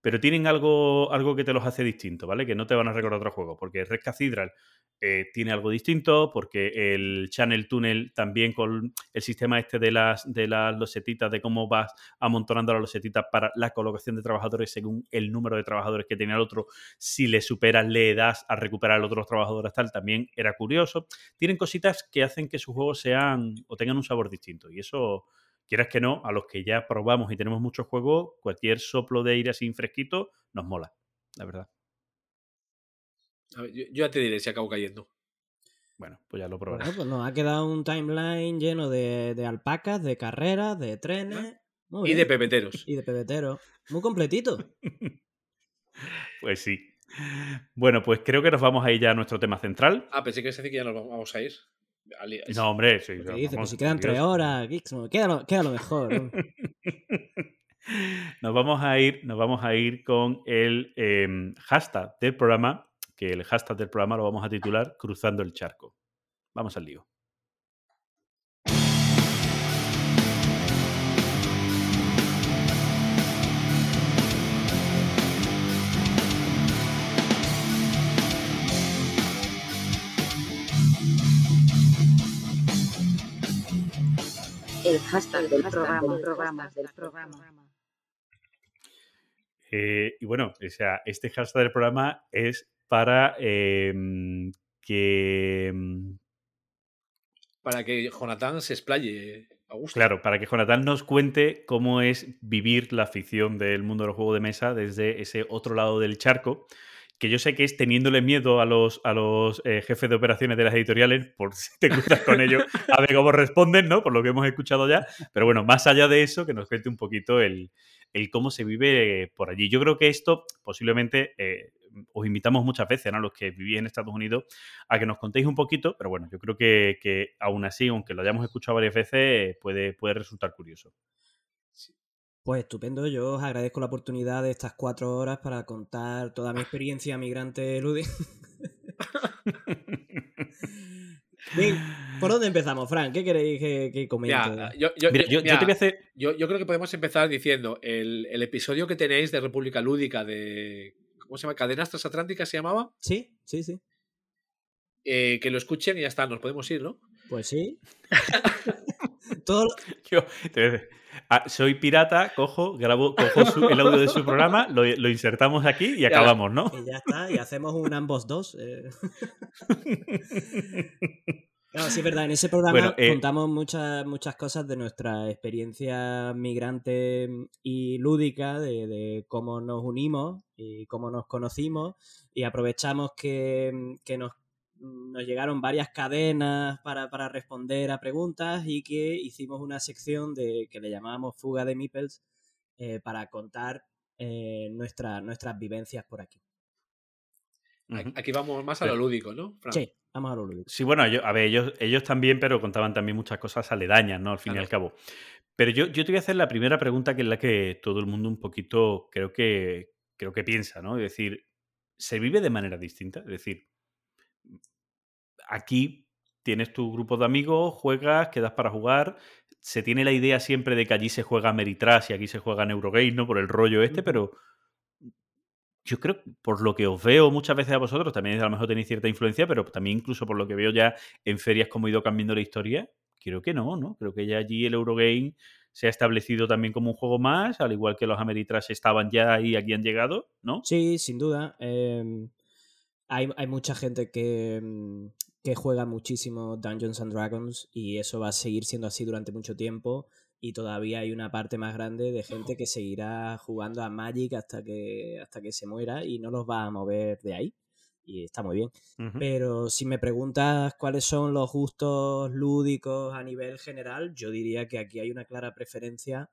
pero tienen algo, algo que te los hace distinto, ¿vale? Que no te van a recordar otro juego. Porque Red Cathedral eh, tiene algo distinto, porque el Channel Tunnel también con el sistema este de las, de las losetitas, de cómo vas amontonando las losetitas para la colocación de trabajadores según el número de trabajadores que tenía el otro, si le superas, le das a recuperar a otros trabajadores tal, también era curioso. Tienen cositas que hacen que sus juegos sean o tengan un sabor distinto. Y eso, quieras que no, a los que ya probamos y tenemos muchos juegos, cualquier soplo de aire así fresquito nos mola, la verdad. A ver, yo, yo ya te diré si acabo cayendo. Bueno, pues ya lo probaré. Bueno, pues nos ha quedado un timeline lleno de, de alpacas, de carreras, de trenes. Muy Y bien. de pepeteros. Y de pebeteros. Muy completito. Pues sí. Bueno, pues creo que nos vamos a ir ya a nuestro tema central. Ah, pensé que se decir que ya nos vamos a ir. No, hombre, sí. Si quedan tres horas, queda lo, queda lo mejor. ¿no? nos vamos a ir, nos vamos a ir con el eh, hashtag del programa, que el hashtag del programa lo vamos a titular Cruzando el charco. Vamos al lío. El hashtag del programa. programa, del programa. Eh, y bueno, o sea, este hashtag del programa es para eh, que mm, Para que Jonathan se explaye a gusto. Claro, para que Jonathan nos cuente cómo es vivir la ficción del mundo del juego de mesa desde ese otro lado del charco, que yo sé que es teniéndole miedo a los, a los eh, jefes de operaciones de las editoriales, por si te cruzas con ellos, a ver cómo responden, ¿no? Por lo que hemos escuchado ya. Pero bueno, más allá de eso, que nos cuente un poquito el, el cómo se vive eh, por allí. Yo creo que esto posiblemente eh, os invitamos muchas veces, ¿no? Los que vivís en Estados Unidos, a que nos contéis un poquito, pero bueno, yo creo que, que aún así, aunque lo hayamos escuchado varias veces, puede, puede resultar curioso. Pues estupendo, yo os agradezco la oportunidad de estas cuatro horas para contar toda mi experiencia migrante lúdica. Bien, ¿por dónde empezamos, Frank? ¿Qué queréis que, que comente? Mira, yo, yo- Mira, yo- yo, yo mira, te voy a hacer. yo- yo creo que podemos empezar diciendo el, el episodio que tenéis de República Lúdica de. ¿Cómo se llama? Cadenas Transatlánticas se llamaba. Sí, sí, sí. Eh, que lo escuchen y ya está, nos podemos ir, ¿no? Pues sí. Todo, Yo te voy a decir, soy pirata, cojo, grabo, cojo su- el audio de su programa, lo, lo insertamos aquí y acabamos, ¿no? y ya está, y hacemos un ambos dos. eh. Claro, sí es verdad, en ese programa Bueno, eh, contamos muchas, muchas cosas de nuestra experiencia migrante y lúdica, de, de cómo nos unimos y cómo nos conocimos, y aprovechamos que, que nos, nos llegaron varias cadenas para, para responder a preguntas y que hicimos una sección de que le llamábamos Fuga de Meeples eh, para contar eh, nuestra- nuestras vivencias por aquí. Aquí vamos más a lo lúdico, ¿no? Fran? Sí, vamos a lo lúdico. Sí, bueno, yo- a ver, ellos, ellos también, pero contaban también muchas cosas aledañas, ¿no? Al fin y al cabo. Pero yo, yo te voy a hacer la primera pregunta, que es la que todo el mundo un poquito creo que, creo que piensa, ¿no? Es decir, ¿se vive de manera distinta? Es decir, aquí tienes tu grupo de amigos, juegas, quedas para jugar. Se tiene la idea siempre de que allí se juega Meritrash y aquí se juega en Eurogame, ¿no? Por el rollo este, pero yo creo, por lo que os veo muchas veces a vosotros, también a lo mejor tenéis cierta influencia, pero también incluso por lo que veo ya en ferias cómo ha ido cambiando la historia, creo que no, ¿no? Creo que ya allí el Eurogame se ha establecido también como un juego más, al igual que los Ameritrash estaban ya y aquí han llegado, ¿no? Sí, sin duda. Em, hay, hay, mucha gente que, mm, que juega muchísimo Dungeons and Dragons y eso va a seguir siendo así durante mucho tiempo y todavía hay una parte más grande de gente que seguirá jugando a Magic hasta que, hasta que se muera y no los va a mover de ahí. Y está muy bien. Pero si me preguntas cuáles son los gustos lúdicos a nivel general, yo diría que aquí hay una clara preferencia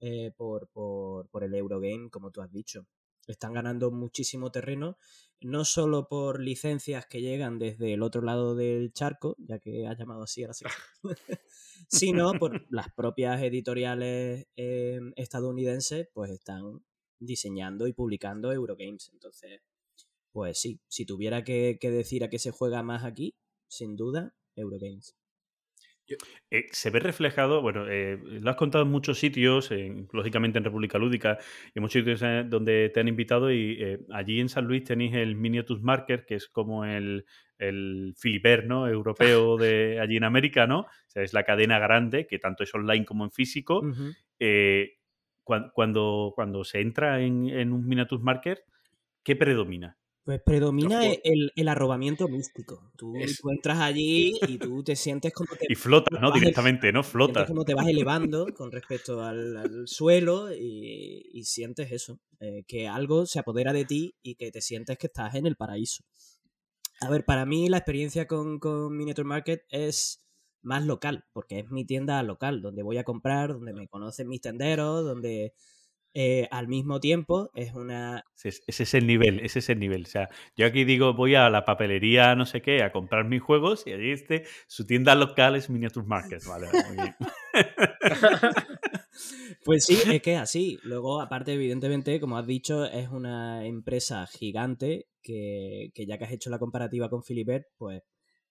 eh, por, por, por el Eurogame, como tú has dicho. Están ganando muchísimo terreno, no solo por licencias que llegan desde el otro lado del charco, ya que has llamado así a la sino por las propias editoriales em, estadounidenses, pues están diseñando y publicando Eurogames. Entonces, pues sí, si tuviera que, decir a qué se juega más aquí, sin duda, Eurogames. Eh, se ve reflejado, bueno, eh, lo has contado en muchos sitios, lógicamente en República Lúdica, y en muchos sitios eh, donde te han invitado, y allí en San Luis tenéis el Miniatures Marker, que es como el, el Filiper, ¿no? Europeo de allí en América, ¿no? O sea, es la cadena grande, que tanto es online como en físico. cuando, cuando, se entra en, un Miniatures Marker, ¿qué predomina? Pues predomina el, el, arrobamiento místico. Tú, entras allí y tú te sientes como Y flota, ¿no? Directamente, ¿no? Flota. como te vas elevando con respecto al, suelo y, sientes eso. Eh, que algo se apodera de ti y que te sientes que estás en el paraíso. A ver, para mí la experiencia con, con Miniature Market es más local, porque es mi tienda local, donde voy a comprar, donde me conocen mis tenderos, donde eh, al mismo tiempo es una... Ese, es el nivel, ese es el nivel. O sea, yo aquí digo, voy a la papelería, no sé qué, a comprar mis juegos y allí este, su tienda local es Miniature Market, ¿vale? pues sí, es que así. Luego, aparte, evidentemente, como has dicho, es una empresa gigante que, ya que has hecho la comparativa con Philibert, pues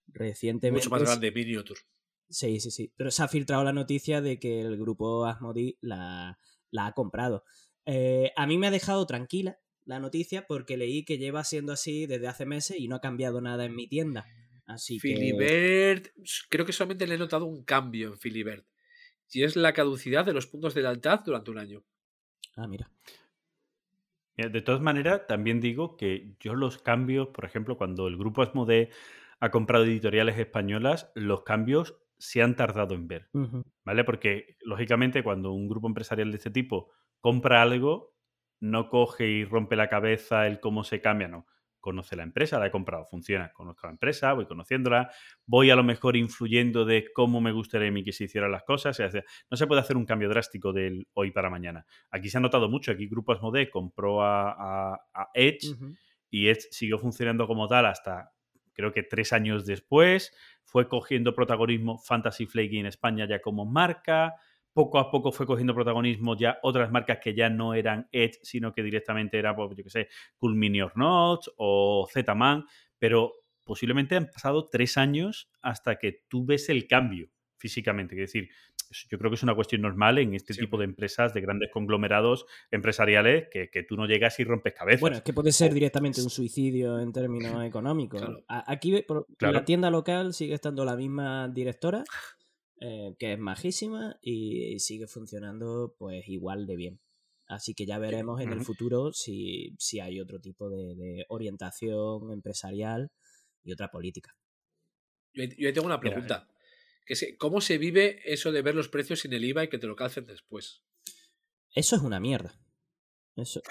recientemente... Mucho más grande, Miniature. Sí, sí, sí. Pero se ha filtrado la noticia de que el grupo Asmodi la, la ha comprado. Eh, a mí me ha dejado tranquila la noticia porque leí que lleva siendo así desde hace meses y no ha cambiado nada en mi tienda. Así Filibert, creo que solamente le he notado un cambio en Filibert. Y es la caducidad de los puntos de lealtad durante un año. Ah, mira. De todas maneras, también digo que yo los cambios, por ejemplo, cuando el grupo Asmode ha comprado editoriales españolas, los cambios se han tardado en ver, ¿vale? Porque, lógicamente, cuando un grupo empresarial de este tipo compra algo, no coge y rompe la cabeza el cómo se cambia, no. Conoce la empresa, la he comprado, funciona, conozco la empresa, voy conociéndola, voy a lo mejor influyendo de cómo me gustaría a mí que se hicieran las cosas. no se puede hacer un cambio drástico del hoy para mañana. Aquí se ha notado mucho, aquí Grupo Asmodee compró a, Edge y Edge siguió funcionando como tal hasta creo que tres años después, fue cogiendo protagonismo Fantasy Flaky en España ya como marca, poco a poco fue cogiendo protagonismo ya otras marcas que ya no eran Edge, sino que directamente era, pues, yo qué sé, Cool Mini or Not o Z-Man, pero posiblemente han pasado tres años hasta que tú ves el cambio físicamente. Es decir, yo creo que es una cuestión normal en este tipo de empresas, de grandes conglomerados empresariales, que, tú no llegas y rompes cabezas. Bueno, es que puede ser directamente un suicidio en términos económicos. Aquí, por, la tienda local sigue estando la misma directora, eh, que es majísima y sigue funcionando pues igual de bien. Así que ya veremos en el futuro si, hay otro tipo de, orientación empresarial y otra política. Yo, tengo una pregunta. ¿Cómo se vive eso de ver los precios sin el IVA y que te lo calcen después? Eso es una mierda. Eso.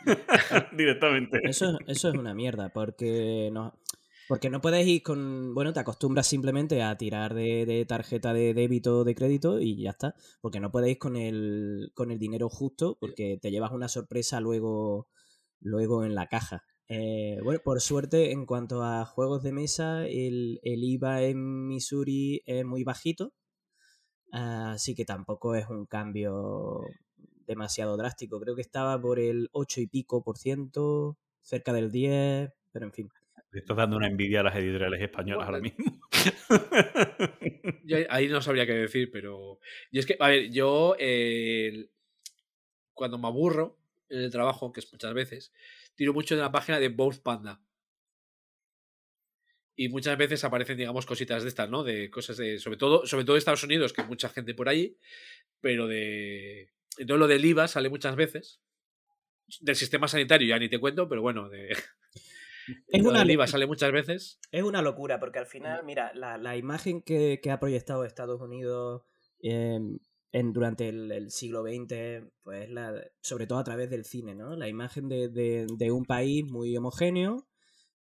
Directamente. Eso, eso es una mierda, porque no, porque no puedes ir con. Bueno, te acostumbras simplemente a tirar de, tarjeta de débito o de crédito y ya está. Porque no puedes ir con el, con el dinero justo, porque te llevas una sorpresa luego, luego en la caja. Eh, bueno, por suerte, en cuanto a juegos de mesa, el, IVA en Missouri es muy bajito, así que tampoco es un cambio demasiado drástico. Creo que estaba por el 8 y pico por ciento, cerca del 10, pero en fin. Le estás dando una envidia a las editoriales españolas ahora Bueno, mismo. Yo ahí- ahí no sabría qué decir, pero. Y es que, a ver, yo eh, cuando me aburro en el trabajo, que es muchas veces, tiro mucho de la página de Both Panda. Y muchas veces aparecen, digamos, cositas de estas, ¿no? De cosas de. Sobre todo, sobre todo de Estados Unidos, que hay mucha gente por allí, pero de. Entonces lo del IVA sale muchas veces. Del sistema sanitario ya ni te cuento, pero bueno, de. Es una del lo- IVA sale muchas veces. Es una locura, porque al final, mira, la, la imagen que, que ha proyectado Estados Unidos eh, en, durante el, el siglo XX, pues la, sobre todo a través del cine, ¿no? La imagen de, de- de un país muy homogéneo,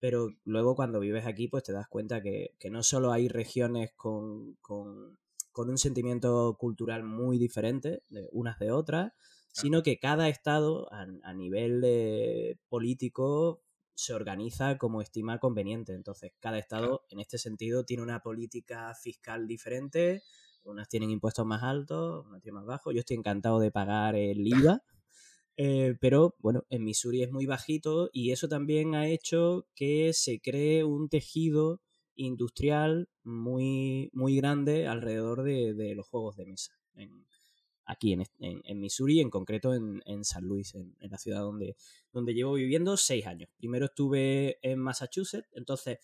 pero luego cuando vives aquí, pues te das cuenta que, que no solo hay regiones con, con- con un sentimiento cultural muy diferente de unas de otras, sino que cada estado a, a nivel de político se organiza como estima conveniente. Entonces, cada estado en este sentido tiene una política fiscal diferente. Unas tienen impuestos más altos, unas tienen más bajos. Yo estoy encantado de pagar el IVA. eh, pero bueno, en Missouri es muy bajito y eso también ha hecho que se cree un tejido industrial muy, muy grande alrededor de, de los juegos de mesa. Aquí en, en, en Missouri, en concreto en, en San Luis, en la ciudad donde, donde llevo viviendo seis años. Primero estuve en Massachusetts, entonces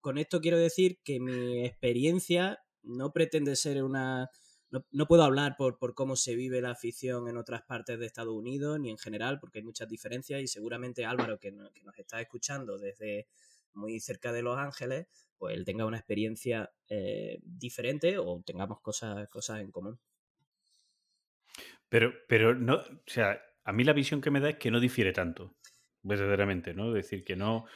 con esto quiero decir que mi experiencia no pretende ser una... No, no puedo hablar por, por cómo se vive la afición en otras partes de Estados Unidos, ni en general, porque hay muchas diferencias y seguramente Álvaro, que, que nos está escuchando desde muy cerca de Los Ángeles, pues él tenga una experiencia eh, diferente o tengamos cosas, cosas en común. Pero, pero no, o sea, a mí la visión que me da es que no difiere tanto, verdaderamente, ¿no? Es decir, que no.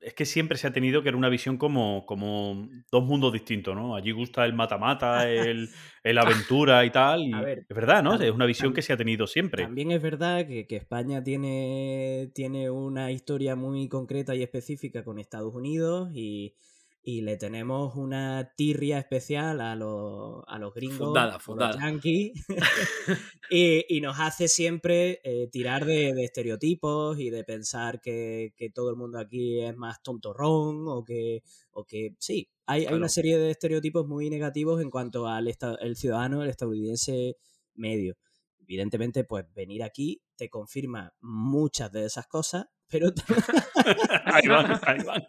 Es que siempre se ha tenido que era una visión como, como dos mundos distintos, ¿no? Allí gusta el mata-mata, el, el aventura y tal. Y ver, es verdad, ¿no? Es una visión que se ha tenido siempre. También es verdad que, que España tiene, tiene una historia muy concreta y específica con Estados Unidos y, y le tenemos una tirria especial a los, a los gringos, Fundada, o los yankees, y, y nos hace siempre eh, tirar de, de estereotipos y de pensar que, que todo el mundo aquí es más tontorrón o que, o que sí, hay, hay una serie de estereotipos muy negativos en cuanto al el ciudadano, el estadounidense medio. Evidentemente, pues venir aquí te confirma muchas de esas cosas, pero, ahí van, ahí van.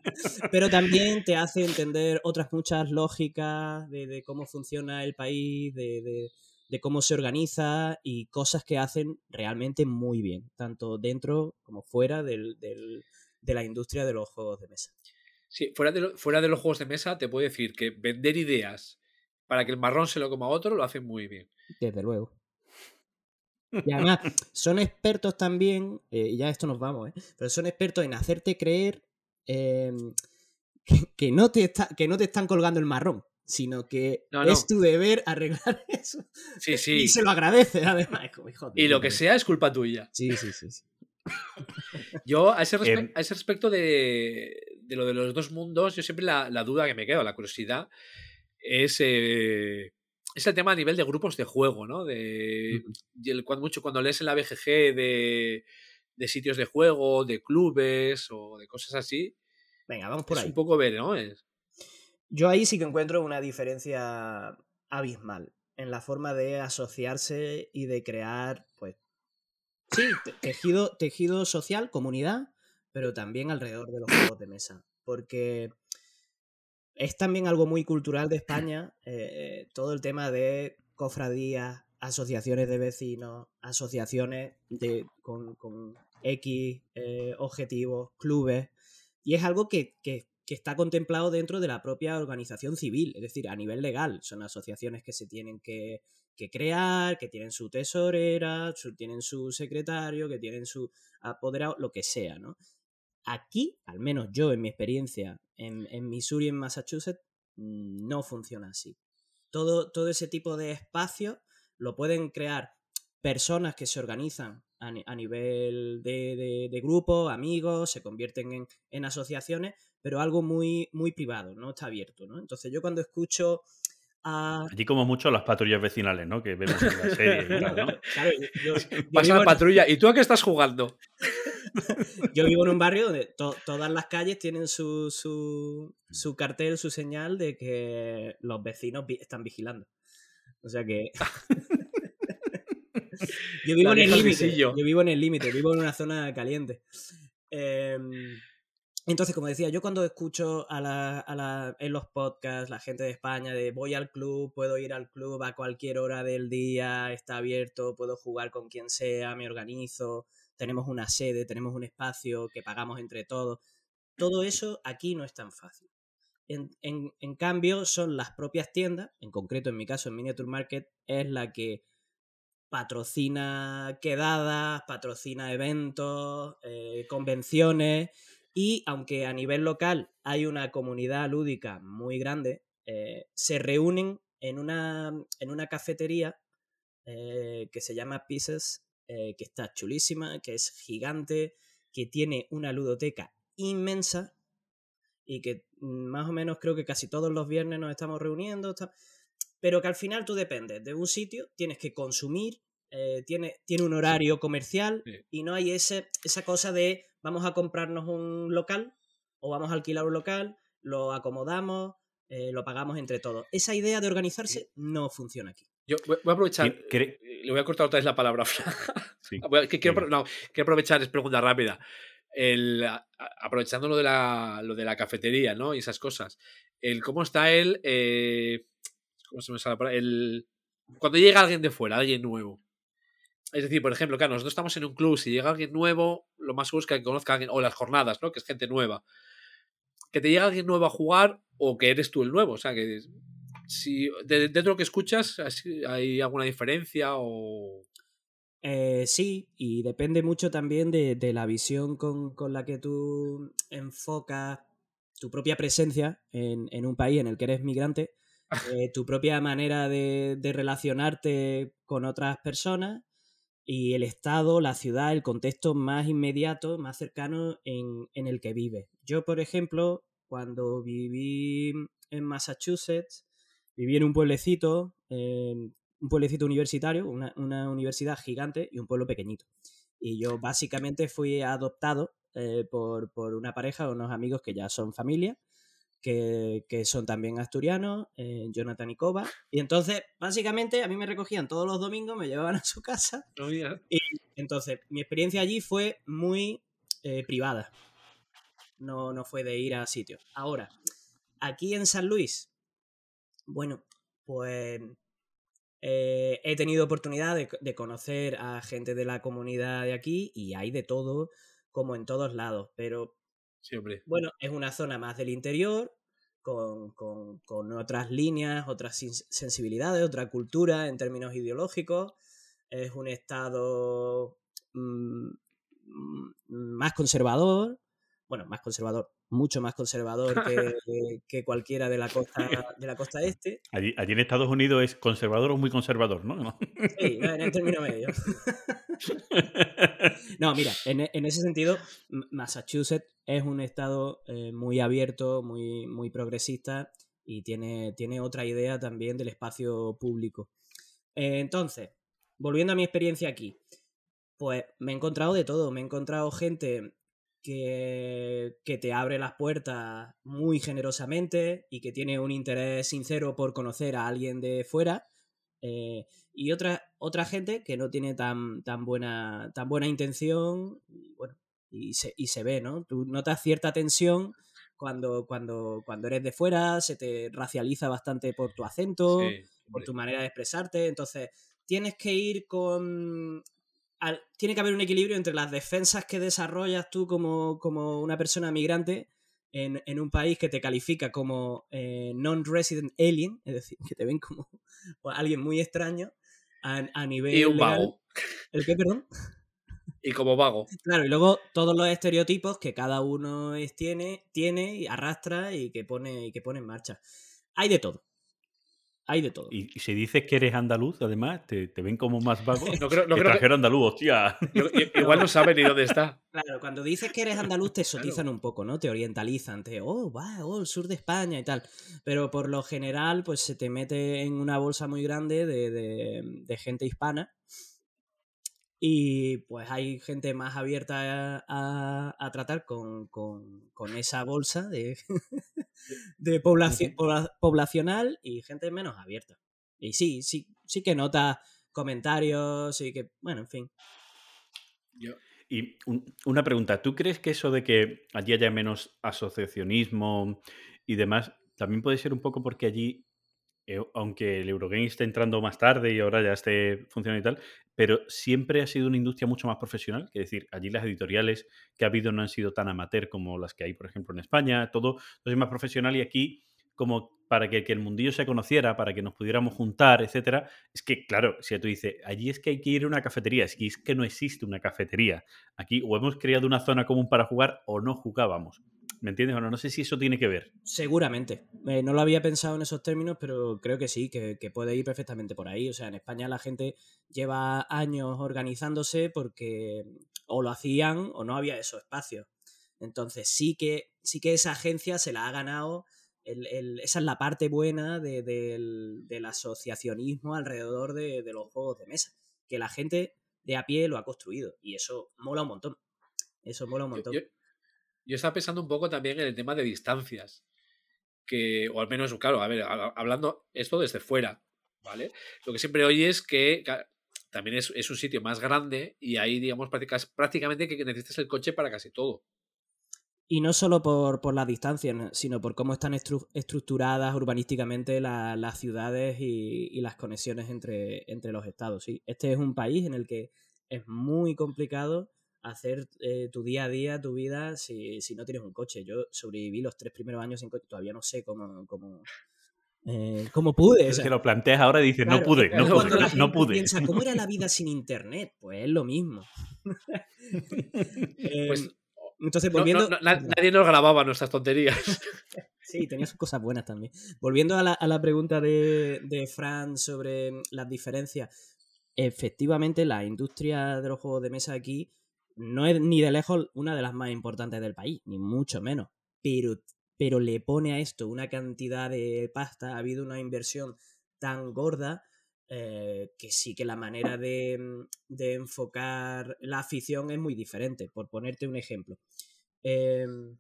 pero también te hace entender otras muchas lógicas de, de cómo funciona el país, de, de- de cómo se organiza y cosas que hacen realmente muy bien, tanto dentro como fuera del- del- de la industria de los juegos de mesa. Sí, fuera de, lo- fuera de los juegos de mesa, te puedo decir que vender ideas para que el marrón se lo coma a otro lo hacen muy bien. Desde luego. Y además, son expertos también, eh, y ya esto nos vamos, ¿eh? pero son expertos en hacerte creer eh, que, que no te está, que no te están colgando el marrón, sino que No, no. es tu deber arreglar eso. Sí, Y sí. se lo agradeces, además. Hijo de Y lo que sea es culpa tuya. Sí, sí, sí. sí. Yo, a ese, respe- Em. a ese respecto de, de lo de los dos mundos, yo siempre la, la duda que me queda, la curiosidad, es, eh, es el tema a nivel de grupos de juego, ¿no? De, el- cuando, mucho cuando lees en la BGG de, de sitios de juego, de clubes o de cosas así, Venga, vamos por es ahí. un poco ver, ¿no? Es- Yo ahí sí que encuentro una diferencia abismal en la forma de asociarse y de crear, pues, sí, te- tejido, tejido social, comunidad, pero también alrededor de los juegos de mesa. Porque es también algo muy cultural de España, eh, todo el tema de cofradías, asociaciones de vecinos, asociaciones de, con, X eh, objetivos, clubes, y es algo que, que- que está contemplado dentro de la propia organización civil, es decir, a nivel legal. Son asociaciones que se tienen que, que crear, que tienen su tesorera, tienen su secretario, que tienen su apoderado, lo que sea, ¿no? Aquí, al menos yo en mi experiencia en, Missouri, en Massachusetts, mm, no funciona así. Todo, todo ese tipo de espacios lo pueden crear personas que se organizan a, ni- a nivel de, de- de grupo, amigos, se convierten en, en asociaciones, pero algo muy, muy privado, no está abierto, ¿no? Entonces yo cuando escucho a... Allí como mucho las patrullas vecinales, ¿no? Que vemos en la serie. ¿no? Claro, yo- Pasa la en- patrulla. ¿Y tú a qué estás jugando? Yo vivo en un barrio donde to- todas las calles tienen su, su, su cartel, su señal de que los vecinos vi- están vigilando. O sea que. yo vivo en el límite. Yo vivo en el límite, vivo en una zona caliente. Em, entonces, como decía, yo cuando escucho a la, a la- en los podcasts la gente de España de voy al club, puedo ir al club a cualquier hora del día, está abierto, puedo jugar con quien sea, me organizo, tenemos una sede, tenemos un espacio que pagamos entre todos. Todo eso aquí no es tan fácil. En, en- en cambio, son las propias tiendas, en concreto en mi caso en Miniature Market, es la que patrocina quedadas, patrocina eventos, eh, convenciones y aunque a nivel local hay una comunidad lúdica muy grande, eh, se reúnen en una, en una cafetería eh, que se llama Pieces, eh, que está chulísima, que es gigante, que tiene una ludoteca inmensa y que más o menos creo que casi todos los viernes nos estamos reuniendo, pero que al final tú dependes de un sitio, tienes que consumir, eh, tiene, tiene un horario comercial Sí. y no hay ese, esa cosa de vamos a comprarnos un local o vamos a alquilar un local, lo acomodamos, eh, lo pagamos entre todos. Esa idea de organizarse no funciona aquí. Yo voy a aprovechar. Eh, Le voy a cortar otra vez la palabra. Sí. A- que quiero, no, quiero aprovechar, es pregunta rápida. El, aprovechando lo de, la, lo de la cafetería, ¿no? Y esas cosas. El cómo está él. eh, ¿Cómo se me sale la palabra? El, cuando llega alguien de fuera, alguien nuevo. Es decir, por ejemplo, claro, nosotros estamos en un club, si llega alguien nuevo, lo más seguro es que conozca a alguien, o las jornadas, ¿no? Que es gente nueva. Que te llega alguien nuevo a jugar o que eres tú el nuevo. O sea, que si de- dentro de lo que escuchas, ¿hay alguna diferencia o...? Eh, sí, y depende mucho también de, de la visión con, con la que tú enfocas tu propia presencia en, en un país en el que eres migrante, eh, tu propia manera de, de relacionarte con otras personas y el estado, la ciudad, el contexto más inmediato, más cercano en, en el que vives. Yo, por ejemplo, cuando viví en Massachusetts, viví en un pueblecito, un pueblecito universitario, una, una universidad gigante y un pueblo pequeñito. Y yo básicamente fui adoptado eh, por, por una pareja, unos amigos que ya son familia, que, que son también asturianos, eh, Jonathan y Koba. Y entonces, básicamente, a mí me recogían todos los domingos, me llevaban a su casa. Entonces, mi experiencia allí fue muy eh, privada. No, no fue de ir a sitios. Ahora, aquí en San Luis, bueno, pues eh, he tenido oportunidad de, de conocer a gente de la comunidad de aquí y hay de todo, como en todos lados, pero Bueno, es una zona más del interior, con, con- con otras líneas, otras sens- sensibilidades, otra cultura en términos ideológicos. Es un estado mm, mm, más conservador, bueno, más conservador, mucho más conservador que, que cualquiera de la costa, de la costa este. Allí, allí en Estados Unidos es conservador o muy conservador, ¿no? Sí, en el término medio. No, mira, en, en ese sentido, Massachusetts es un estado eh, muy abierto, muy, muy progresista y tiene, tiene otra idea también del espacio público. Eh, entonces, volviendo a mi experiencia aquí, pues me he encontrado de todo. Me he encontrado gente que, que te abre las puertas muy generosamente y que tiene un interés sincero por conocer a alguien de fuera. eh, y otra, otra gente que no tiene tan, tan, buena, tan buena intención y, bueno, y, se, y se ve, ¿no? Tú notas cierta tensión cuando, cuando, cuando eres de fuera, se te racializa bastante por tu acento, Sí, por tu manera de expresarte. Entonces, tienes que ir con. Al- tiene que haber un equilibrio entre las defensas que desarrollas tú como, como una persona migrante en, en un país que te califica como eh, non-resident alien, es decir, que te ven como alguien muy extraño a, a nivel. Y un legal. vago. ¿El qué, perdón? Y como vago. Claro, y luego todos los estereotipos que cada uno es- tiene, tiene y arrastra y que pone, y que pone en marcha. Hay de todo. Hay de todo. Y, y si dices que eres andaluz, además, te, te ven como más vago. No creo, no creo que- andaluz, hostia. igual no sabe ni dónde está. Claro, cuando dices que eres andaluz te sotizan un poco, ¿no? Te orientalizan, te, oh, va, oh, el sur de España y tal. Pero por lo general, pues se te mete en una bolsa muy grande de, de- de gente hispana. Y pues hay gente más abierta a, a tratar con, con, con, esa bolsa de, de población, poblacional y gente menos abierta. Y sí, sí, sí que nota comentarios, sí que, bueno, en fin. Y una pregunta, ¿tú crees que eso de que allí haya menos asociacionismo y demás, también puede ser un poco porque allí, eh, aunque el Eurogame esté entrando más tarde y ahora ya esté funcionando y tal, pero siempre ha sido una industria mucho más profesional, es decir, allí las editoriales que ha habido no han sido tan amateur como las que hay, por ejemplo, en España, todo, todo es más profesional y aquí como para que, el mundillo se conociera, para que nos pudiéramos juntar, etcétera, es que, claro, si tú dices, allí es que hay que ir a una cafetería, es que, es que no existe una cafetería. Aquí o hemos creado una zona común para jugar o no jugábamos. ¿Me entiendes? Bueno, no sé si eso tiene que ver. Seguramente. Eh, no lo había pensado en esos términos, pero creo que sí, que, que, puede ir perfectamente por ahí. O sea, en España la gente lleva años organizándose porque o lo hacían o no había esos espacios. Entonces sí que, sí que esa agencia se la ha ganado esa es la parte buena del, asociacionismo alrededor de, los juegos de mesa, que la gente de a pie lo ha construido y eso mola un montón. Eso mola un montón. Yo, estaba pensando un poco también en el tema de distancias, que, o al menos, claro, a ver, hablando esto desde fuera, ¿vale? Lo que siempre oye es que también es, es un sitio más grande y ahí, digamos, prácticamente que necesitas el coche para casi todo. Y no solo por, por las distancias, sino por cómo están estructuradas urbanísticamente las ciudades y, las conexiones entre, entre los estados. ¿sí? Este es un país en el que es muy complicado hacer eh, tu día a día, tu vida, si, si, no tienes un coche. Yo sobreviví los tres primeros años sin coche, todavía no sé cómo, cómo, eh, cómo pude. Es que lo planteas ahora y dices, no pude, no pude, no pude. Piensa, ¿cómo era la vida sin internet? Pues es lo mismo. pues em, entonces, volviendo. nadie nos grababa nuestras tonterías. sí, tenía sus cosas buenas también. Volviendo a la, pregunta de, de, Fran sobre las diferencias. Efectivamente, la industria de los juegos de mesa aquí no es ni de lejos una de las más importantes del país, ni mucho menos. Pero, pero le pone a esto una cantidad de pasta, ha habido una inversión tan gorda eh, que sí que la manera mm, de, enfocar la afición es muy diferente. Por ponerte un ejemplo. Em,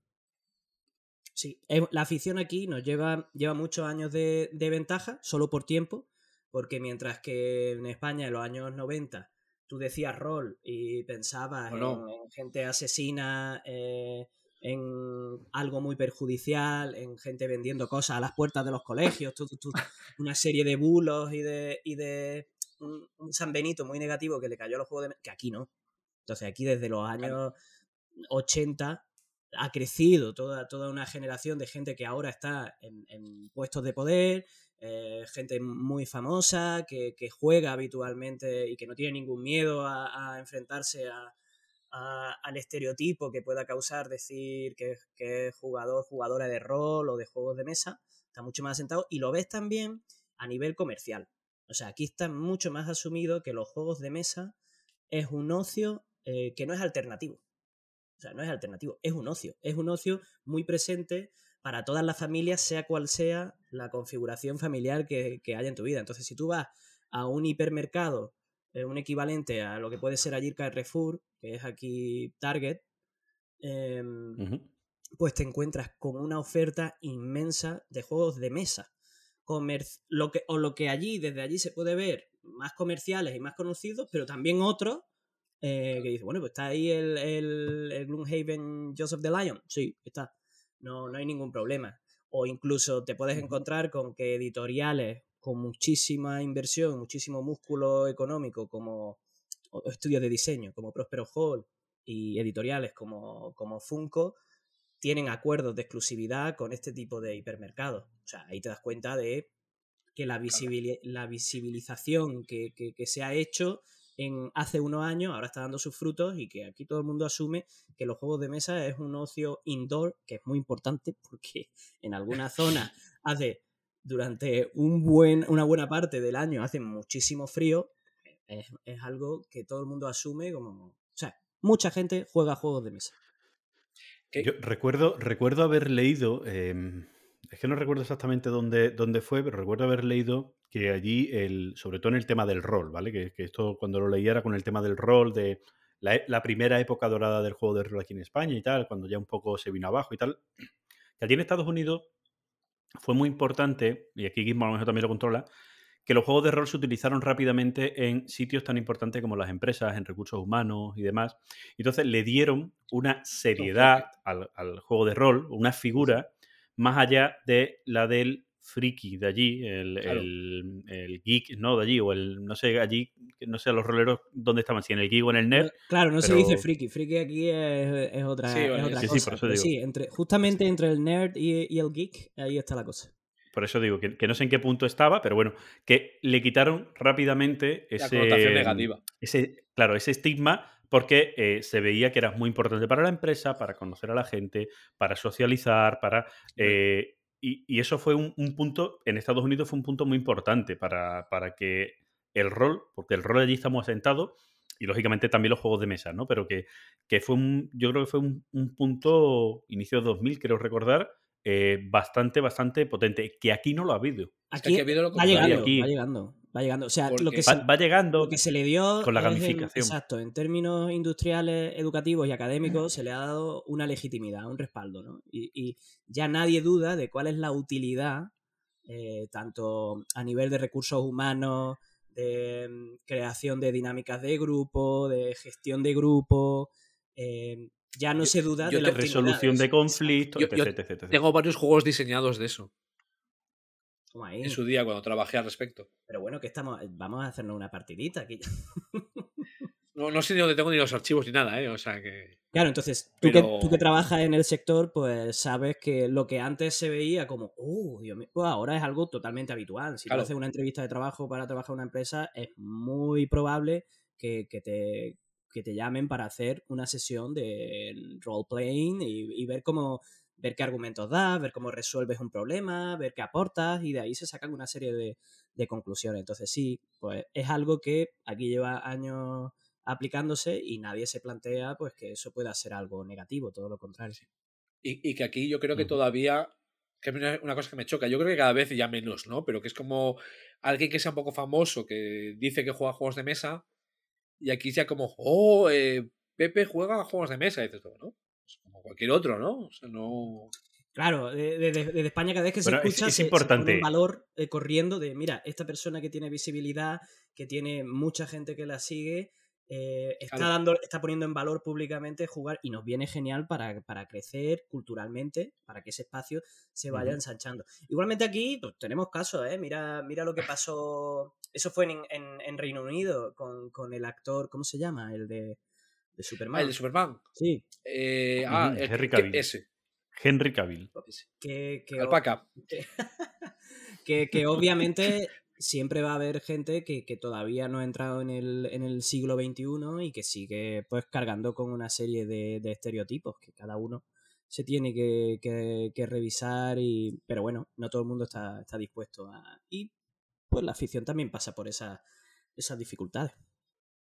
sí, la afición aquí nos lleva, lleva muchos años de, ventaja, solo por tiempo, porque mientras que en España en los años 90 tú decías rol y pensabas en, gente asesina, eh, en algo muy perjudicial, en gente vendiendo cosas a las puertas de los colegios, una serie de bulos y de, y de un, San Benito muy negativo que le cayó a los juegos de... que aquí no. Entonces aquí desde los años 80 ha crecido toda, toda una generación de gente que ahora está en, puestos de poder, eh, gente muy famosa, que, juega habitualmente y que no tiene ningún miedo a enfrentarse al estereotipo que pueda causar decir que, es jugador, jugadora de rol o de juegos de mesa, está mucho más asentado y lo ves también a nivel comercial. O sea, aquí está mucho más asumido que los juegos de mesa es un ocio eh, que no es alternativo. O sea, no es alternativo, es un ocio. Es un ocio muy presente para todas las familias, sea cual sea la configuración familiar que, que haya en tu vida. Entonces, si tú vas a un hipermercado un equivalente a lo que puede ser allí Carrefour, que es aquí Target, em, pues te encuentras con una oferta inmensa de juegos de mesa. lo que, o lo que allí, desde allí se puede ver, más comerciales y más conocidos, pero también otros eh, que dicen, bueno, pues está ahí el, el, el Gloomhaven Joseph the Lion. Sí, está. No, no hay ningún problema. O incluso te puedes encontrar con que editoriales con muchísima inversión, muchísimo músculo económico, como estudios de diseño, como Prospero Hall y editoriales como, como Funko, tienen acuerdos de exclusividad con este tipo de hipermercados. O sea, ahí te das cuenta de que la, la visibilización que, que, se ha hecho en hace unos años ahora está dando sus frutos y que aquí todo el mundo asume que los juegos de mesa es un ocio indoor, que es muy importante porque en alguna zona hace durante un buen, una buena parte del año hace muchísimo frío, es, algo que todo el mundo asume como... O sea, mucha gente juega juegos de mesa. Yo recuerdo, recuerdo haber leído em, es que no recuerdo exactamente dónde, dónde fue, pero recuerdo haber leído que allí, el, sobre todo en el tema del rol, ¿vale? Que, que esto cuando lo leía era con el tema del rol, de la, e- la primera época dorada del juego de rol aquí en España y tal, cuando ya un poco se vino abajo y tal. Que allí en Estados Unidos fue muy importante, y aquí Gizmo a lo mejor también lo controla, que los juegos de rol se utilizaron rápidamente en sitios tan importantes como las empresas, en recursos humanos y demás. Entonces le dieron una seriedad al, al juego de rol, una figura más allá de la del friki de allí, el, Claro. el- el geek, ¿no? De allí, o el, no sé, allí, no sé, los roleros, ¿dónde estaban? Si en el geek o en el nerd. Claro, no se dice friki. Friki aquí es, es otra, Sí, es otra sí, sí, cosa. por eso pero digo. sí, entre, justamente entre el nerd y, y el geek, ahí está la cosa. Por eso digo que, que no sé en qué punto estaba, pero bueno, que le quitaron rápidamente La ese. connotación negativa. ese, claro, ese estigma porque eh, se veía que era muy importante para la empresa, para conocer a la gente, para socializar, para... eh, y, y eso fue un, un punto, en Estados Unidos fue un punto muy importante para, para que el rol, porque el rol allí estamos asentados, y lógicamente también los juegos de mesa, ¿no? Pero que, que fue un, yo creo que fue un, un punto, inicio de 2000, creo recordar, eh, bastante, bastante potente, que aquí no lo ha habido. Aquí aquí ha habido lo va contrario. llegando, Aquí- va llegando, va llegando. O sea, lo que, Va, se, va llegando... lo que se le dio con la en- gamificación. exacto, en términos industriales, educativos y académicos se le ha dado una legitimidad, un respaldo, ¿no? Y, y ya nadie duda de cuál es la utilidad, eh, tanto a nivel de recursos humanos, de mm, creación de dinámicas de grupo, de gestión de grupo. eh, ya no Yo- se duda yo de la resolución de conflictos, etc, etc, etc. Tengo varios juegos diseñados de eso Toma ahí. en su día cuando trabajé al respecto. Pero bueno, que estamos. Vamos a hacernos una partidita aquí. No, no sé ni dónde tengo ni los archivos ni nada, ¿eh? O sea que. Claro, entonces, tú, Pero- que, tú que trabajas en el sector, pues sabes que lo que antes se veía como, oh, Dios mío, pues ahora es algo totalmente habitual. Si Claro. tú haces una entrevista de trabajo para trabajar en una empresa, es muy probable que, que te, que te llamen para hacer una sesión de role-playing y, y ver cómo ver qué argumentos das, ver cómo resuelves un problema, ver qué aportas y de ahí se sacan una serie de, de conclusiones. Entonces sí, pues es algo que aquí lleva años aplicándose y nadie se plantea pues que eso pueda ser algo negativo, todo lo contrario. Y, y que aquí yo creo que todavía. Que es una cosa que me choca. Yo creo que cada vez ya menos, ¿no? Pero que es como alguien que sea un poco famoso, que dice que juega juegos de mesa. Y aquí ya como, oh, eh, Pepe juega a juegos de mesa. Y dices, ¿no? Es como cualquier otro, ¿no? O sea, no. Claro, de- de- de- desde España cada vez que se Bueno, es- escucha es se- se, importante. pone un valor eh, corriendo de, mira, esta persona que tiene visibilidad, que tiene mucha gente que la sigue, eh, está, Claro. dando, está poniendo en valor públicamente jugar y nos viene genial para, para crecer culturalmente, para que ese espacio se vaya ensanchando. Igualmente aquí pues, tenemos casos, ¿eh? Mira, mira lo que pasó, eso fue en, en- en Reino Unido con, con el actor, ¿cómo se llama? El de, de Superman. Ah, el de Superman. Sí, Eh, ah, el, Henry que- Cavill. ese. Henry Cavill. que, que Alpaca. que, que, que obviamente siempre va a haber gente que, que todavía no ha entrado en el, en el siglo XXI y que sigue pues cargando con una serie de, estereotipos que cada uno se tiene que, que- revisar y pero bueno no todo el mundo está, está dispuesto a y pues la afición también pasa por esa, esas dificultades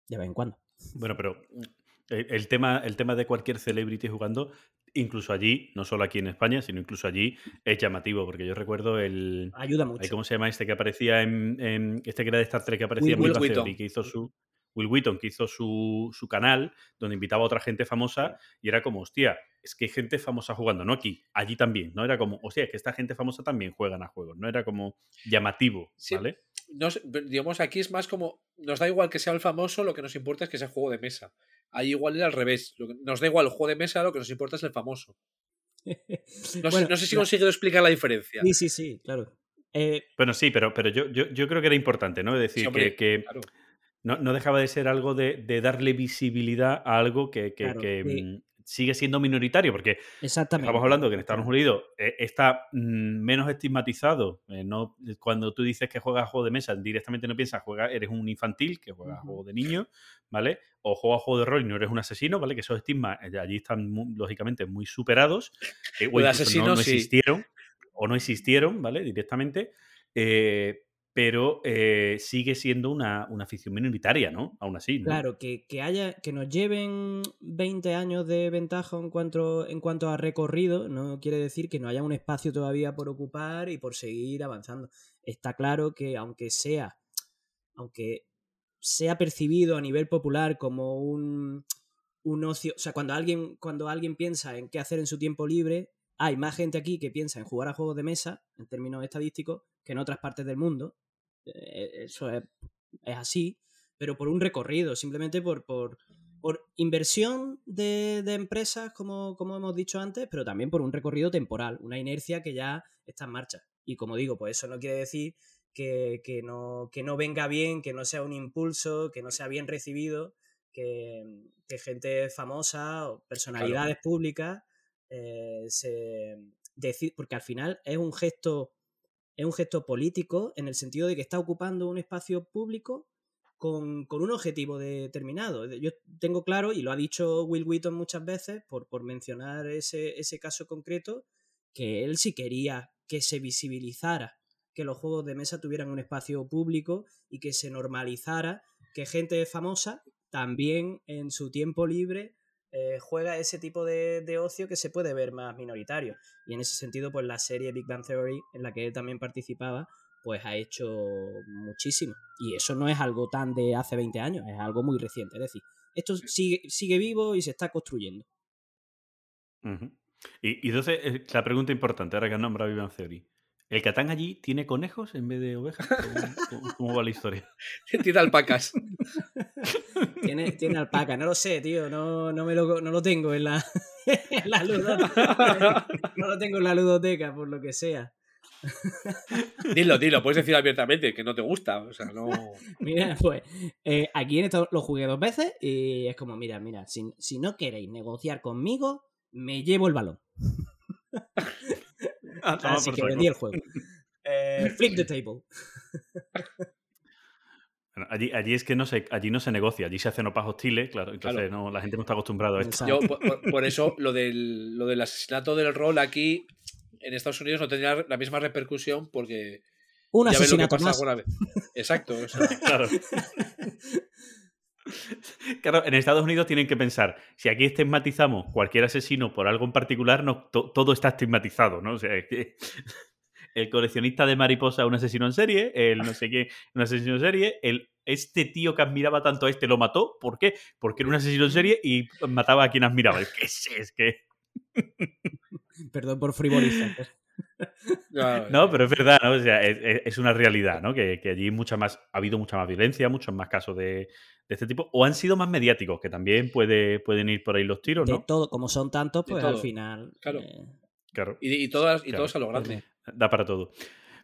de vez en cuando. Bueno, pero el, el tema, el tema de cualquier celebrity jugando, incluso allí, no solo aquí en España, sino incluso allí, es llamativo, porque yo recuerdo el... ayuda ay, mucho ¿Cómo se llama este que aparecía en, en- Este que era de Star Trek que aparecía en Will Bang Wheaton. Theory, que hizo su... Will Wheaton, que hizo su, su canal, donde invitaba a otra gente famosa, y era como, hostia, es que hay gente famosa jugando, no aquí, allí también, ¿no? Era como, hostia, es que esta gente famosa también juegan a juegos, no era como llamativo, Sí. ¿vale? No digamos, aquí es más como. Nos da igual que sea el famoso, lo que nos importa es que sea juego de mesa. Ahí igual era al revés. Lo que- nos da igual el juego de mesa, lo que nos importa es el famoso. No, sé, no si la- consigo explicar la diferencia. sí sí sí claro Eh, Bueno, sí, pero, pero yo, yo, yo creo que era importante, ¿no? Es decir, Sí, hombre, que, que claro. No, no dejaba de ser algo de, de darle visibilidad a algo que, que- Claro, que, sí. mm, sigue siendo minoritario, porque exactamente estamos hablando que en Estados Unidos eh, está mm, menos estigmatizado. eh, no, cuando tú dices que juegas a juego de mesa, directamente no piensas, juega, eres un infantil que juega a juego de niño, ¿vale? O juega a juego de rol y no eres un asesino, ¿vale? Que esos estigmas eh, allí están lógicamente muy superados. eh, o Lo de incluso asesino, no, sí. existieron, o no existieron, ¿vale? Directamente. Eh, pero eh, sigue siendo una, una afición minoritaria, ¿no? Aún así, ¿no? Claro, que, que haya, que nos lleven 20 años de ventaja en cuanto, en cuanto a recorrido, no quiere decir que no haya un espacio todavía por ocupar y por seguir avanzando. Está claro que aunque sea, aunque sea percibido a nivel popular como un, un ocio, o sea, cuando alguien, cuando alguien piensa en qué hacer en su tiempo libre, hay más gente aquí que piensa en jugar a juegos de mesa, en términos estadísticos, que en otras partes del mundo. Eh, Eso es, es así, pero por un recorrido, simplemente por, por, por inversión de, de empresas, como, como hemos dicho antes, pero también por un recorrido temporal, una inercia que ya está en marcha. Y como digo, pues eso no quiere decir que, que no, que no venga bien, que no sea un impulso, que no sea bien recibido, que, que gente famosa o personalidades públicas eh, se deci- porque al final es un gesto es un gesto político en el sentido de que está ocupando un espacio público con, un objetivo determinado. Yo tengo claro, y lo ha dicho Will Wheaton muchas veces, por, mencionar ese caso concreto, que él sí quería que se visibilizara que los juegos de mesa tuvieran un espacio público y que se normalizara que gente famosa también en su tiempo libre eh, juega ese tipo de, de ocio que se puede ver más minoritario. Y en ese sentido, pues la serie Big Bang Theory, en la que él también participaba, pues ha hecho muchísimo. Y eso no es algo tan de hace 20 años, es algo muy reciente. Es decir, esto sigue, sigue vivo y se está construyendo. Y, y entonces, eh, la pregunta importante, ahora que has nombrado Vivan Theory. ¿El Catán allí tiene conejos en vez de ovejas? ¿Cómo, cómo- cómo va la historia? Tiene alpacas. Tiene, tiene alpaca, no lo sé, tío, no, no, me lo, no lo tengo en la, en la ludoteca. No lo tengo en la ludoteca, por lo que sea. Dilo, dilo, puedes decir abiertamente que no te gusta. O sea, no. Mira, pues eh, aquí en esto lo jugué dos veces y es como, mira, mira, si, si no queréis negociar conmigo, me llevo el balón. Ah, Así que vendí el juego. Eh, flip the table. Allí, allí es que no se, allí no se negocia, allí se hacen opas hostiles, claro, entonces Claro. no, la gente no está acostumbrada a esto. Yo, por, eso, lo del, lo del asesinato del rol aquí en Estados Unidos no tendría la misma repercusión porque. Un ya ves lo que asesinato pasa más. alguna vez. Exacto. o sea, Claro. Claro, en Estados Unidos tienen que pensar, si aquí estigmatizamos cualquier asesino por algo en particular, no, to- todo está estigmatizado, ¿no? O sea, es que el coleccionista de mariposa un asesino en serie, el no sé qué, un asesino en serie, el este tío que admiraba tanto a este lo mató, ¿por qué? Porque era un asesino en serie y mataba a quien admiraba. Que es, es que Perdón por frivolizar. No, pero es verdad, ¿no? O sea, es, una realidad, ¿no? Que, que allí mucha más, ha habido mucha más violencia, muchos más casos de, de este tipo, o han sido más mediáticos, que también puede, pueden ir por ahí los tiros, De ¿no? todo, como son tantos, De pues al final. Claro. eh, Claro, Y, y todas, y Claro. todos a lo grande. Da para todo.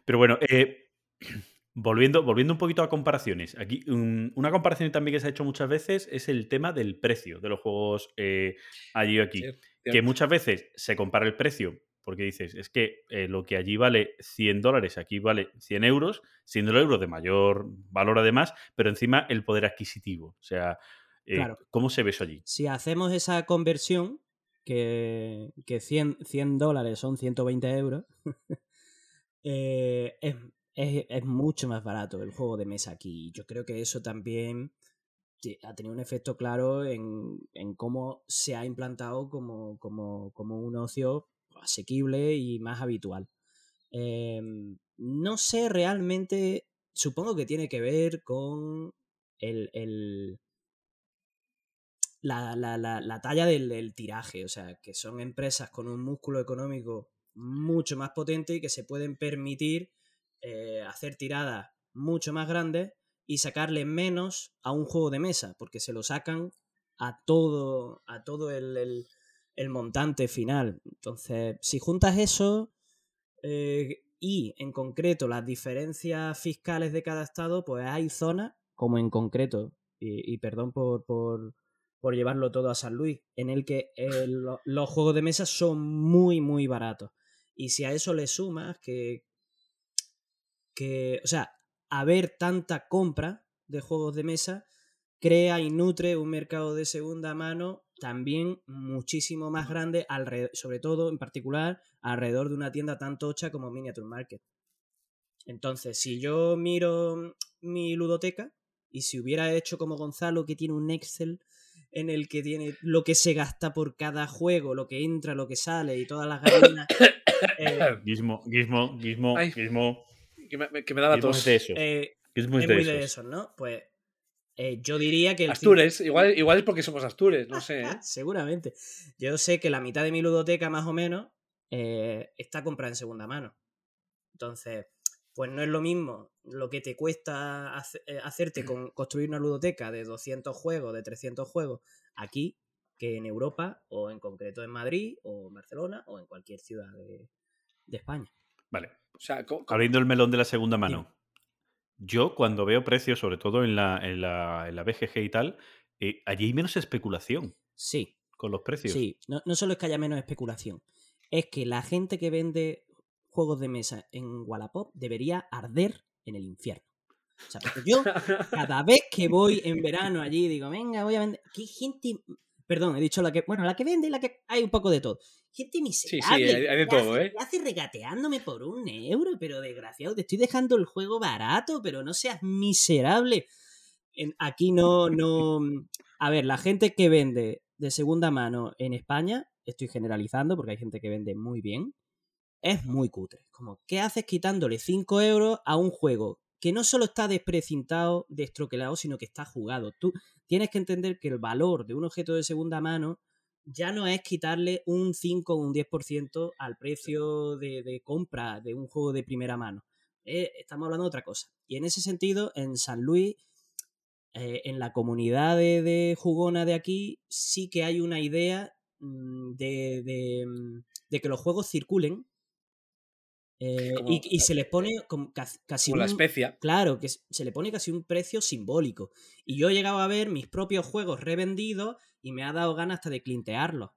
Pero bueno, eh, volviendo, volviendo un poquito a comparaciones. Aquí, un- una comparación también que se ha hecho muchas veces es el tema del precio de los juegos eh, allí o aquí. Cierto, que muchas veces se compara el precio porque dices, es que eh, lo que allí vale 100 dólares, aquí vale 100 euros, siendo el euro de mayor valor además, pero encima el poder adquisitivo. O sea, eh, Claro. ¿cómo se ve eso allí? si hacemos esa conversión, que, que 100, 100 dólares son 120 euros, eh, es, es- mucho más barato el juego de mesa aquí. Yo creo que eso también ha tenido un efecto claro en, en cómo se ha implantado como, como, como un ocio asequible y más habitual. Em, no sé realmente, supongo que tiene que ver con el, el- la, la- la- la talla del, del tiraje, o sea, que son empresas con un músculo económico mucho más potente y que se pueden permitir eh, hacer tiradas mucho más grandes y sacarle menos a un juego de mesa, porque se lo sacan a todo, a todo el, el- montante final. Entonces, si juntas eso eh, y en concreto las diferencias fiscales de cada estado, pues hay zonas, como en concreto, y, perdón por, por, por llevarlo todo a San Luis, en el que eh, lo- los juegos de mesa son muy, muy baratos. Y si a eso le sumas que, que, o sea, haber tanta compra de juegos de mesa crea y nutre un mercado de segunda mano también muchísimo más grande, alre- sobre todo en particular alrededor de una tienda tan tocha como Miniature Market. Entonces, si yo miro mi ludoteca y si hubiera hecho como Gonzalo, que tiene un Excel en el que tiene lo que se gasta por cada juego, lo que entra, lo que sale y todas las gallinas. Eh, Gizmo, Gizmo, Gizmo, Ay. Gizmo. Que me, que me daba tos. de esos. eh, Gizmo es es de muy esos. de esos, ¿no? Pues eh, yo diría que el Astures, igual, igual es porque somos Astures, no sé. ¿eh? Seguramente. Yo sé que la mitad de mi ludoteca, más o menos, eh, está comprada en segunda mano. Entonces, pues no es lo mismo lo que te cuesta hace- eh, hacerte con construir una ludoteca de 200 juegos, de 300 juegos, aquí, que en Europa, o en concreto en Madrid, o en Barcelona, o en cualquier ciudad de, de España. Vale. O sea, co- Abriendo el melón de la segunda mano. Yo, cuando veo precios, sobre todo en la, en la, en la BGG y tal, eh, allí hay menos especulación Sí, con los precios. Sí, no, no solo es que haya menos especulación, es que la gente que vende juegos de mesa en Wallapop debería arder en el infierno. O sea, porque yo cada vez que voy en verano allí digo, venga, voy a vender. ¿Qué gente? Perdón, he dicho la que. Bueno, la que vende y la que. Hay un poco de todo. Gente miserable. hay- hay de todo, hace- ¿eh? hace regateándome por un euro, pero desgraciado, te estoy dejando el juego barato, pero no seas miserable. Aquí no, no. A ver, la gente que vende de segunda mano en España, estoy generalizando porque hay gente que vende muy bien, es muy cutre. Como, ¿qué haces quitándole 5 euros a un juego que no solo está desprecintado, destroquelado, sino que está jugado? Tú tienes que entender que el valor de un objeto de segunda mano ya no es quitarle un 5 o un 10% al precio de, de compra de un juego de primera mano. Eh, estamos hablando de otra cosa. Y en ese sentido, en San Luis, eh, en la comunidad de, de jugona de aquí, sí que hay una idea mm, de, mm, de que los juegos circulen. Eh, Como- y, y se les pone como ca- casi como la un- especia. Claro, que se le pone casi un precio simbólico. Y yo he llegado a ver mis propios juegos revendidos y me ha dado ganas hasta de clintearlos.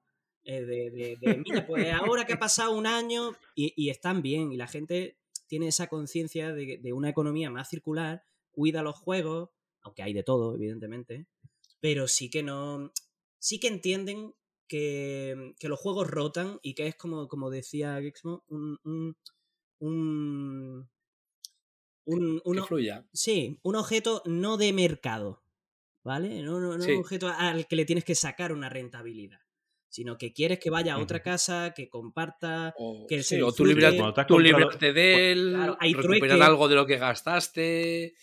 Eh, de, de- de, mira, pues ahora que ha pasado un año y, y están bien y la gente tiene esa conciencia de, de una economía más circular, cuida los juegos, aunque hay de todo, evidentemente, pero sí que no, sí que entienden que, que los juegos rotan y que es como, como decía Gixmo, un, un, un, un- Que fluya. Sí, un objeto no de mercado, ¿vale? No, no, no Sí. un objeto al que le tienes que sacar una rentabilidad, sino que quieres que vaya a otra casa, que comparta. O, que sí, se o tú, libras, tú librarte de él, Claro, hay recuperar trueque. algo de lo que gastaste.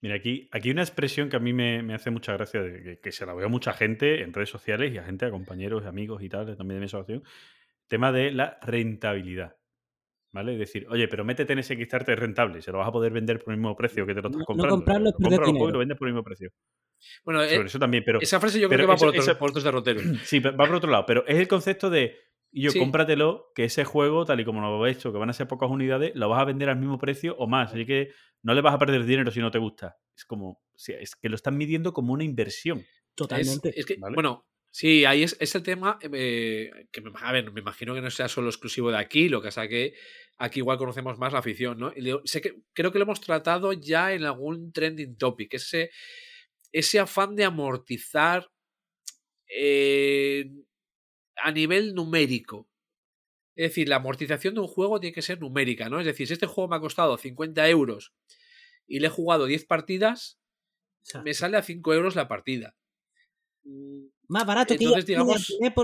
Mira, aquí, aquí hay una expresión que a mí me, me hace mucha gracia, de que, que se la veo a mucha gente en redes sociales y a gente, a compañeros y amigos y tal, también de mi asociación. Tema de la rentabilidad. ¿Vale? Es decir, oye, pero métete en ese Kickstarter rentable, se lo vas a poder vender por el mismo precio que te lo estás No- no comprando. comprarlo y dinero. lo vendes por el mismo precio. Bueno, eh, eso también, pero esa frase yo creo pero que va eso- por, otro- eso- por otros derroteros. Sí, va por otro lado, pero es el concepto de, y yo Sí. cómpratelo, que ese juego, tal y como lo he hecho, que van a ser pocas unidades, lo vas a vender al mismo precio o más. Así que no le vas a perder dinero si no te gusta. Es como, es que lo están midiendo como una inversión. Es, Totalmente. es que, ¿Vale? bueno, sí, ahí es, es el tema eh, que, me, a ver, me imagino que no sea solo exclusivo de aquí, lo que pasa que aquí igual conocemos más la afición, ¿no? Y sé que, creo que lo hemos tratado ya en algún trending topic, ese, ese afán de amortizar eh, a nivel numérico. Es decir, la amortización de un juego tiene que ser numérica, ¿no? Es decir, si este juego me ha costado 50 euros y le he jugado 10 partidas, me sale a 5 euros la partida. Más barato que ir entonces, digamos-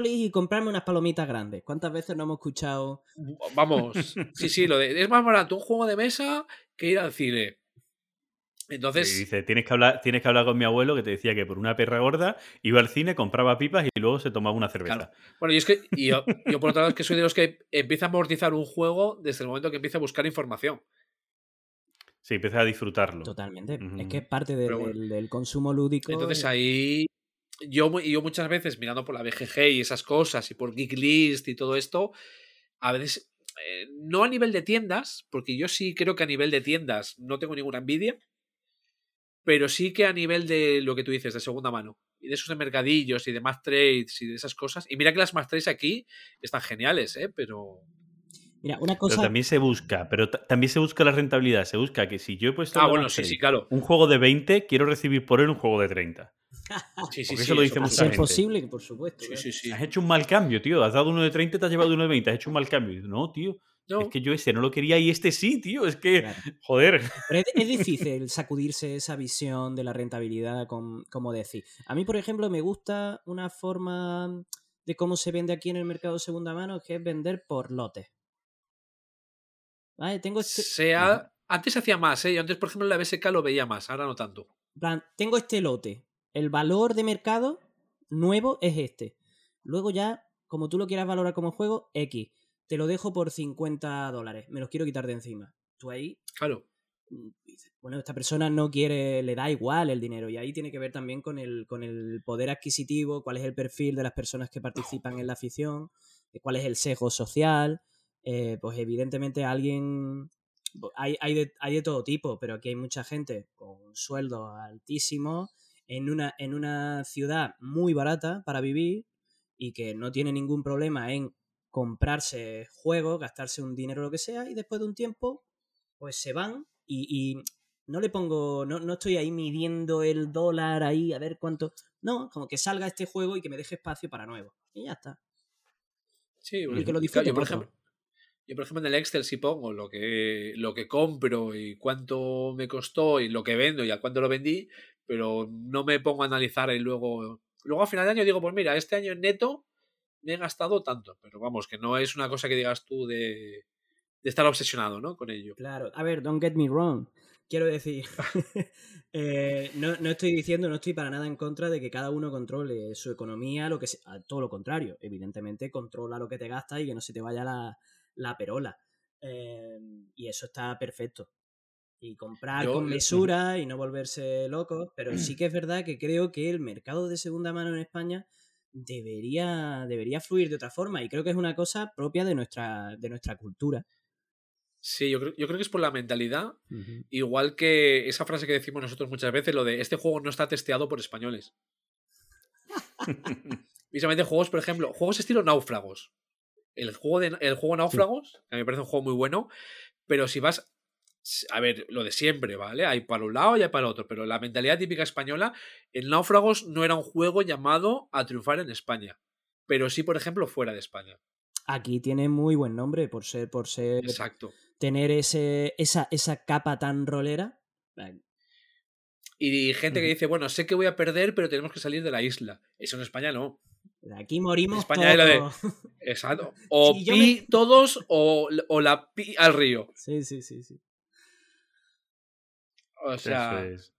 a y comprarme unas palomitas grandes. ¿Cuántas veces no hemos escuchado? Vamos, sí, sí, lo de, es más barato un juego de mesa que ir al cine. Y Entonces, dice, tienes que, hablar, tienes que hablar con mi abuelo que te decía que por una perra gorda iba al cine, compraba pipas y luego se tomaba una cerveza. Claro. bueno, y es que y yo, yo por otro lado es que soy de los que empieza a amortizar un juego desde el momento que empieza a buscar información. Sí, empieza a disfrutarlo. Totalmente. Es que es parte del, Pero bueno. del- del consumo lúdico. Entonces y- ahí yo, yo muchas veces mirando por la BGG y esas cosas y por Geek List y todo esto, a veces eh, no a nivel de tiendas, porque yo sí creo que a nivel de tiendas no tengo ninguna envidia, pero sí que a nivel de lo que tú dices, de segunda mano, y de esos de mercadillos y de más trades y de esas cosas. Y mira que las más trades aquí están geniales, ¿eh? Pero... Mira, una Pero cosa. también se busca, pero ta- también se busca la rentabilidad. Se busca que si yo he puesto Ah, bueno, sí, Trade sí, claro. un juego de 20, quiero recibir por él un juego de 30. Sí, sí, Porque sí, eso lo dice mucha gente. posible, por supuesto. Sí, claro. sí, sí. Has hecho un mal cambio, tío. Has dado uno de 30, te has llevado uno de 20. Has hecho un mal cambio. No, tío. No, Es que yo ese no lo quería y este sí, tío. Es que, Claro. joder. Pero es, es difícil sacudirse esa visión de la rentabilidad, con- como decir. A mí, por ejemplo, me gusta una forma de cómo se vende aquí en el mercado de segunda mano, que es vender por lotes. ¿Vale? Tengo este, sea. Antes se hacía más, ¿eh? Yo antes, por ejemplo, en la BSK lo veía más, ahora no tanto. en plan, tengo este lote. El valor de mercado nuevo es este. Luego ya, como tú lo quieras valorar como juego, X. Te lo dejo por 50 dólares. Me los quiero quitar de encima. Tú ahí Claro. bueno, esta persona no quiere, le da igual el dinero y ahí tiene que ver también con el, con el poder adquisitivo, cuál es el perfil de las personas que participan en la afición, de cuál es el sesgo social, eh, pues evidentemente alguien, hay, hay, de, hay de todo tipo, pero aquí hay mucha gente con sueldos altísimos en una, en una ciudad muy barata para vivir y que no tiene ningún problema en comprarse juegos, gastarse un dinero o lo que sea y después de un tiempo pues se van y, y no le pongo, no, no estoy ahí midiendo el dólar ahí a ver cuánto, no, como que salga este juego y que me deje espacio para nuevo y ya está. Sí, Y porque- que lo yo, por ejemplo, yo, por ejemplo, en el Excel sí pongo lo que, lo que compro y cuánto me costó y lo que vendo y a cuánto lo vendí, pero no me pongo a analizar y luego. Luego a final de año digo, pues mira, este año en neto me he gastado tanto. Pero vamos, que no es una cosa que digas tú de, de estar obsesionado, ¿no? Con ello. Claro, a ver, don't get me wrong. Quiero decir, eh, no, no estoy diciendo, no estoy para nada en contra de que cada uno controle su economía, lo que se- a todo lo contrario. Evidentemente, controla lo que te gastas y que no se te vaya la, la perola. Eh, y eso está perfecto. Y comprar Yo- con mesura y no volverse locos, pero sí que es verdad que creo que el mercado de segunda mano en España debería, debería fluir de otra forma y creo que es una cosa propia de nuestra, de nuestra cultura. Sí, yo creo, yo creo que es por la mentalidad. Igual que esa frase que decimos nosotros muchas veces, lo de este juego no está testeado por españoles. Precisamente juegos, por ejemplo, juegos estilo náufragos. El juego, de, el juego náufragos, que a mí me parece un juego muy bueno, pero si vas. A ver, lo de siempre, ¿vale? Hay para un lado y hay para el otro, pero la mentalidad típica española, el náufragos no era un juego llamado a triunfar en España, pero sí, por ejemplo, fuera de España. Aquí tiene muy buen nombre por ser, por ser, Exacto. tener ese, esa, esa capa tan rolera. Y gente que dice, bueno, sé que voy a perder, pero tenemos que salir de la isla. Eso en España no. Aquí morimos España es la de- todos. Exacto. O yo pi me- todos o, o la pi al río. Sí, sí, sí, sí. O sea, Eso, es-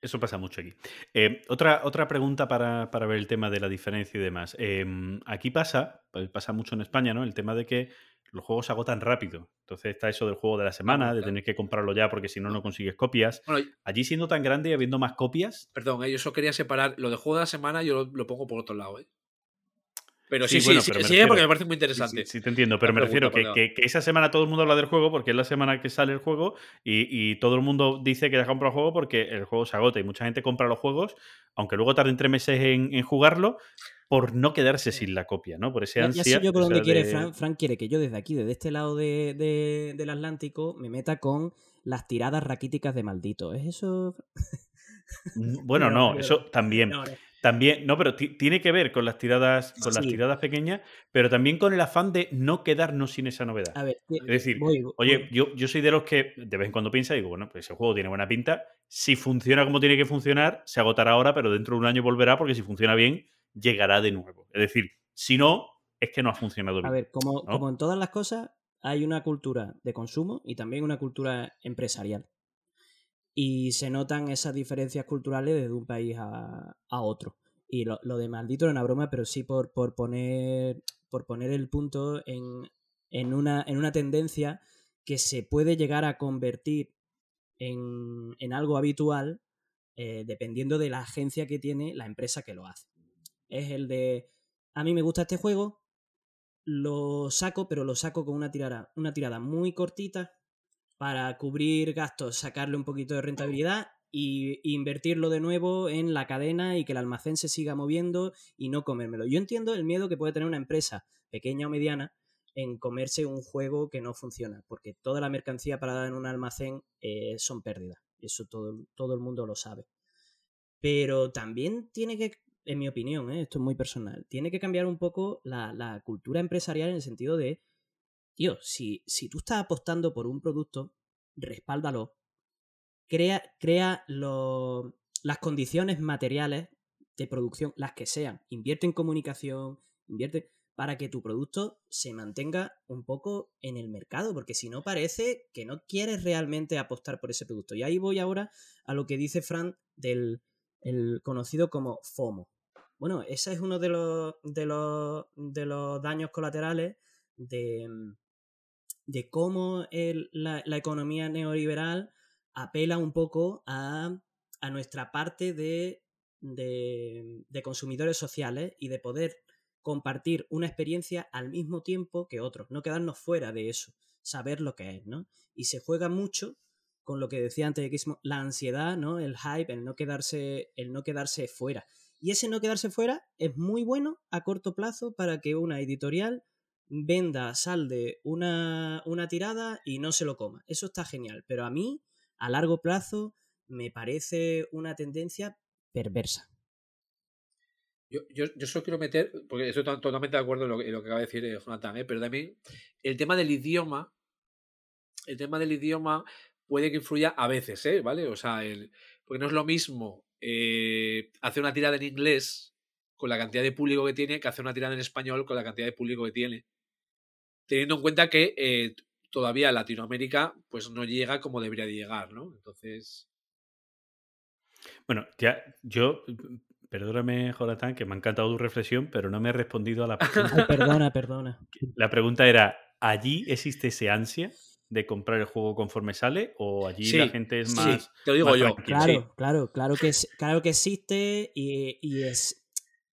eso pasa mucho aquí. Eh, otra, otra pregunta para, para ver el tema de la diferencia y demás. Eh, aquí pasa, pues pasa mucho en España, ¿no? El tema de que los juegos se agotan rápido. Entonces está eso del juego de la semana, de claro. tener que comprarlo ya porque si no, no consigues copias. bueno, Allí siendo tan grande y habiendo más copias, perdón, eh, yo eso quería separar. Lo de juego de la semana yo lo, lo pongo por otro lado, ¿eh? Pero Sí, sí, bueno, sí, sigue porque me parece muy interesante. Sí, sí, te entiendo, pero La me refiero que, que- que esa semana todo el mundo habla del juego porque es la semana que sale el juego y, y todo el mundo dice que ya compra el juego porque el juego se agota y mucha gente compra los juegos, aunque luego tarden tres meses en, en jugarlo, por no quedarse sin la copia, ¿no? Por ese Ya, ya ansia. sé yo por dónde quiere de- Frank. Frank quiere que yo desde aquí, desde este lado de- de- del Atlántico, me meta con las tiradas raquíticas de maldito. ¿Es eso? Mm, Bueno, No, eso también. No, no. También, no, pero ti- tiene que ver con las tiradas, con las tiradas pequeñas, pero también con el afán de no quedarnos sin esa novedad. A ver, Es decir, voy, voy. Oye, yo, yo soy de los que de vez en cuando piensa y digo, bueno, pues el juego tiene buena pinta. Si funciona como tiene que funcionar, se agotará ahora, pero dentro de un año volverá porque si funciona bien, llegará de nuevo. Es decir, si no, es que no ha funcionado bien. A ver, como, ¿no? como en todas las cosas, hay una cultura de consumo y también una cultura empresarial. Y se notan esas diferencias culturales desde un país a, a otro. Y lo, lo de maldito era una broma, pero sí por, por, poner, por poner el punto en, en, una, en una tendencia que se puede llegar a convertir en, en algo habitual eh, dependiendo de la agencia que tiene la empresa que lo hace. Es el de, a mí me gusta este juego, lo saco, pero lo saco con una tirada, una tirada muy cortita para cubrir gastos, sacarle un poquito de rentabilidad y invertirlo de nuevo en la cadena y que el almacén se siga moviendo y no comérmelo. Yo entiendo el miedo que puede tener una empresa pequeña o mediana en comerse un juego que no funciona, porque toda la mercancía parada en un almacén eh, son pérdidas. Eso todo, todo el mundo lo sabe. Pero también tiene que, en mi opinión, ¿eh? esto es muy personal, tiene que cambiar un poco la, la cultura empresarial en el sentido de tío, si, si tú estás apostando por un producto, respáldalo. Crea, crea las condiciones materiales de producción, las que sean. Invierte en comunicación, invierte para que tu producto se mantenga un poco en el mercado, porque si no parece que no quieres realmente apostar por ese producto. Y ahí voy ahora a lo que dice Fran del el conocido como FOMO. Bueno, ese es uno de los, de los, de los daños colaterales de, de cómo la, economía neoliberal apela un poco a, a nuestra parte de, de, consumidores sociales y de poder compartir una experiencia al mismo tiempo que otros, no quedarnos fuera de eso, saber lo que es, ¿no? Y se juega mucho con lo que decía antes de Gizmo, la ansiedad, ¿no? El hype, el no quedarse, el no quedarse fuera. Y ese no quedarse fuera es muy bueno a corto plazo para que una editorial venda, salde una, una tirada y no se lo coma. Eso está genial. Pero a mí, a largo plazo, me parece una tendencia perversa. Yo, yo, yo solo quiero meter, porque estoy to- totalmente de acuerdo en lo, que- en lo que acaba de decir eh, Jonathan, ¿eh? pero también el tema del idioma, el tema del idioma puede que influya a veces, ¿eh? ¿Vale? O sea, el, porque no es lo mismo eh, hacer una tirada en inglés con la cantidad de público que tiene que hacer una tirada en español con la cantidad de público que tiene. Teniendo en cuenta que eh, todavía Latinoamérica pues no llega como debería de llegar, ¿no? Entonces... Bueno, ya yo, perdóname, Jonathan, que me ha encantado tu reflexión, pero no me he respondido a la pregunta. Perdona, perdona. La pregunta era, ¿allí existe ese ansia de comprar el juego conforme sale o allí Sí, la gente es sí, más... te lo digo yo. tranquila? Claro, Sí. claro, claro que, es- claro que existe y, y es,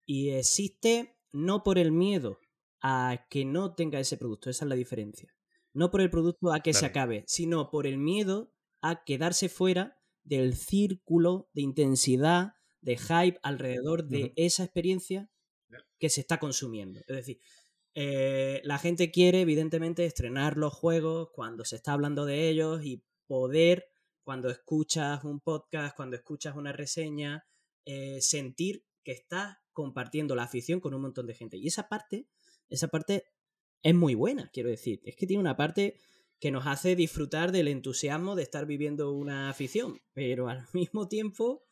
y existe no por el miedo a que no tenga ese producto, esa es la diferencia. No por el producto a que se acabe, sino por el miedo a quedarse fuera del círculo de intensidad, de hype alrededor de esa experiencia que se está consumiendo. Es decir, eh, la gente quiere, evidentemente, estrenar los juegos cuando se está hablando de ellos y poder, cuando escuchas un podcast, cuando escuchas una reseña, eh, sentir que estás compartiendo la afición con un montón de gente. Y esa parte, esa parte es muy buena, quiero decir. Es que tiene una parte que nos hace disfrutar del entusiasmo de estar viviendo una afición, pero al mismo tiempo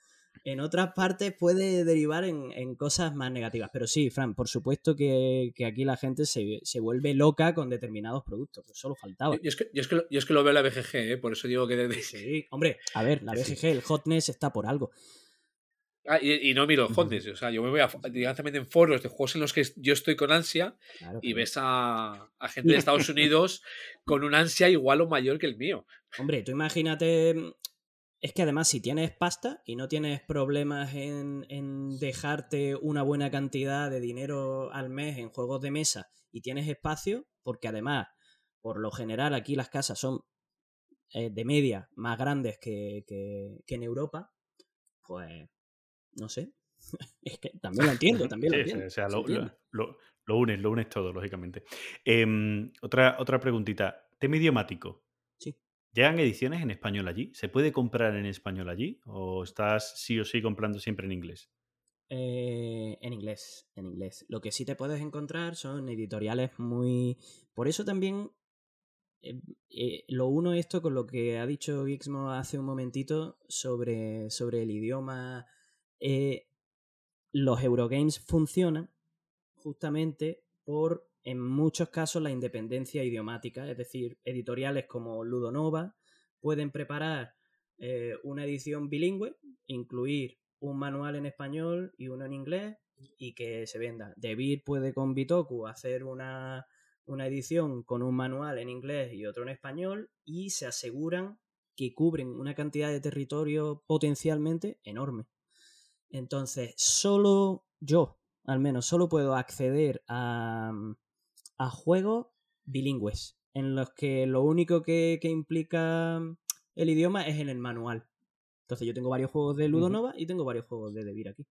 en otras partes puede derivar en, en cosas más negativas. Pero sí, Fran, por supuesto que, que aquí la gente se, se vuelve loca con determinados productos. Pues solo faltaba. Yo, es que, yo, es que lo, yo es que lo veo en la BGG, ¿eh? por eso digo que... desde- Sí, hombre, a ver, la. BGG, el hotness está por algo. Ah, y, y no miro hotness, o sea, yo me voy a, directamente en foros de juegos en los que yo estoy con ansia Claro, y ves a, a gente de Estados Unidos con un ansia igual o mayor que el mío. Hombre, tú imagínate. Es que además, si tienes pasta y no tienes problemas en, en dejarte una buena cantidad de dinero al mes en juegos de mesa y tienes espacio, porque además, por lo general, aquí las casas son eh, de media más grandes que, que- que en Europa, pues no sé. es que también lo entiendo, también lo Sí, entiendo. o sea, se lo, lo- lo- lo unes, lo unes todo, lógicamente. Em, otra, otra preguntita. Tema idiomático. Sí. ¿Llegan ediciones en español allí? ¿Se puede comprar en español allí? ¿O estás sí o sí comprando siempre en inglés? Eh, en inglés, en inglés. Lo que sí te puedes encontrar son editoriales muy... Por eso también eh, eh, lo uno esto con lo que ha dicho Gixmo hace un momentito sobre, sobre el idioma. Eh, los Eurogames funcionan justamente por, en muchos casos, la independencia idiomática. Es decir, editoriales como Ludonova pueden preparar eh, una edición bilingüe, incluir un manual en español y uno en inglés y que se venda. Debir puede con Bitoku hacer una, una edición con un manual en inglés y otro en español y se aseguran que cubren una cantidad de territorio potencialmente enorme. Entonces, solo yo, al menos, solo puedo acceder a, a juegos bilingües, en los que lo único que, que implica el idioma es en el manual. Entonces yo tengo varios juegos de Ludonova y tengo varios juegos de Devir aquí.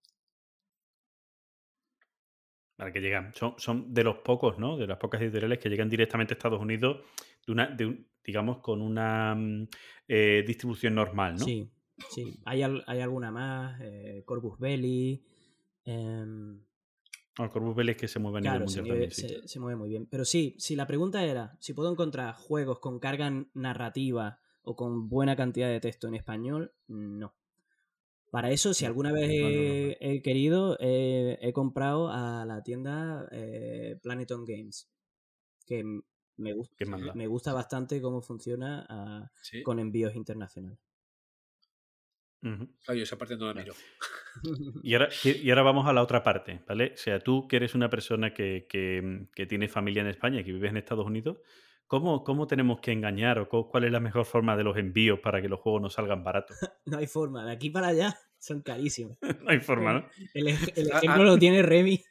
Para que llegan. Son, son de los pocos, ¿no? De las pocas editoriales que llegan directamente a Estados Unidos, de una, de un- digamos, con una mm, eh, distribución normal, ¿no? Sí, sí. Hay, al- hay alguna más, eh, Corvus Belli. Corvus Belli es que se mueve a nivel Claro, se, mundial mueve, también, sí. se- se mueve muy bien. Pero sí, si la pregunta era si puedo encontrar juegos con carga narrativa o con buena cantidad de texto en español, no. Para eso, si alguna vez no, no, no, he, querido, he, he comprado a la tienda eh, Planeton Games, que me, gusta me gusta bastante cómo funciona ah, Sí. con envíos internacionales. Ujú. Claro, yo esa parte no la miro. Y ahora, y ahora vamos a la otra parte, ¿vale? O sea, tú que eres una persona que, que- que tiene familia en España y que vives en Estados Unidos, ¿cómo, cómo tenemos que engañar o cuál es la mejor forma de los envíos para que los juegos no salgan baratos? no hay forma, de aquí para allá son carísimos. No hay forma, ¿no? El, el Ah, ejemplo ah. lo tiene Remy,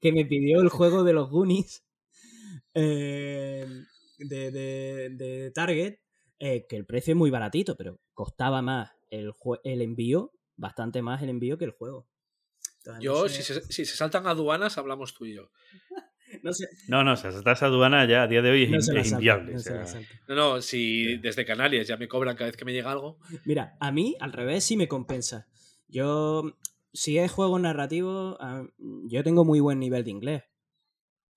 que me pidió el juego de los Goonies eh, de, de- de Target, eh, que el precio es muy baratito, pero costaba más el, el envío, bastante más el envío que el juego. Entonces, Yo, no si se, si se saltan aduanas, hablamos tú y yo. no sé- No, no, o sea, esta aduana ya a día de hoy es, no es salta, inviable. no o sea. No, no, si desde Canarias ya me cobran cada vez que me llega algo. Mira, a mí al revés sí me compensa. Yo, si es juego narrativo, yo tengo muy buen nivel de inglés.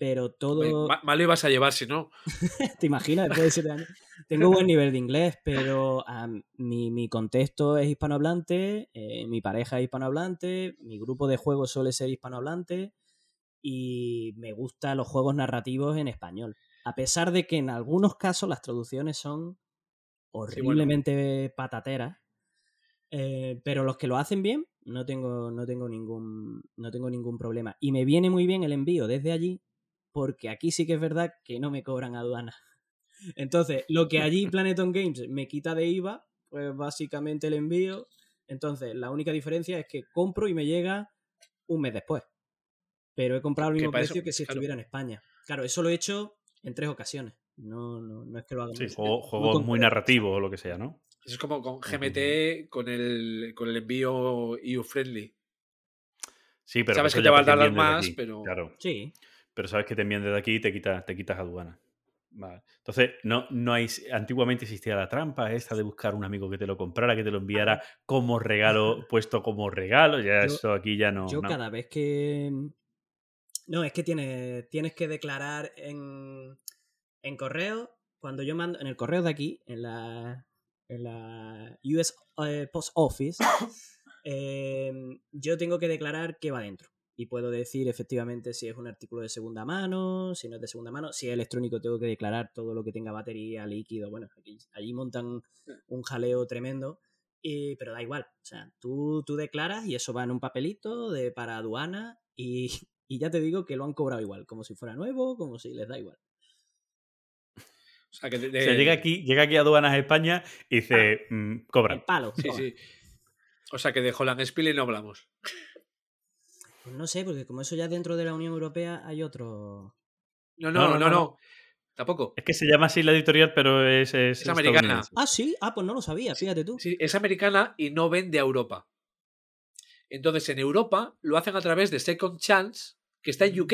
Pero todo. Ma- Mal lo ibas a llevar si no. ¿Te imaginas después de siete años? Tengo buen nivel de inglés, pero mi, mi contexto es hispanohablante, eh, mi pareja es hispanohablante, mi grupo de juegos suele ser hispanohablante y me gustan los juegos narrativos en español. A pesar de que en algunos casos las traducciones son horriblemente patateras, eh, pero los que lo hacen bien no tengo, no, tengo ningún, no tengo ningún problema. Y me viene muy bien el envío desde allí porque aquí sí que es verdad que no me cobran aduana. Entonces, lo que allí Planeton Games me quita de IVA, pues básicamente el envío. Entonces, la única diferencia es que compro y me llega un mes después. Pero he comprado al Que mismo eso- precio que si claro. estuviera en España. Claro, eso lo he hecho en tres ocasiones. No, no, no es que lo haga sí, juego- juegos muy concreto. narrativos o lo que sea, ¿no? Eso es como con GMT con el, con el envío EU friendly. Sí, pero Sabes que te va a tardar más, pero- Claro, Sí. Pero sabes que te envían desde aquí y te, quita, te quitas aduana. Vale. Entonces, no, no hay. Antiguamente existía la trampa esta de buscar un amigo que te lo comprara, que te lo enviara como regalo, puesto como regalo. Ya Yo- eso aquí ya no. Yo no. cada vez que. No, es que tienes, tienes que declarar en, en correo. Cuando yo mando. En el correo de aquí, en la. En la US eh, Post Office. eh, yo tengo que declarar qué va dentro. Y puedo decir efectivamente si es un artículo de segunda mano, si no es de segunda mano. Si es electrónico, tengo que declarar todo lo que tenga batería, líquido. Bueno, aquí- allí montan un jaleo tremendo. Y- pero da igual. O sea, tú, tú declaras y eso va en un papelito de, para aduana y, y ya te digo que lo han cobrado igual, como si fuera nuevo, como si les da igual. O sea, que de- O sea, llega aquí, llega aquí a aduanas España y dice, El cobran. palo. Sí, toma. sí. O sea, que de Holland Spiele no hablamos. Pues no sé, porque como eso ya dentro de la Unión Europea hay otro. No, No, no, no, no, no. no. Tampoco. Es que se llama así la editorial, pero es. Es, Es americana. Ah, sí, ah, pues no lo sabía, fíjate tú. Sí, es americana y no vende a Europa. Entonces, en Europa lo hacen a través de Second Chance, que está en UK.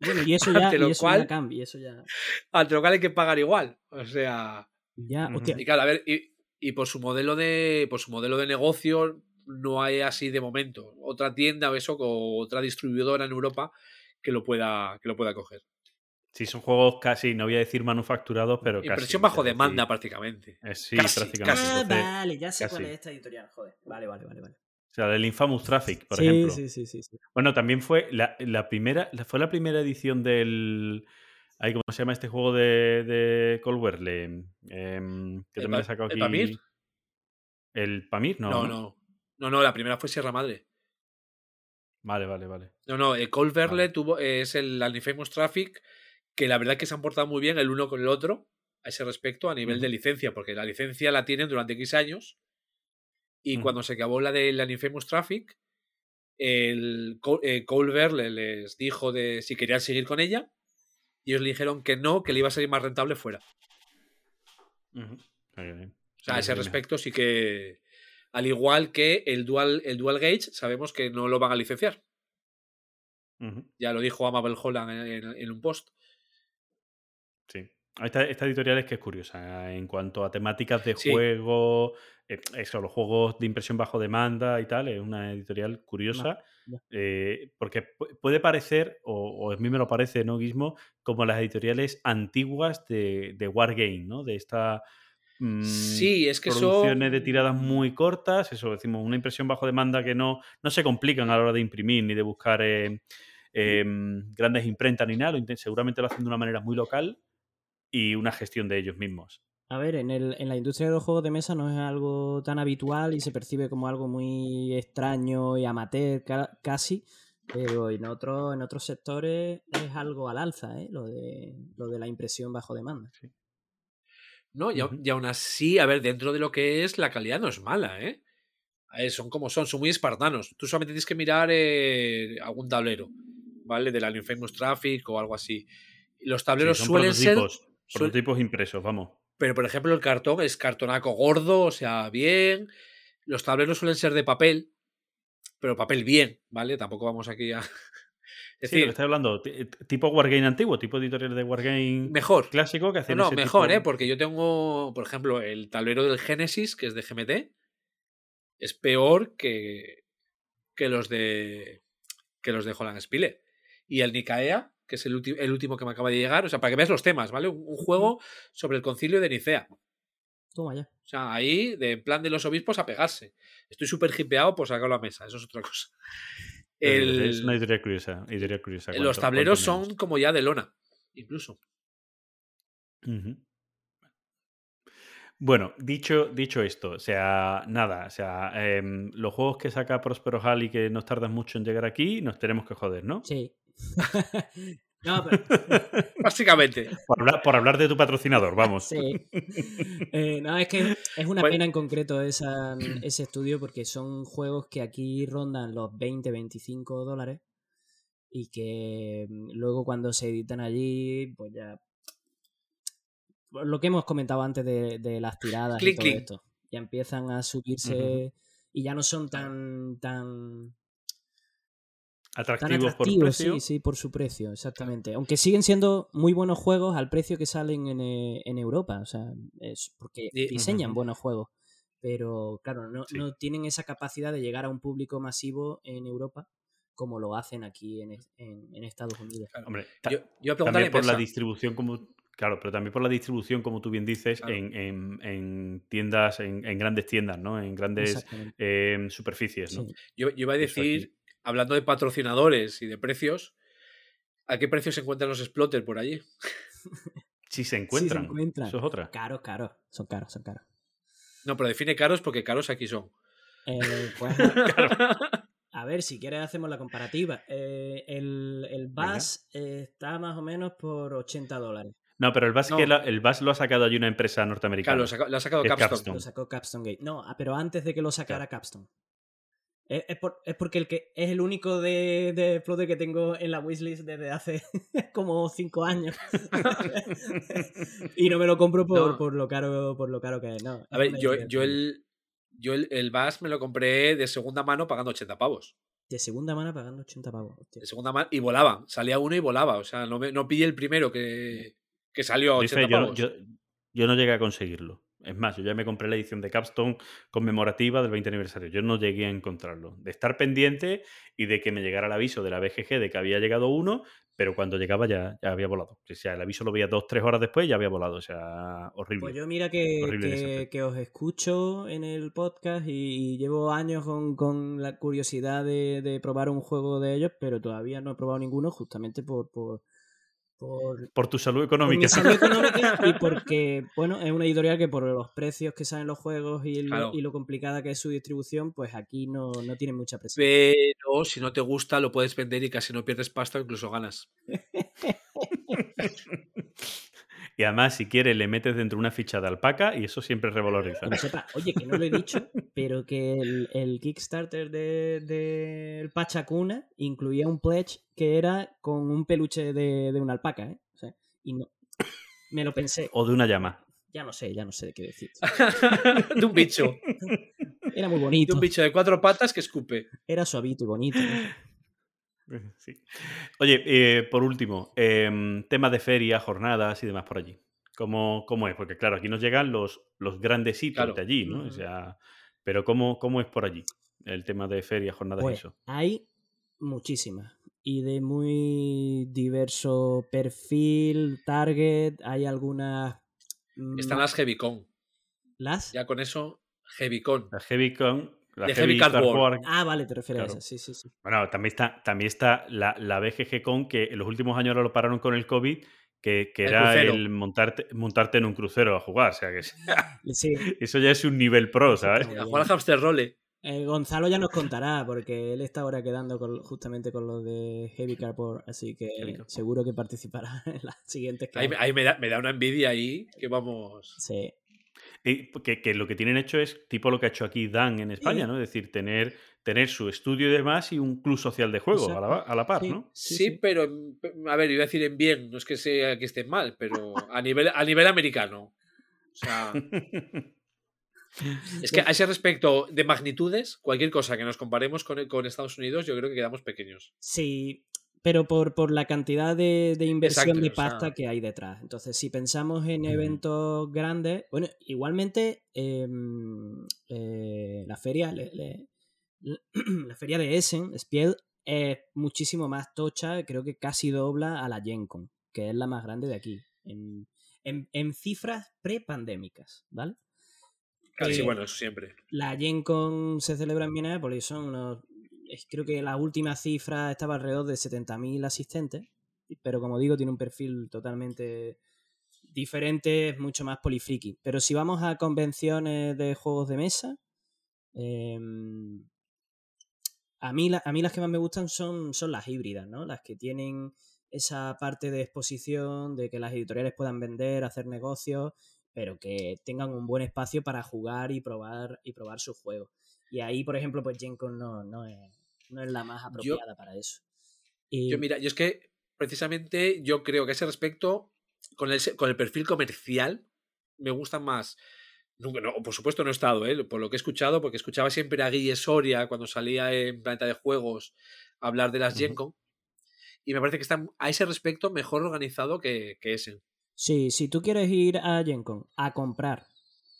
Bueno, y eso ya, Ante lo y eso cual- ya cambia, y eso ya. Al local hay que pagar igual. O sea. Ya, hostia, Y claro, a ver, y, y por su modelo de. Por su modelo de negocio, no hay así de momento. Otra tienda o eso, o otra distribuidora en Europa que lo pueda, que lo pueda coger. Sí, son juegos casi, no voy a decir manufacturados, pero casi. Impresión bajo demanda sí. prácticamente. Eh, Sí, Casi, prácticamente. Ah, Entonces, vale, ya sé cuál es esta editorial, joder. Vale, vale, vale, vale. o sea, el Infamous Traffic, por sí, ejemplo. sí, sí, sí, sí. Bueno, también fue la, la primera, la- fue la primera edición del. Ay, ¿Cómo se llama este juego de, de Colwerle? Em, que ¿El también Pa- le he sacado el aquí. Pamir? ¿El Pamir? No, No, no. No. No, la primera fue Sierra Madre. Vale, vale, vale. No, no, el Cold Verle Vale. tuvo, es el Infamous Traffic, que la verdad es que se han portado muy bien el uno con el otro a ese respecto a nivel de licencia, porque la licencia la tienen durante X años y cuando se acabó la del Infamous Traffic, el eh, Cold Verle les dijo de si querían seguir con ella y ellos le dijeron que no, que le iba a salir más rentable fuera. Bien. O sea, a ese respecto sí que, al igual que el Dual, el Dual Gauge, sabemos que no lo van a licenciar. Ya lo dijo Amabel Holland en- en- en un post. Sí. Esta, esta editorial es que es curiosa en cuanto a temáticas de Sí. juego, eh, eso, los juegos de impresión bajo demanda y tal, es una editorial curiosa. eh, porque pu- puede parecer, o, o a mí me lo parece, ¿no, Guismo? Como las editoriales antiguas de, de Wargame, ¿no? De esta mm, Sí, es que producciones de son- tiradas muy cortas, eso decimos, una impresión bajo demanda que no, no se complican a la hora de imprimir ni de buscar eh, em, grandes imprentas ni nada, seguramente lo hacen de una manera muy local y una gestión de ellos mismos. A ver, en, el, en la industria de los juegos de mesa no es algo tan habitual y se percibe como algo muy extraño y amateur ca- casi, pero en, otro, en otros sectores es algo al alza, ¿eh? lo, de, lo de la impresión bajo demanda. No, y, y aún así, a ver, dentro de lo que es, la calidad no es mala, ¿eh? Ver, son como son, son muy espartanos. Tú solamente tienes que mirar eh, algún tablero, ¿vale? Del Infamous Traffic o algo así. Los tableros Sí, son suelen ser. prototipos, suel- prototipos impresos, vamos. Pero, por ejemplo, el cartón es cartonaco gordo, o sea, bien. Los tableros suelen ser de papel, pero papel bien, ¿vale? Tampoco vamos aquí a. Es Sí, lo que decir, estoy hablando, ti- tipo Wargame antiguo, tipo editorial de Wargame mejor. clásico que No, hacen no, ese mejor, tipo- ¿eh? Porque yo tengo, por ejemplo, el tablero del Genesis, que es de GMT, es peor que, que los de que los de Holland Spile. Y el Nicaea, que es el, ulti- el último que me acaba de llegar, o sea, para que veas los temas, ¿vale? Un, un juego sobre el concilio de Nicea. Toma ya. O sea, ahí, de en plan de los obispos a pegarse. Estoy súper hipeado por sacarlo a mesa, eso es otra cosa. El- Es una editorial curiosa. editorial curiosa, los cuanto- tableros cuanto son como ya de lona, incluso. Bueno, dicho, dicho esto, o sea, nada, o sea, em, los juegos que saca Prospero Hall y que nos tardan mucho en llegar aquí, nos tenemos que joder, ¿no? Sí. no, pero, Básicamente. Por hablar, por hablar de tu patrocinador, vamos. Sí. Eh, no, es que es una Bueno. pena en concreto esa, ese estudio porque son juegos que aquí rondan los 20, 25 dólares y que mm, luego cuando se editan allí, pues ya... pues Lo que hemos comentado antes de, de las tiradas y todo esto. Ya empiezan a subirse y ya no son tan, tan Atractivos por atractivos, precio. sí, sí, por su precio, exactamente. Aunque siguen siendo muy buenos juegos al precio que salen en, eh, en Europa, o sea, es porque diseñan buenos juegos, pero claro, no, Sí. no tienen esa capacidad de llegar a un público masivo en Europa como lo hacen aquí en, en- en Estados Unidos. Hombre, Yo, yo también por la distribución como claro pero también por la distribución como tú bien dices Claro. en, en- en tiendas en, en grandes tiendas no en grandes em, superficies no Sí. Yo, yo iba a decir, hablando de patrocinadores y de precios, ¿a qué precio se encuentran los Splotter por allí? si se encuentran, encuentran. eso es otra Caros, caros, son caros, son caros. No, pero define caros porque caros aquí son. Eh, pues, A ver, si quieres hacemos la comparativa. Eh, el, el. BAS eh, está más o menos por 80 dólares. no pero el BAS No. que la- el BAS lo ha sacado allí una empresa norteamericana Claro, lo ha saca- lo ha sacado. Capstone. Lo sacó Capstone Gate. No, ah, pero antes de que lo sacara Capstone. Es, es por- es porque el que es el único de, de que tengo en la wishlist desde hace como 5 años. y no me lo compro por, No. por lo caro por lo caro que es. No, A ver, yo, yo el. Yo el, el VAS me lo compré de segunda mano pagando 80 pavos. De segunda mano pagando 80 pavos. hostia. De segunda mano y volaba. Salía uno y volaba. O sea, no, me, no pillé el primero que, que salió a Dice, 80 yo, no- pavos. yo, yo no llegué a conseguirlo. Es más, yo ya me compré la edición de Capstone conmemorativa del 20 aniversario. Yo no llegué a encontrarlo. De estar pendiente y de que me llegara el aviso de la BGG de que había llegado uno, pero cuando llegaba ya, ya había volado. O sea, el aviso lo veía dos, tres horas después y ya había volado. O sea, horrible. Pues yo mira que, que, os escucho en el podcast y, llevo años con, con la curiosidad de, de probar un juego de ellos, pero todavía no he probado ninguno justamente por, por, por, Por tu salud por mi económica. salud económica y porque, bueno, es una editorial que por los precios que salen los juegos y Claro. y lo complicada que es su distribución, pues aquí no, no tiene mucha presión. Pero si no te gusta, lo puedes vender y casi no pierdes pasta, incluso ganas. Y además, si quieres, le metes dentro una ficha de alpaca y eso siempre revaloriza. Que sepa, oye, que no lo he dicho, pero que el, el Kickstarter del de, Pachacuna incluía un pledge que era con un peluche de, de una alpaca, ¿eh? O sea, y no. Me lo pensé. O de una llama. Ya no sé, ya no sé de qué decir. de un bicho. Era muy De bonito. un bicho de cuatro patas que escupe. Era suavito y bonito. ¿no? Sí. Oye, eh, por último, em, temas de feria, jornadas y demás por allí. ¿Cómo, cómo es? Porque claro, aquí nos llegan los, los grandes Claro. de allí, ¿no? O Ujú. sea, pero ¿cómo, ¿cómo es por allí el tema de ferias, jornadas y Pues eso? hay muchísimas. Y de muy diverso perfil, target. Hay algunas. Están ma- las Heavycon. ¿Las? Ya con eso, Heavycon. La Heavy Con, la De Heavy Heavy War. Ah, vale, te refieres Claro. a esa. Sí, sí, sí. Bueno, también está, también está la, la BGG Con, que en los últimos años ahora lo pararon con el COVID, que, que El era crucero. el montarte, montarte en un crucero a jugar. O sea, que Sí, eso ya es un nivel pro, ¿sabes? A jugar al hamster role. Eh, Gonzalo ya nos contará, porque él está ahora quedando con- justamente con lo de Heavy Carport, así que seguro que participará en las siguientes que Ahí, ahí me, da, me da una envidia ahí que vamos. Sí. Y que, que lo que tienen hecho es tipo lo que ha hecho aquí Dan en España, Sí. ¿no? Es decir, tener, tener su estudio y demás y un club social de juego a la, Exacto. a la par, Sí. ¿no? Sí, Sí, sí. pero en- a ver, iba a decir en bien, no es que sea que esté mal, pero a nivel, a nivel americano. O sea, es que a ese respecto de magnitudes, cualquier cosa que nos comparemos con, con Estados Unidos, yo creo que quedamos pequeños. Sí, pero por, por la cantidad de, de inversión Exacto, de o sea- pasta que hay detrás. Entonces, si pensamos en eventos grandes, bueno, igualmente em, eh, la feria, le- le- la feria de Essen, Spiel, es muchísimo más tocha, creo que casi dobla a la Gen Con, que es la más grande de aquí, en, en- en cifras prepandémicas, ¿vale? Sí, Eh, bueno, eso siempre. La Gen Con se celebra en Minneapolis, son unos. Creo que la última cifra estaba alrededor de 70.000 asistentes, pero como digo, tiene un perfil totalmente diferente, es mucho más polifriki. Pero si vamos a convenciones de juegos de mesa, em, a, mí a mí las que más me gustan son, son las híbridas, ¿no? Las que tienen esa parte de exposición, de que las editoriales puedan vender, hacer negocios, pero que tengan un buen espacio para jugar y probar y probar sus juegos. Y ahí, por ejemplo, pues Gen Con no, no, es, no es la más apropiada para eso. Y, Yo, mira, yo es que precisamente yo creo que a ese respecto, con el, con el perfil comercial, me gustan más. No, por supuesto no he estado, ¿eh? por lo que he escuchado, porque escuchaba siempre a Guille Soria cuando salía en Planeta de Juegos a hablar de las. Con, y me parece que están a ese respecto mejor organizado que, que ese. Sí, si tú quieres ir a Gen Con a comprar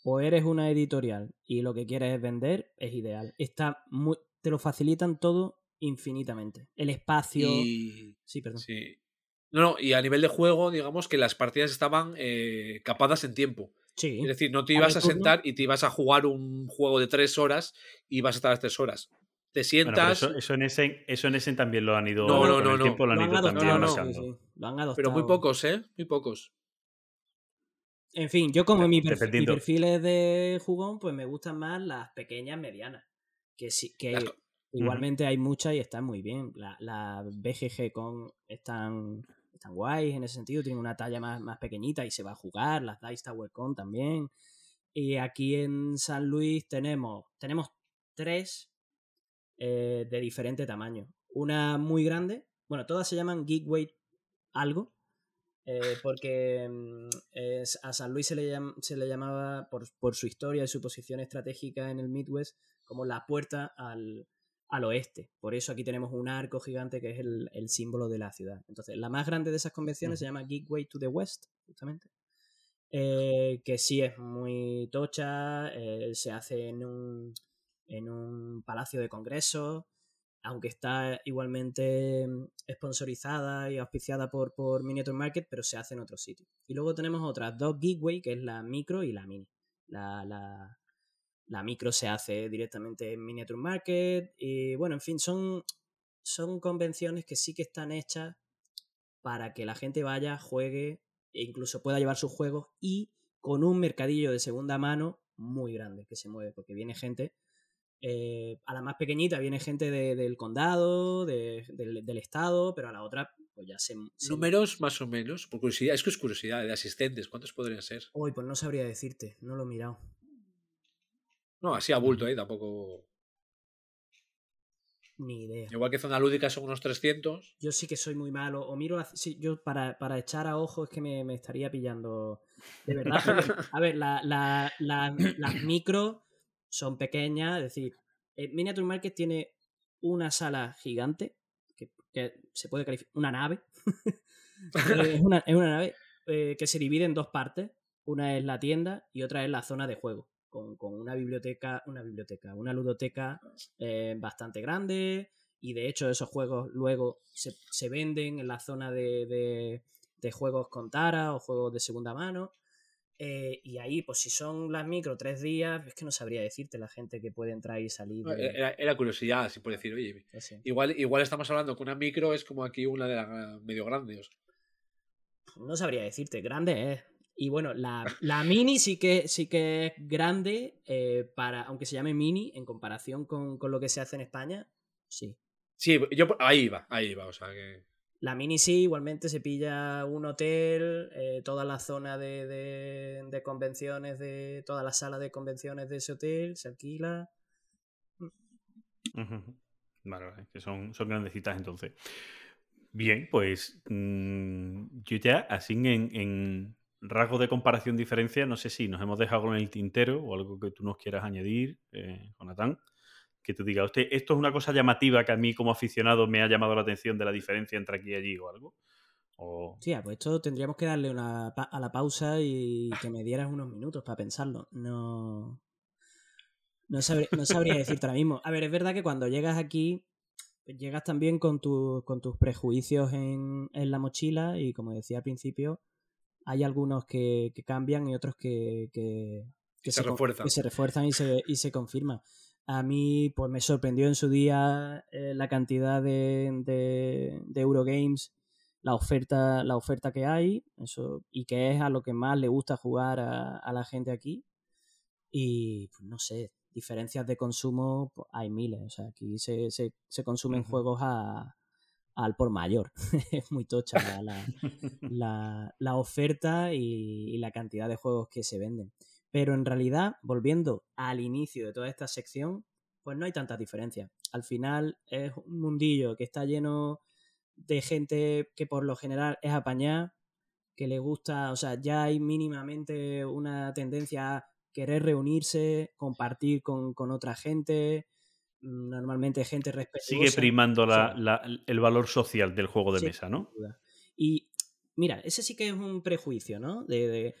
o eres una editorial y lo que quieres es vender, es ideal. Está muy, te lo facilitan todo infinitamente. El espacio. Y, Sí, perdón. sí. No, no, y a nivel de juego, digamos que las partidas estaban eh, capadas en tiempo. Sí. Es decir, no te ibas a sentar y te ibas a jugar un juego de tres horas y ibas a estar las tres horas. Te Bueno, sientas, eso, eso en Essen, eso en Essen también lo han ido No, no, no, no. tiempo lo han Lo han ido adoptado, también no, sí, Lo han adoptado. pero muy pocos, ¿eh? Muy pocos. En fin, yo como mi, perfil, mi perfil es de jugón, pues me gustan más las pequeñas medianas. Que sí, que Las igualmente hay muchas y están muy bien. La, la BGG con están, están guays en ese sentido, tienen una talla más, más pequeñita y se va a jugar. Las Dice Tower Con también. Y aquí en San Luis tenemos, tenemos tres eh, de diferente tamaño. Una muy grande, bueno, todas se llaman Geekway algo, eh, porque mm, a San Luis se le, llam- se le llamaba, por, por su historia y su posición estratégica en el Midwest, como la puerta al, al oeste. Por eso aquí tenemos un arco gigante que es el, el símbolo de la ciudad. Entonces, la más grande de esas convenciones se llama Geekway to the West, justamente. eh, que sí es muy tocha, eh, se hace en un, en un palacio de congresos, aunque está igualmente mm, sponsorizada y auspiciada por, por Miniature Market, pero se hace en otro sitio. Y luego tenemos otras dos Geekway, que es la micro y la mini. La, la, la micro se hace directamente en Miniature Market. Y bueno, en fin, son, son convenciones que sí que están hechas para que la gente vaya, juegue e incluso pueda llevar sus juegos y con un mercadillo de segunda mano muy grande que se mueve, porque viene gente, eh, a la más pequeñita viene gente de- del condado, de- del, del estado, pero a la otra pues ya se... se- Números más o menos, por curiosidad, es que es curiosidad, de asistentes, ¿cuántos podrían ser? Uy, pues no sabría decirte, no lo he mirado. No, así a bulto, ¿eh? Tampoco. Ni idea. Igual que zona lúdica son unos 300. Yo sí que soy muy malo. O miro la. Sí, yo para, para echar a ojo es que me, me estaría pillando. De verdad. a ver, la- la- la- las micros son pequeñas. Es decir, el Miniature Market tiene una sala gigante. Que, que se puede calificar. Una nave. es, una, es una nave. eh, que se divide en dos partes. Una es la tienda y otra es la zona de juego. Con, con una biblioteca, una biblioteca, una ludoteca eh, bastante grande. Y de hecho, esos juegos luego se, se venden en la zona de, de- de juegos con tara o juegos de segunda mano. Eh, y ahí, pues si son las micro tres días, es que no sabría decirte la gente que puede entrar y salir. de- Era, era curiosidad, así por decir, oye, así. igual, igual estamos hablando que una micro es como aquí una de las medio grandes. o sea. No sabría decirte, grande es. Y bueno, la, la mini sí que, sí que es grande, eh, para, aunque se llame mini, en comparación con, con lo que se hace en España, sí. Sí, yo ahí iba, ahí iba, o sea que. La mini sí, igualmente se pilla un hotel, eh, toda la zona de, de- de convenciones, de toda la sala de convenciones de ese hotel, se alquila. Ujú. Vale, vale, que son, son grandecitas entonces. Bien, pues mm, yo ya, así en, en rasgo de comparación diferencia, no sé si nos hemos dejado en el tintero o algo que tú nos quieras añadir, eh, Jonathan, que tú digas, usted, esto es una cosa llamativa que a mí como aficionado me ha llamado la atención de la diferencia entre aquí y allí o algo. O... Sí, pues esto tendríamos que darle una a la pausa y que me dieras unos minutos para pensarlo. No. No, sabría, no sabría decirte ahora mismo. A ver, es verdad que cuando llegas aquí, pues llegas también con, tu- con tus prejuicios en la mochila y como decía al principio, hay algunos que, que cambian y otros que, que, que Se refuerzan. que se refuerzan y se, y se confirman. A mí, pues me sorprendió en su día eh, la cantidad de, de, de Eurogames, la oferta, la oferta que hay, eso, y que es a lo que más le gusta jugar a, a la gente aquí. Y pues, no sé, diferencias de consumo pues, hay miles. O sea, aquí se, se, se consumen juegos a, al por mayor. es muy tocha la, la, oferta y, y la cantidad de juegos que se venden. Pero en realidad, volviendo al inicio de toda esta sección, pues no hay tantas diferencias. Al final es un mundillo que está lleno de gente que por lo general es apañada, que le gusta, o sea, ya hay mínimamente una tendencia a querer reunirse, compartir con, con otra gente, normalmente gente respetuosa. Sigue primando la- el valor social del juego de Sí, mesa, ¿no? Y mira, ese sí que es un prejuicio, ¿no? De, de-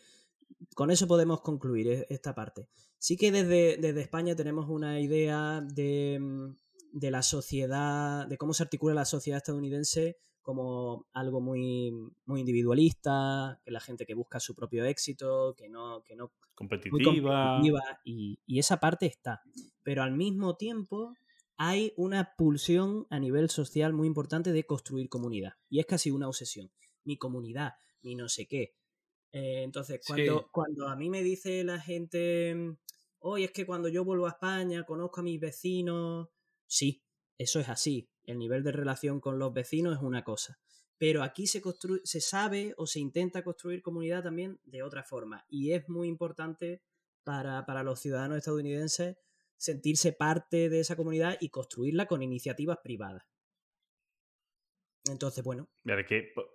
con eso podemos concluir e- esta parte. Sí que desde, desde España tenemos una idea de, mm, de la sociedad, de cómo se articula la sociedad estadounidense como algo muy, muy individualista, que la gente que busca su propio éxito, que no, que no muy Competitiva. y, y esa parte está. Pero al mismo tiempo hay una pulsión a nivel social muy importante de construir comunidad. Y es casi una obsesión. Mi comunidad, mi no sé qué. Eh, entonces, cuando, Sí. cuando a mí me dice la gente, oye, es que cuando yo vuelvo a España conozco a mis vecinos, sí, eso es así. El nivel de relación con los vecinos es una cosa. Pero aquí se, construye, se sabe o se intenta construir comunidad también de otra forma. Y es muy importante para, para los ciudadanos estadounidenses sentirse parte de esa comunidad y construirla con iniciativas privadas. Entonces, bueno, que po-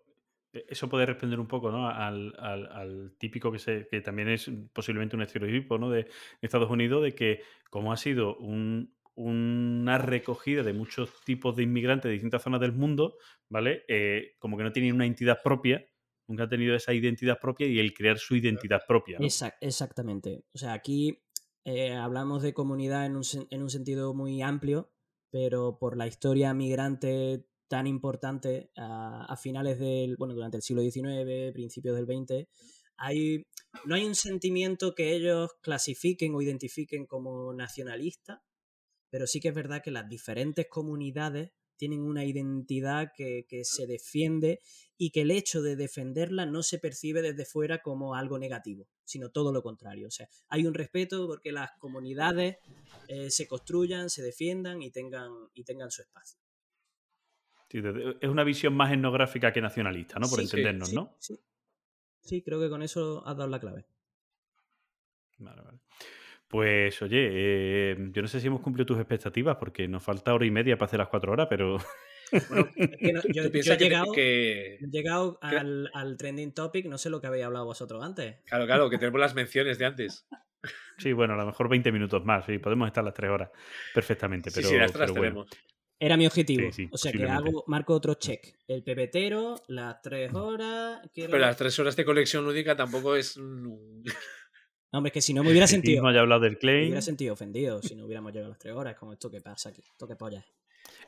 eso puede responder un poco ¿no? al, al- al típico que, se, que también es posiblemente un estereotipo ¿no? de Estados Unidos, de que como ha sido un- una recogida de muchos tipos de inmigrantes de distintas zonas del mundo, ¿vale? Eh, como que no tienen una identidad propia, nunca han tenido esa identidad propia y el crear su identidad propia. ¿no? Exac- exactamente. O sea, aquí eh, hablamos de comunidad en un, en un sentido muy amplio, pero por la historia migrante tan importante a, a finales del, bueno, durante el siglo XIX, principios del XX, hay, no hay un sentimiento que ellos clasifiquen o identifiquen como nacionalista, pero sí que es verdad que las diferentes comunidades tienen una identidad que, que se defiende y que el hecho de defenderla no se percibe desde fuera como algo negativo, sino todo lo contrario. O sea, hay un respeto porque las comunidades eh, se construyan, se defiendan y tengan, y tengan su espacio. Sí, es una visión más etnográfica que nacionalista, ¿no? Por Sí, entendernos, sí, ¿no? Sí. Sí, creo que con eso has dado la clave. Vale, vale. Pues oye, eh, yo no sé si hemos cumplido tus expectativas porque nos falta hora y media para hacer las cuatro horas, pero Bueno, Es que no- yo, yo he llegado, que- he llegado al, al trending topic, no sé lo que habéis hablado vosotros antes. Claro, claro, que tenemos las menciones de antes. sí, bueno, a lo mejor 20 minutos más, sí, podemos estar las tres horas perfectamente, Sí, pero, sí, las las pero bueno. tenemos. Era mi objetivo. Sí, sí, o sea que hago, marco otro check. El pepetero, las tres horas. quiero- Pero las tres horas de colección lúdica tampoco es. No, hombre, es que si no me hubiera sentido. mismo ya ha hablado del Me claim. hubiera sentido ofendido si no hubiéramos llegado a las tres horas. Como esto que pasa aquí. Esto que polla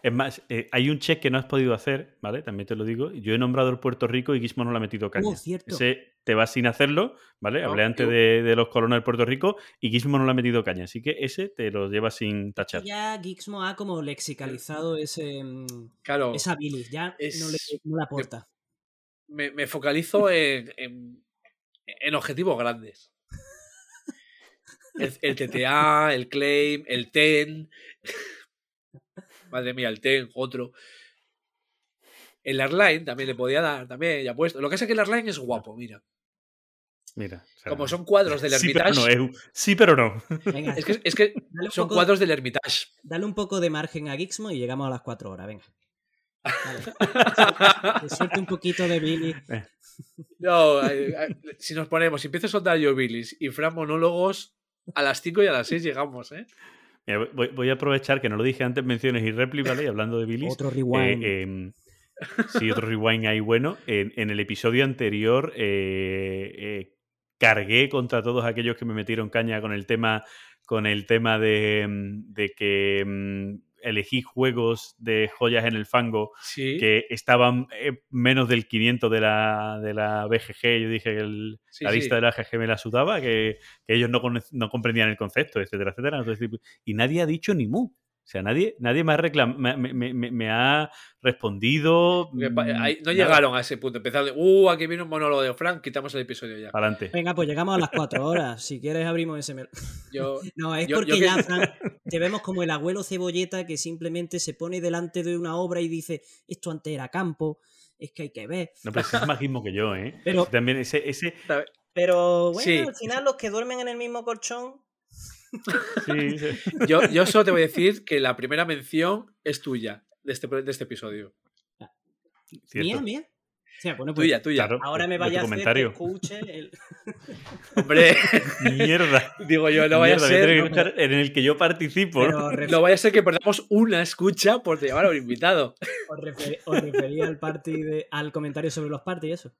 es. Más, eh, hay un check que no has podido hacer, ¿vale? También te lo digo. Yo he nombrado el Puerto Rico y Gizmo no le ha metido caña. Oh, cierto. Ese te va sin hacerlo, ¿vale? No, Hablé antes yo- de, de los colonos del Puerto Rico y Gizmo no le ha metido caña. Así que ese te lo lleva sin tachar. Ya Gixmo ha como lexicalizado ese, mm, Claro, esa bilis. Ya Es- no, le, no le aporta. me, me focalizo en, en, en objetivos grandes. El, el TTA, el claim, el TEN. Madre mía, el TEN, otro. El Airline también le podía dar, también ya puesto. Lo que pasa es que el Airline es guapo, mira. Mira. o sea, Como son cuadros del sí, pero Hermitage. no. Sí, pero no. Venga, Es que, es que son poco, cuadros del Hermitage. dale un poco de margen a Gixmo y llegamos a las cuatro horas. Venga. Vale. Suelte un poquito de bilis. No, eh, eh, si nos ponemos, si empiezo a soltar yo Billis y Fran monólogos, a las 5 y a las 6 llegamos, ¿eh? Mira, voy, voy a aprovechar que no lo dije antes, menciones y réplica, ¿vale? Y hablando de Billis. Otro eh, rewind. em, sí, otro rewind ahí bueno. En, en el episodio anterior eh, eh, cargué contra todos aquellos que me metieron caña con el tema, con el tema de, mm, de que mm, elegí juegos de joyas en el fango Sí. que estaban eh, menos del 500 de la, de la BGG. Yo dije que el- Sí, la sí. lista de la GG me la sudaba, que, que ellos no, no comprendían el concepto, etcétera, etcétera. Entonces, y nadie ha dicho ni mu. O sea, nadie, nadie me, ha reclam- me, me- me- me ha respondido. Ahí no nada. llegaron a ese punto. Empezaron de, uh, aquí viene un monólogo de Frank, quitamos el episodio ya. Adelante. Venga, pues llegamos a las cuatro horas. Si quieres abrimos ese... mel- Yo, No, es Yo- porque yo que- ya, Fran, te vemos como el abuelo cebolleta que simplemente se pone delante de una obra y dice, esto antes era campo, es que hay que ver. No, pero ese es más guismo que yo, ¿eh? Pero, También ese, ese pero bueno, Sí. al final los que duermen en el mismo colchón... sí, sí. yo, yo solo te voy a decir que la primera mención es tuya de este, de este episodio. cierto. Mía, mía. O sea, bueno, pues Tuya, tuya. Claro, ahora me vaya a hacer que escuche el... Hombre, Mierda. digo yo, no vaya a Mierda, ser. que no- escuchar en el que yo participo. ¿no? Pero No vaya a ser que perdamos una escucha por llevar a un invitado. os, refer- os refería al, party de- al comentario sobre los parties y eso.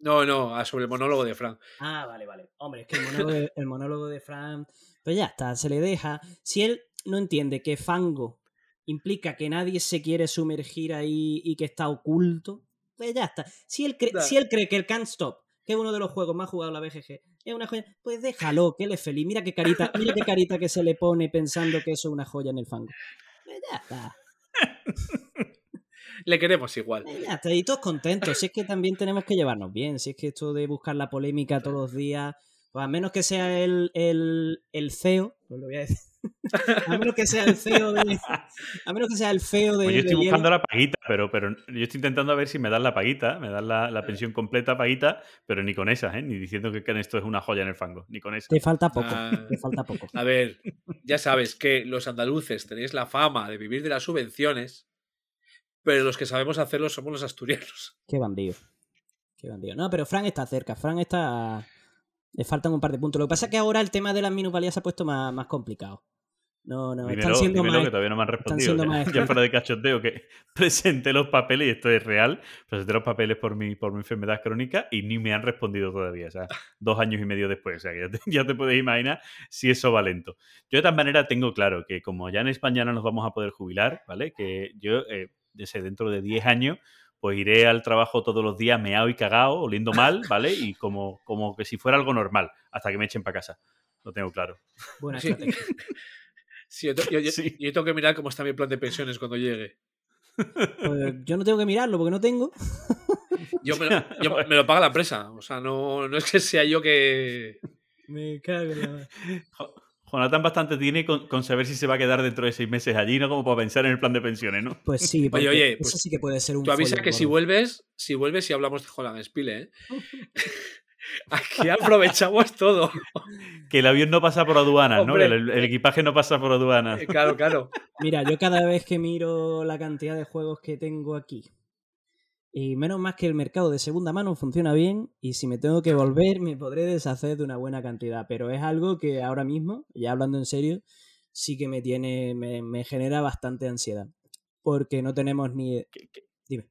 No, no, a- sobre el monólogo de Frank. Ah, vale, vale. Hombre, es que el monólogo de, el monólogo de Fran, pues ya está, se le deja. Si él no entiende que fango implica que nadie se quiere sumergir ahí y que está oculto, pues ya está. Si él, cree, si él cree que el Can't Stop, que es uno de los juegos más jugados de la BGG, es una joya, pues déjalo, que él es feliz. Mira qué carita, mira qué carita que se le pone pensando que eso es una joya en el fango. Pues ya está. Le queremos igual. Eh, Ya está, y todos contentos. Si es que también tenemos que llevarnos bien. Si es que esto de buscar la polémica todos los días, pues a menos que sea el, el, el CEO, pues lo voy a decir. A menos que sea el CEO de. A menos que sea el feo de. Pues yo estoy de buscando hielo. la paguita, pero, pero yo estoy intentando a ver si me dan la paguita, me dan la, la pensión completa paguita, pero ni con esa, ¿eh? Ni diciendo que esto es una joya en el fango, ni con esa. Te falta poco. Ah. Te falta poco. A ver, ya sabes que los andaluces tenéis la fama de vivir de las subvenciones, pero los que sabemos hacerlo somos los asturianos. Qué bandido. Qué bandido. No, pero Fran está cerca. Fran está. Le faltan un par de puntos. Lo que pasa es que ahora el tema de las minusvalías se ha puesto más, más complicado. No, no, Dímelo, están siendo dímelo, más. que todavía no me han respondido. siendo Ya, ya fuera de cachoteo, que presenté los papeles, y esto es real, presenté los papeles por mi, por mi enfermedad crónica y ni me han respondido todavía. O sea, dos años y medio después. O sea, que ya te, ya te puedes imaginar si eso va lento. Yo de todas maneras tengo claro que como ya en España no nos vamos a poder jubilar, ¿vale? Que yo, eh, sé, dentro de 10 años, pues iré al trabajo todos los días meado y cagado, oliendo mal, ¿vale? Y como, como que si fuera algo normal, hasta que me echen para casa. Lo tengo claro. Buena Sí. yo, te- yo- yo- Sí. yo tengo que mirar cómo está mi plan de pensiones cuando llegue. Pues yo no tengo que mirarlo porque no tengo. Yo me, lo, yo me lo paga la empresa. O sea, no, no es que sea yo que. Me cago en la Jonathan bastante tiene con, con saber si se va a quedar dentro de seis meses allí, ¿no? Como para pensar en el plan de pensiones, ¿no? Pues sí, oye, eso pues sí que puede ser un Tú avisa que si vuelves, si vuelves y hablamos de Holland Spile, ¿eh? Aquí aprovechamos todo. Que el avión no pasa por aduanas, ¿no? Hombre. El, el equipaje no pasa por aduanas. Eh, Claro, claro. Mira, yo cada vez que miro la cantidad de juegos que tengo aquí, y menos más que el mercado de segunda mano funciona bien, y si me tengo que volver, me podré deshacer de una buena cantidad. Pero es algo que ahora mismo, ya hablando en serio, sí que me tiene, me, me genera bastante ansiedad. porque no tenemos ni... ¿Qué- qué- Dime.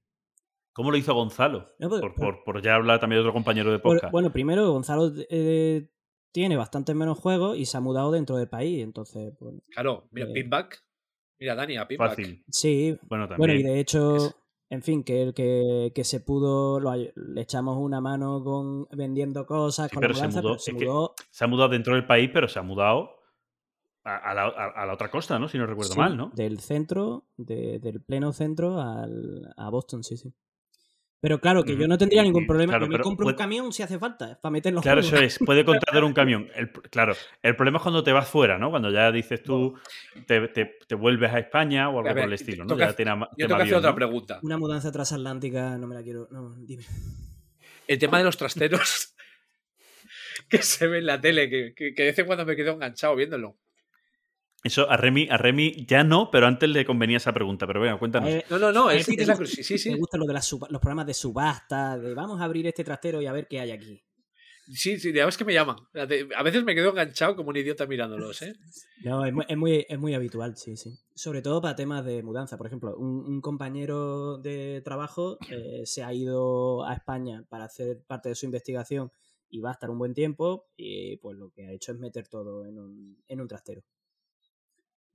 ¿Cómo lo hizo Gonzalo? No, pues, Por, por- por ya hablar también de otro compañero de por- podcast. bueno, primero, Gonzalo eh, tiene bastantes menos juegos y se ha mudado dentro del país, entonces, pues, Claro, mira, Eh. Pinback. Mira, Dani, a Pinback. Fácil. sí. Bueno, Bueno, también. y de hecho, Es- en fin, que el que, que se pudo, lo le echamos una mano con vendiendo cosas, Sí, con pero la se mudanza, mudó, pero se mudó Se ha mudado dentro del país, pero se ha mudado a, a la, a- a la otra costa, ¿no? Si no recuerdo Sí, mal, ¿no? Del centro, de- del pleno centro al, a Boston, sí, sí. Pero claro, que yo no tendría ningún problema. claro, yo me pero compro un puede- camión si hace falta, para meter los Claro, juegos. eso es. Puede contratar un camión. El- claro, el problema es cuando te vas fuera, ¿no? Cuando ya dices tú, te, te- te vuelves a España o algo por el estilo, ¿no? toca- Ya tiene Yo tengo que hacer otra ¿no? pregunta. Una mudanza transatlántica, no me la quiero. No, dime. El tema de los trasteros que se ve en la tele, que, que, que de vez en cuando me quedo enganchado viéndolo. Eso a Remy, a Remy ya no, pero antes le convenía esa pregunta. Pero venga, cuéntanos. Eh, No, no, no, a es, es la sí, sí, Me gustan lo de las los programas de subasta, de vamos a abrir este trastero y a ver qué hay aquí. Sí, sí, ya ves que me llaman. A veces me quedo enganchado como un idiota mirándolos, ¿eh? No, es muy, es muy, es muy habitual, sí, sí. Sobre todo para temas de mudanza. Por ejemplo, un, un compañero de trabajo eh, se ha ido a España para hacer parte de su investigación y va a estar un buen tiempo y pues lo que ha hecho es meter todo en un, en un trastero.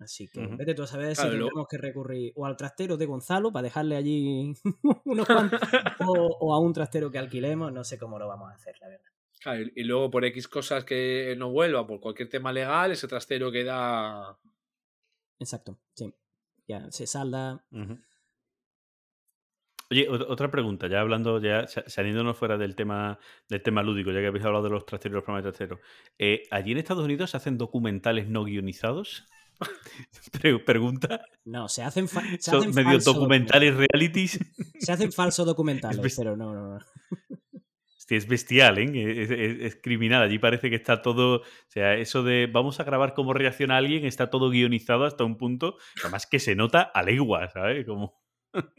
Así que Ujú. vete tú a saber Claro, si tendremos que recurrir o al trastero de Gonzalo para dejarle allí unos cuantos o, o a un trastero que alquilemos. No sé cómo lo vamos a hacer, la verdad. Claro, y, luego por X cosas que no vuelva, por cualquier tema legal, ese trastero queda. Exacto, sí. Ya se salda. Oye, ot- otra pregunta, ya hablando, ya sa- saliéndonos fuera del tema, del tema lúdico, ya que habéis hablado de los trasteros y los programas de trasteros. Eh, ¿Allí en Estados Unidos se hacen documentales no guionizados? Pre- pregunta. No, se hacen, fa- se Son hacen medio documentales realities. Se hacen falsos documentales, pero no, no, no. Hostia, es bestial, ¿eh? Es, es- es criminal. Allí parece que está todo. O sea, eso de vamos a grabar cómo reacciona alguien está todo guionizado hasta un punto. Además que se nota a leguas, ¿sabes? Como.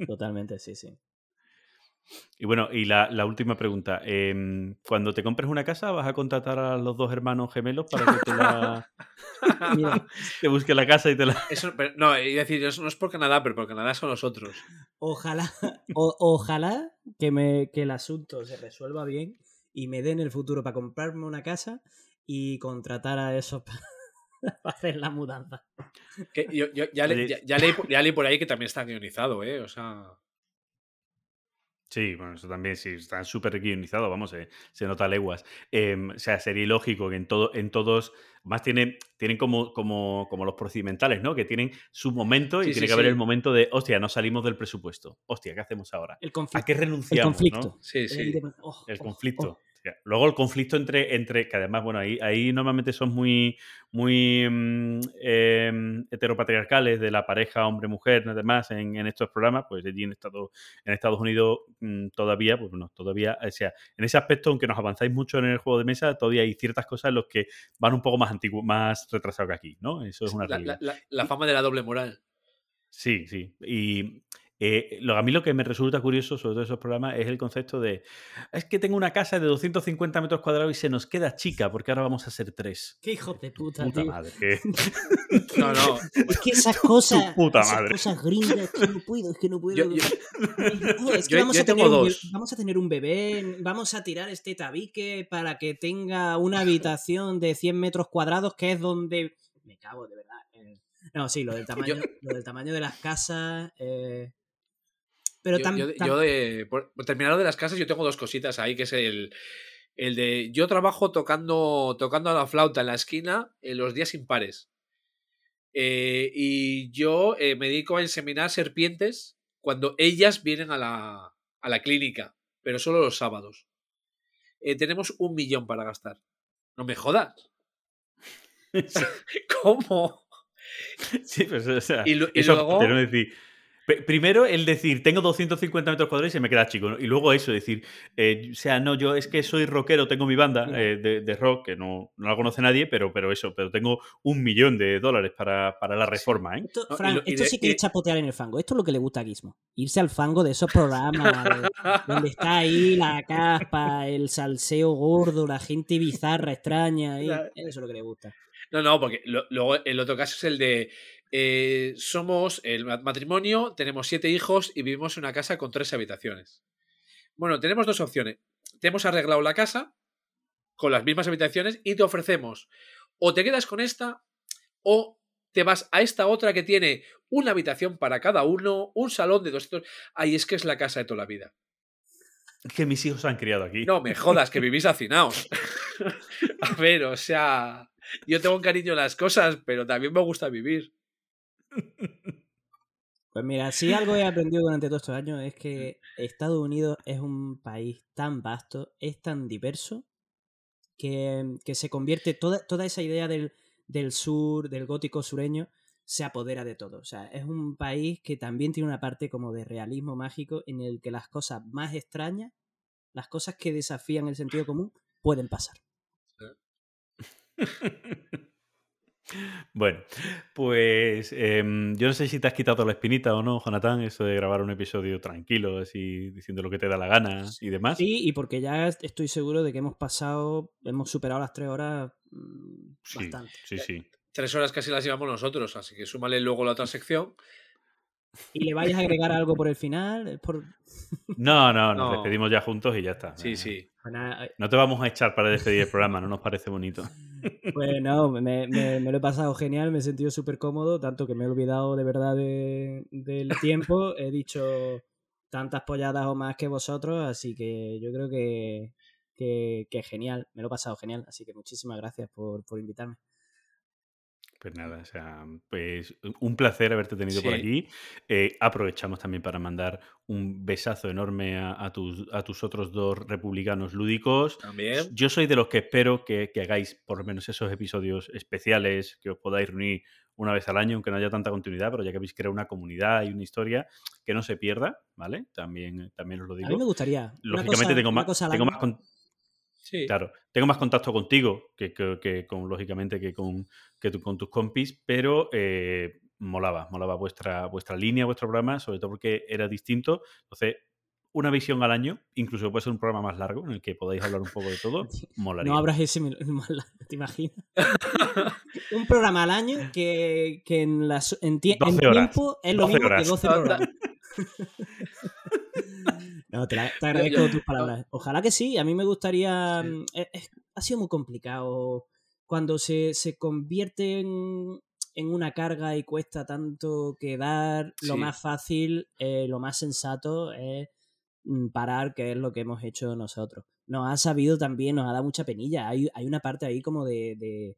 Totalmente, sí, sí. Y bueno, y la, la última pregunta. em, cuando te compres una casa, ¿vas a contratar a los dos hermanos gemelos para que te, la, Mira, te busquen la casa y te la. Eso, pero, no, iba a decir, eso no es por Canadá, pero por Canadá son nosotros. ojalá, o- ojalá que, me, que el asunto se resuelva bien y me den el futuro para comprarme una casa y contratar a esos para hacer la mudanza. Que yo, yo- ya, le- ya, ya leí, por- ya leí por ahí que también está guionizado, ¿eh? O sea. Sí, bueno, eso también sí, está súper guionizado, vamos, se, se nota a leguas. Em, o sea, sería ilógico que en, todo, en todos, más tienen, tienen como, como, como los procedimentales, ¿no? Que tienen su momento y Sí, tiene sí, que haber sí. el momento de, hostia, no salimos del presupuesto. Hostia, ¿qué hacemos ahora? El ¿A conflicto. qué El renunciamos? conflicto. ¿no? Sí, El sí. de- oh, El oh, conflicto. oh. Luego el conflicto entre, entre que además, bueno, ahí, ahí normalmente son muy, muy mm, em, heteropatriarcales de la pareja hombre-mujer, además, en, en estos programas, pues allí en Estados, en Estados Unidos mm, todavía, pues bueno, todavía, o sea, en ese aspecto, aunque nos avanzáis mucho en el juego de mesa, todavía hay ciertas cosas en las que van un poco más antiguos, más retrasados que aquí, ¿no? Eso es una realidad. la- la- la fama de la doble moral. Sí, sí. Y eh, lo, a mí lo que me resulta curioso sobre todos esos programas es el concepto de es que tengo una casa de 250 metros cuadrados y se nos queda chica porque ahora vamos a ser tres. Qué hijo de puta, Puta tío. madre. que- No, no. Es que esas cosas, puta esas madre. cosas gringas que no puedo, es que no puedo. Yo- yo- No, es que yo- vamos, yo a tener un vamos a tener un bebé, vamos a tirar este tabique para que tenga una habitación de 100 metros cuadrados, que es donde... Me cago, de verdad. eh. No, sí, lo del tamaño, lo del tamaño de las casas... eh, Pero yo, tam- yo- tam- yo de, por, por terminar lo de las casas, yo tengo dos cositas ahí, que es el, el de yo trabajo tocando, tocando la flauta en la esquina en los días impares. Eh, y yo eh, me dedico a inseminar serpientes cuando ellas vienen a la, a la clínica, pero solo los sábados. Eh, tenemos un millón para gastar. No me jodas. ¿Cómo? Sí, pues, o sea, Y eso decir, primero el decir, tengo 250 metros cuadrados y se me queda chico. ¿no? Y luego eso, decir, eh, o sea, no, yo es que soy rockero, tengo mi banda eh, de, de rock, que no, no la conoce nadie, pero, pero eso, pero tengo un millón de dólares para, para la reforma, ¿eh? Esto, No, y Fran, lo- y esto de- sí que es chapotear en el fango. Esto es lo que le gusta a Gizmo. Irse al fango de esos programas de- donde está ahí la caspa, el salseo gordo, la gente bizarra, extraña. Eso es lo que le gusta. No, no, porque luego el otro caso es el de eh, somos el ma- matrimonio, tenemos siete hijos y vivimos en una casa con tres habitaciones. Bueno, tenemos dos opciones. Te hemos arreglado la casa con las mismas habitaciones y te ofrecemos o te quedas con esta o te vas a esta otra que tiene una habitación para cada uno, un salón de 200... Ahí es que es la casa de toda la vida. Que mis hijos se han criado aquí. No me jodas, que vivís hacinaos. a ver, o sea, yo tengo un cariño a las cosas, pero también me gusta vivir. Pues mira, si algo he aprendido durante todos estos años es que Estados Unidos es un país tan vasto, es tan diverso, que, que se convierte toda, toda esa idea del, del sur, del gótico sureño, se apodera de todo. O sea, es un país que también tiene una parte como de realismo mágico en el que las cosas más extrañas, las cosas que desafían el sentido común, pueden pasar. Bueno, pues em, yo no sé si te has quitado la espinita o no, Jonathan, eso de grabar un episodio tranquilo, así diciendo lo que te da la gana y demás. Sí, y porque ya estoy seguro de que hemos pasado, hemos superado las tres horas mm, sí, bastante. sí, sí. Tres horas casi las llevamos nosotros, así que súmale luego la otra sección. ¿Y le vayas a agregar algo por el final? Por... No, no, nos No. despedimos ya juntos y ya está. Sí, Eh, sí. Nada, No te vamos a echar para despedir el programa, no nos parece bonito. Pues no, me, me- me lo he pasado genial, me he sentido súper cómodo, tanto que me he olvidado de verdad de- del tiempo. He dicho tantas polladas o más que vosotros, así que yo creo que, que, que genial, me lo he pasado genial, así que muchísimas gracias por, por invitarme. Pues nada, o sea, pues un placer haberte tenido por aquí. Eh, aprovechamos también para mandar un besazo enorme a, a tus, a tus otros dos republicanos lúdicos. También. Yo soy de los que espero que, que hagáis por lo menos esos episodios especiales, que os podáis reunir una vez al año, aunque no haya tanta continuidad, pero ya que habéis creado una comunidad y una historia, que no se pierda, ¿vale? También, también os lo A mí me digo. gustaría. Lógicamente cosa- tengo, más, tengo más Sí. Claro, tengo más contacto contigo que, que- que con, lógicamente, que con, que tú- con tus compis, pero eh, molaba, molaba vuestra, vuestra línea, vuestro programa, sobre todo porque era distinto. Entonces, una visión al año, incluso puede ser un programa más largo en el que podáis hablar un poco de todo, molaría. No habrás ese más largo, ¿te imaginas? Un programa al año que, que en, las, en, tie- en 12 horas. tiempo es lo 12 mismo horas. que 12 Anda. programas. No, te, la- te agradezco tus palabras. Ojalá que sí. A mí me gustaría. Sí. mm, es- ha sido muy complicado cuando se, se convierte en, en una carga y cuesta tanto quedar. Lo Sí. más fácil, eh, lo más sensato es mm, parar, que es lo que hemos hecho nosotros. Nos ha sabido también, nos ha dado mucha penilla. Hay, hay una parte ahí como de, de,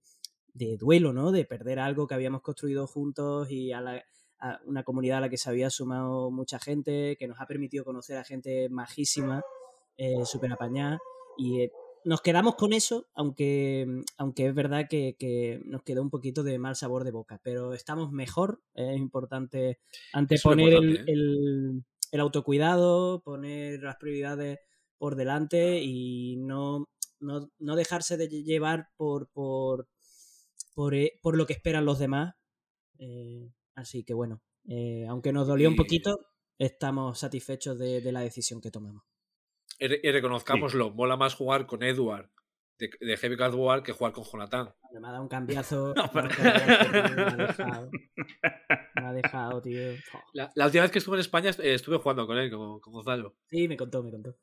de duelo, ¿no? De perder algo que habíamos construido juntos y a, la- a una comunidad a la que se había sumado mucha gente, que nos ha permitido conocer a gente majísima, eh, súper apañada. Y eh, nos quedamos con eso, aunque, aunque es verdad que, que nos quedó un poquito de mal sabor de boca. Pero estamos mejor, es importante anteponer el, ¿eh? el- el autocuidado, poner las prioridades por delante y no, no, no dejarse de llevar por, por, por, eh, por lo que esperan los demás. Eh, así que bueno, eh, aunque nos dolió un poquito, estamos satisfechos de, de la decisión que tomamos. Y, re- y reconozcámoslo, mola más jugar con Edward de, de Heavy Card War que jugar con Jonathan. Me ha dado un cambiazo. No, me ha pero- me dejado. Me ha dejado, tío. La, la última vez que estuve en España eh, estuve jugando con él, con, con Gonzalo. Sí, me contó, me contó.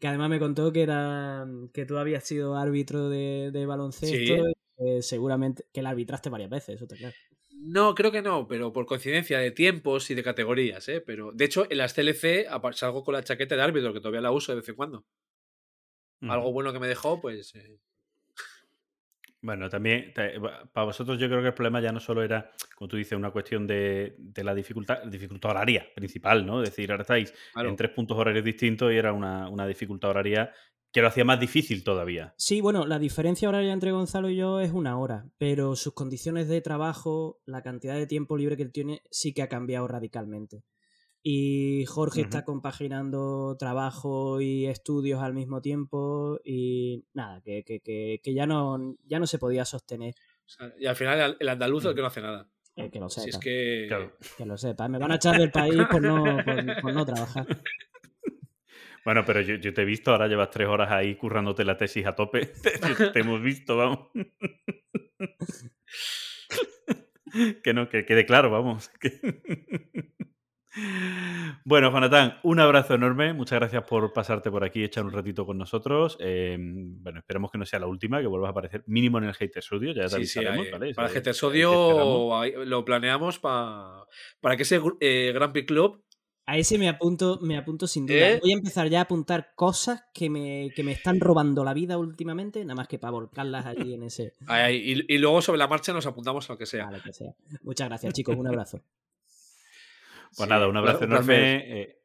Que además me contó que era que tú habías sido árbitro de, de baloncesto. Sí. y, eh, seguramente que la arbitraste varias veces, eso está claro. No, creo que no, pero por coincidencia de tiempos y de categorías, ¿eh? Pero, de hecho, en las TLC apa- salgo con la chaqueta de árbitro, que todavía la uso de vez en cuando. Algo bueno que me dejó, pues... eh, Bueno, también para vosotros yo creo que el problema ya no solo era, como tú dices, una cuestión de, de la dificultad, dificultad horaria principal, ¿no? Es decir, ahora estáis claro. en tres puntos horarios distintos y era una, una dificultad horaria que lo hacía más difícil todavía. Sí, bueno, la diferencia horaria entre Gonzalo y yo es una hora, pero sus condiciones de trabajo, la cantidad de tiempo libre que él tiene, sí que ha cambiado radicalmente. Y Jorge está compaginando trabajo y estudios al mismo tiempo y nada, que, que, que, que ya, no, ya no se podía sostener. O sea, y al final el- el andaluz es el que no hace nada. Eh, que lo sepa, Si es que... Claro. que lo sepa. Me van a echar del país por no, por, por no trabajar. Bueno, pero yo, yo te he visto, ahora llevas tres horas ahí currándote la tesis a tope. te, te hemos visto, vamos. que no, que quede claro, vamos. Bueno, Jonathan, un abrazo enorme. Muchas gracias por pasarte por aquí echar un ratito con nosotros. Eh, bueno, esperemos que no sea la última, que vuelvas a aparecer mínimo en el Hater Studio. Ya te Sí, sí, ahí- ¿vale? para el Hater Studio lo planeamos pa- para que ese eh, Grand Prix Club A ese me apunto, me apunto sin duda. ¿Eh? Voy a empezar ya a apuntar cosas que me, que me están robando la vida últimamente, nada más que para volcarlas allí en ese. y, y luego sobre la marcha nos apuntamos a lo que sea. a lo que sea. Muchas gracias, chicos. Un abrazo. Pues Sí, nada, un abrazo enorme. eh,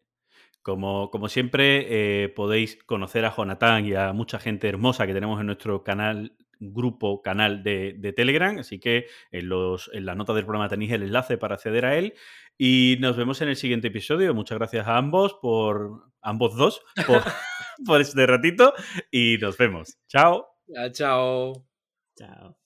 como, como siempre, eh, podéis conocer a Jonathan y a mucha gente hermosa que tenemos en nuestro canal, grupo, canal de, de Telegram. Así que en, los, en la nota del programa tenéis el enlace para acceder a él. Y nos vemos en el siguiente episodio. Muchas gracias a ambos por. ambos dos, por, por este ratito. Y nos vemos. Chao. Ya, chao. Chao.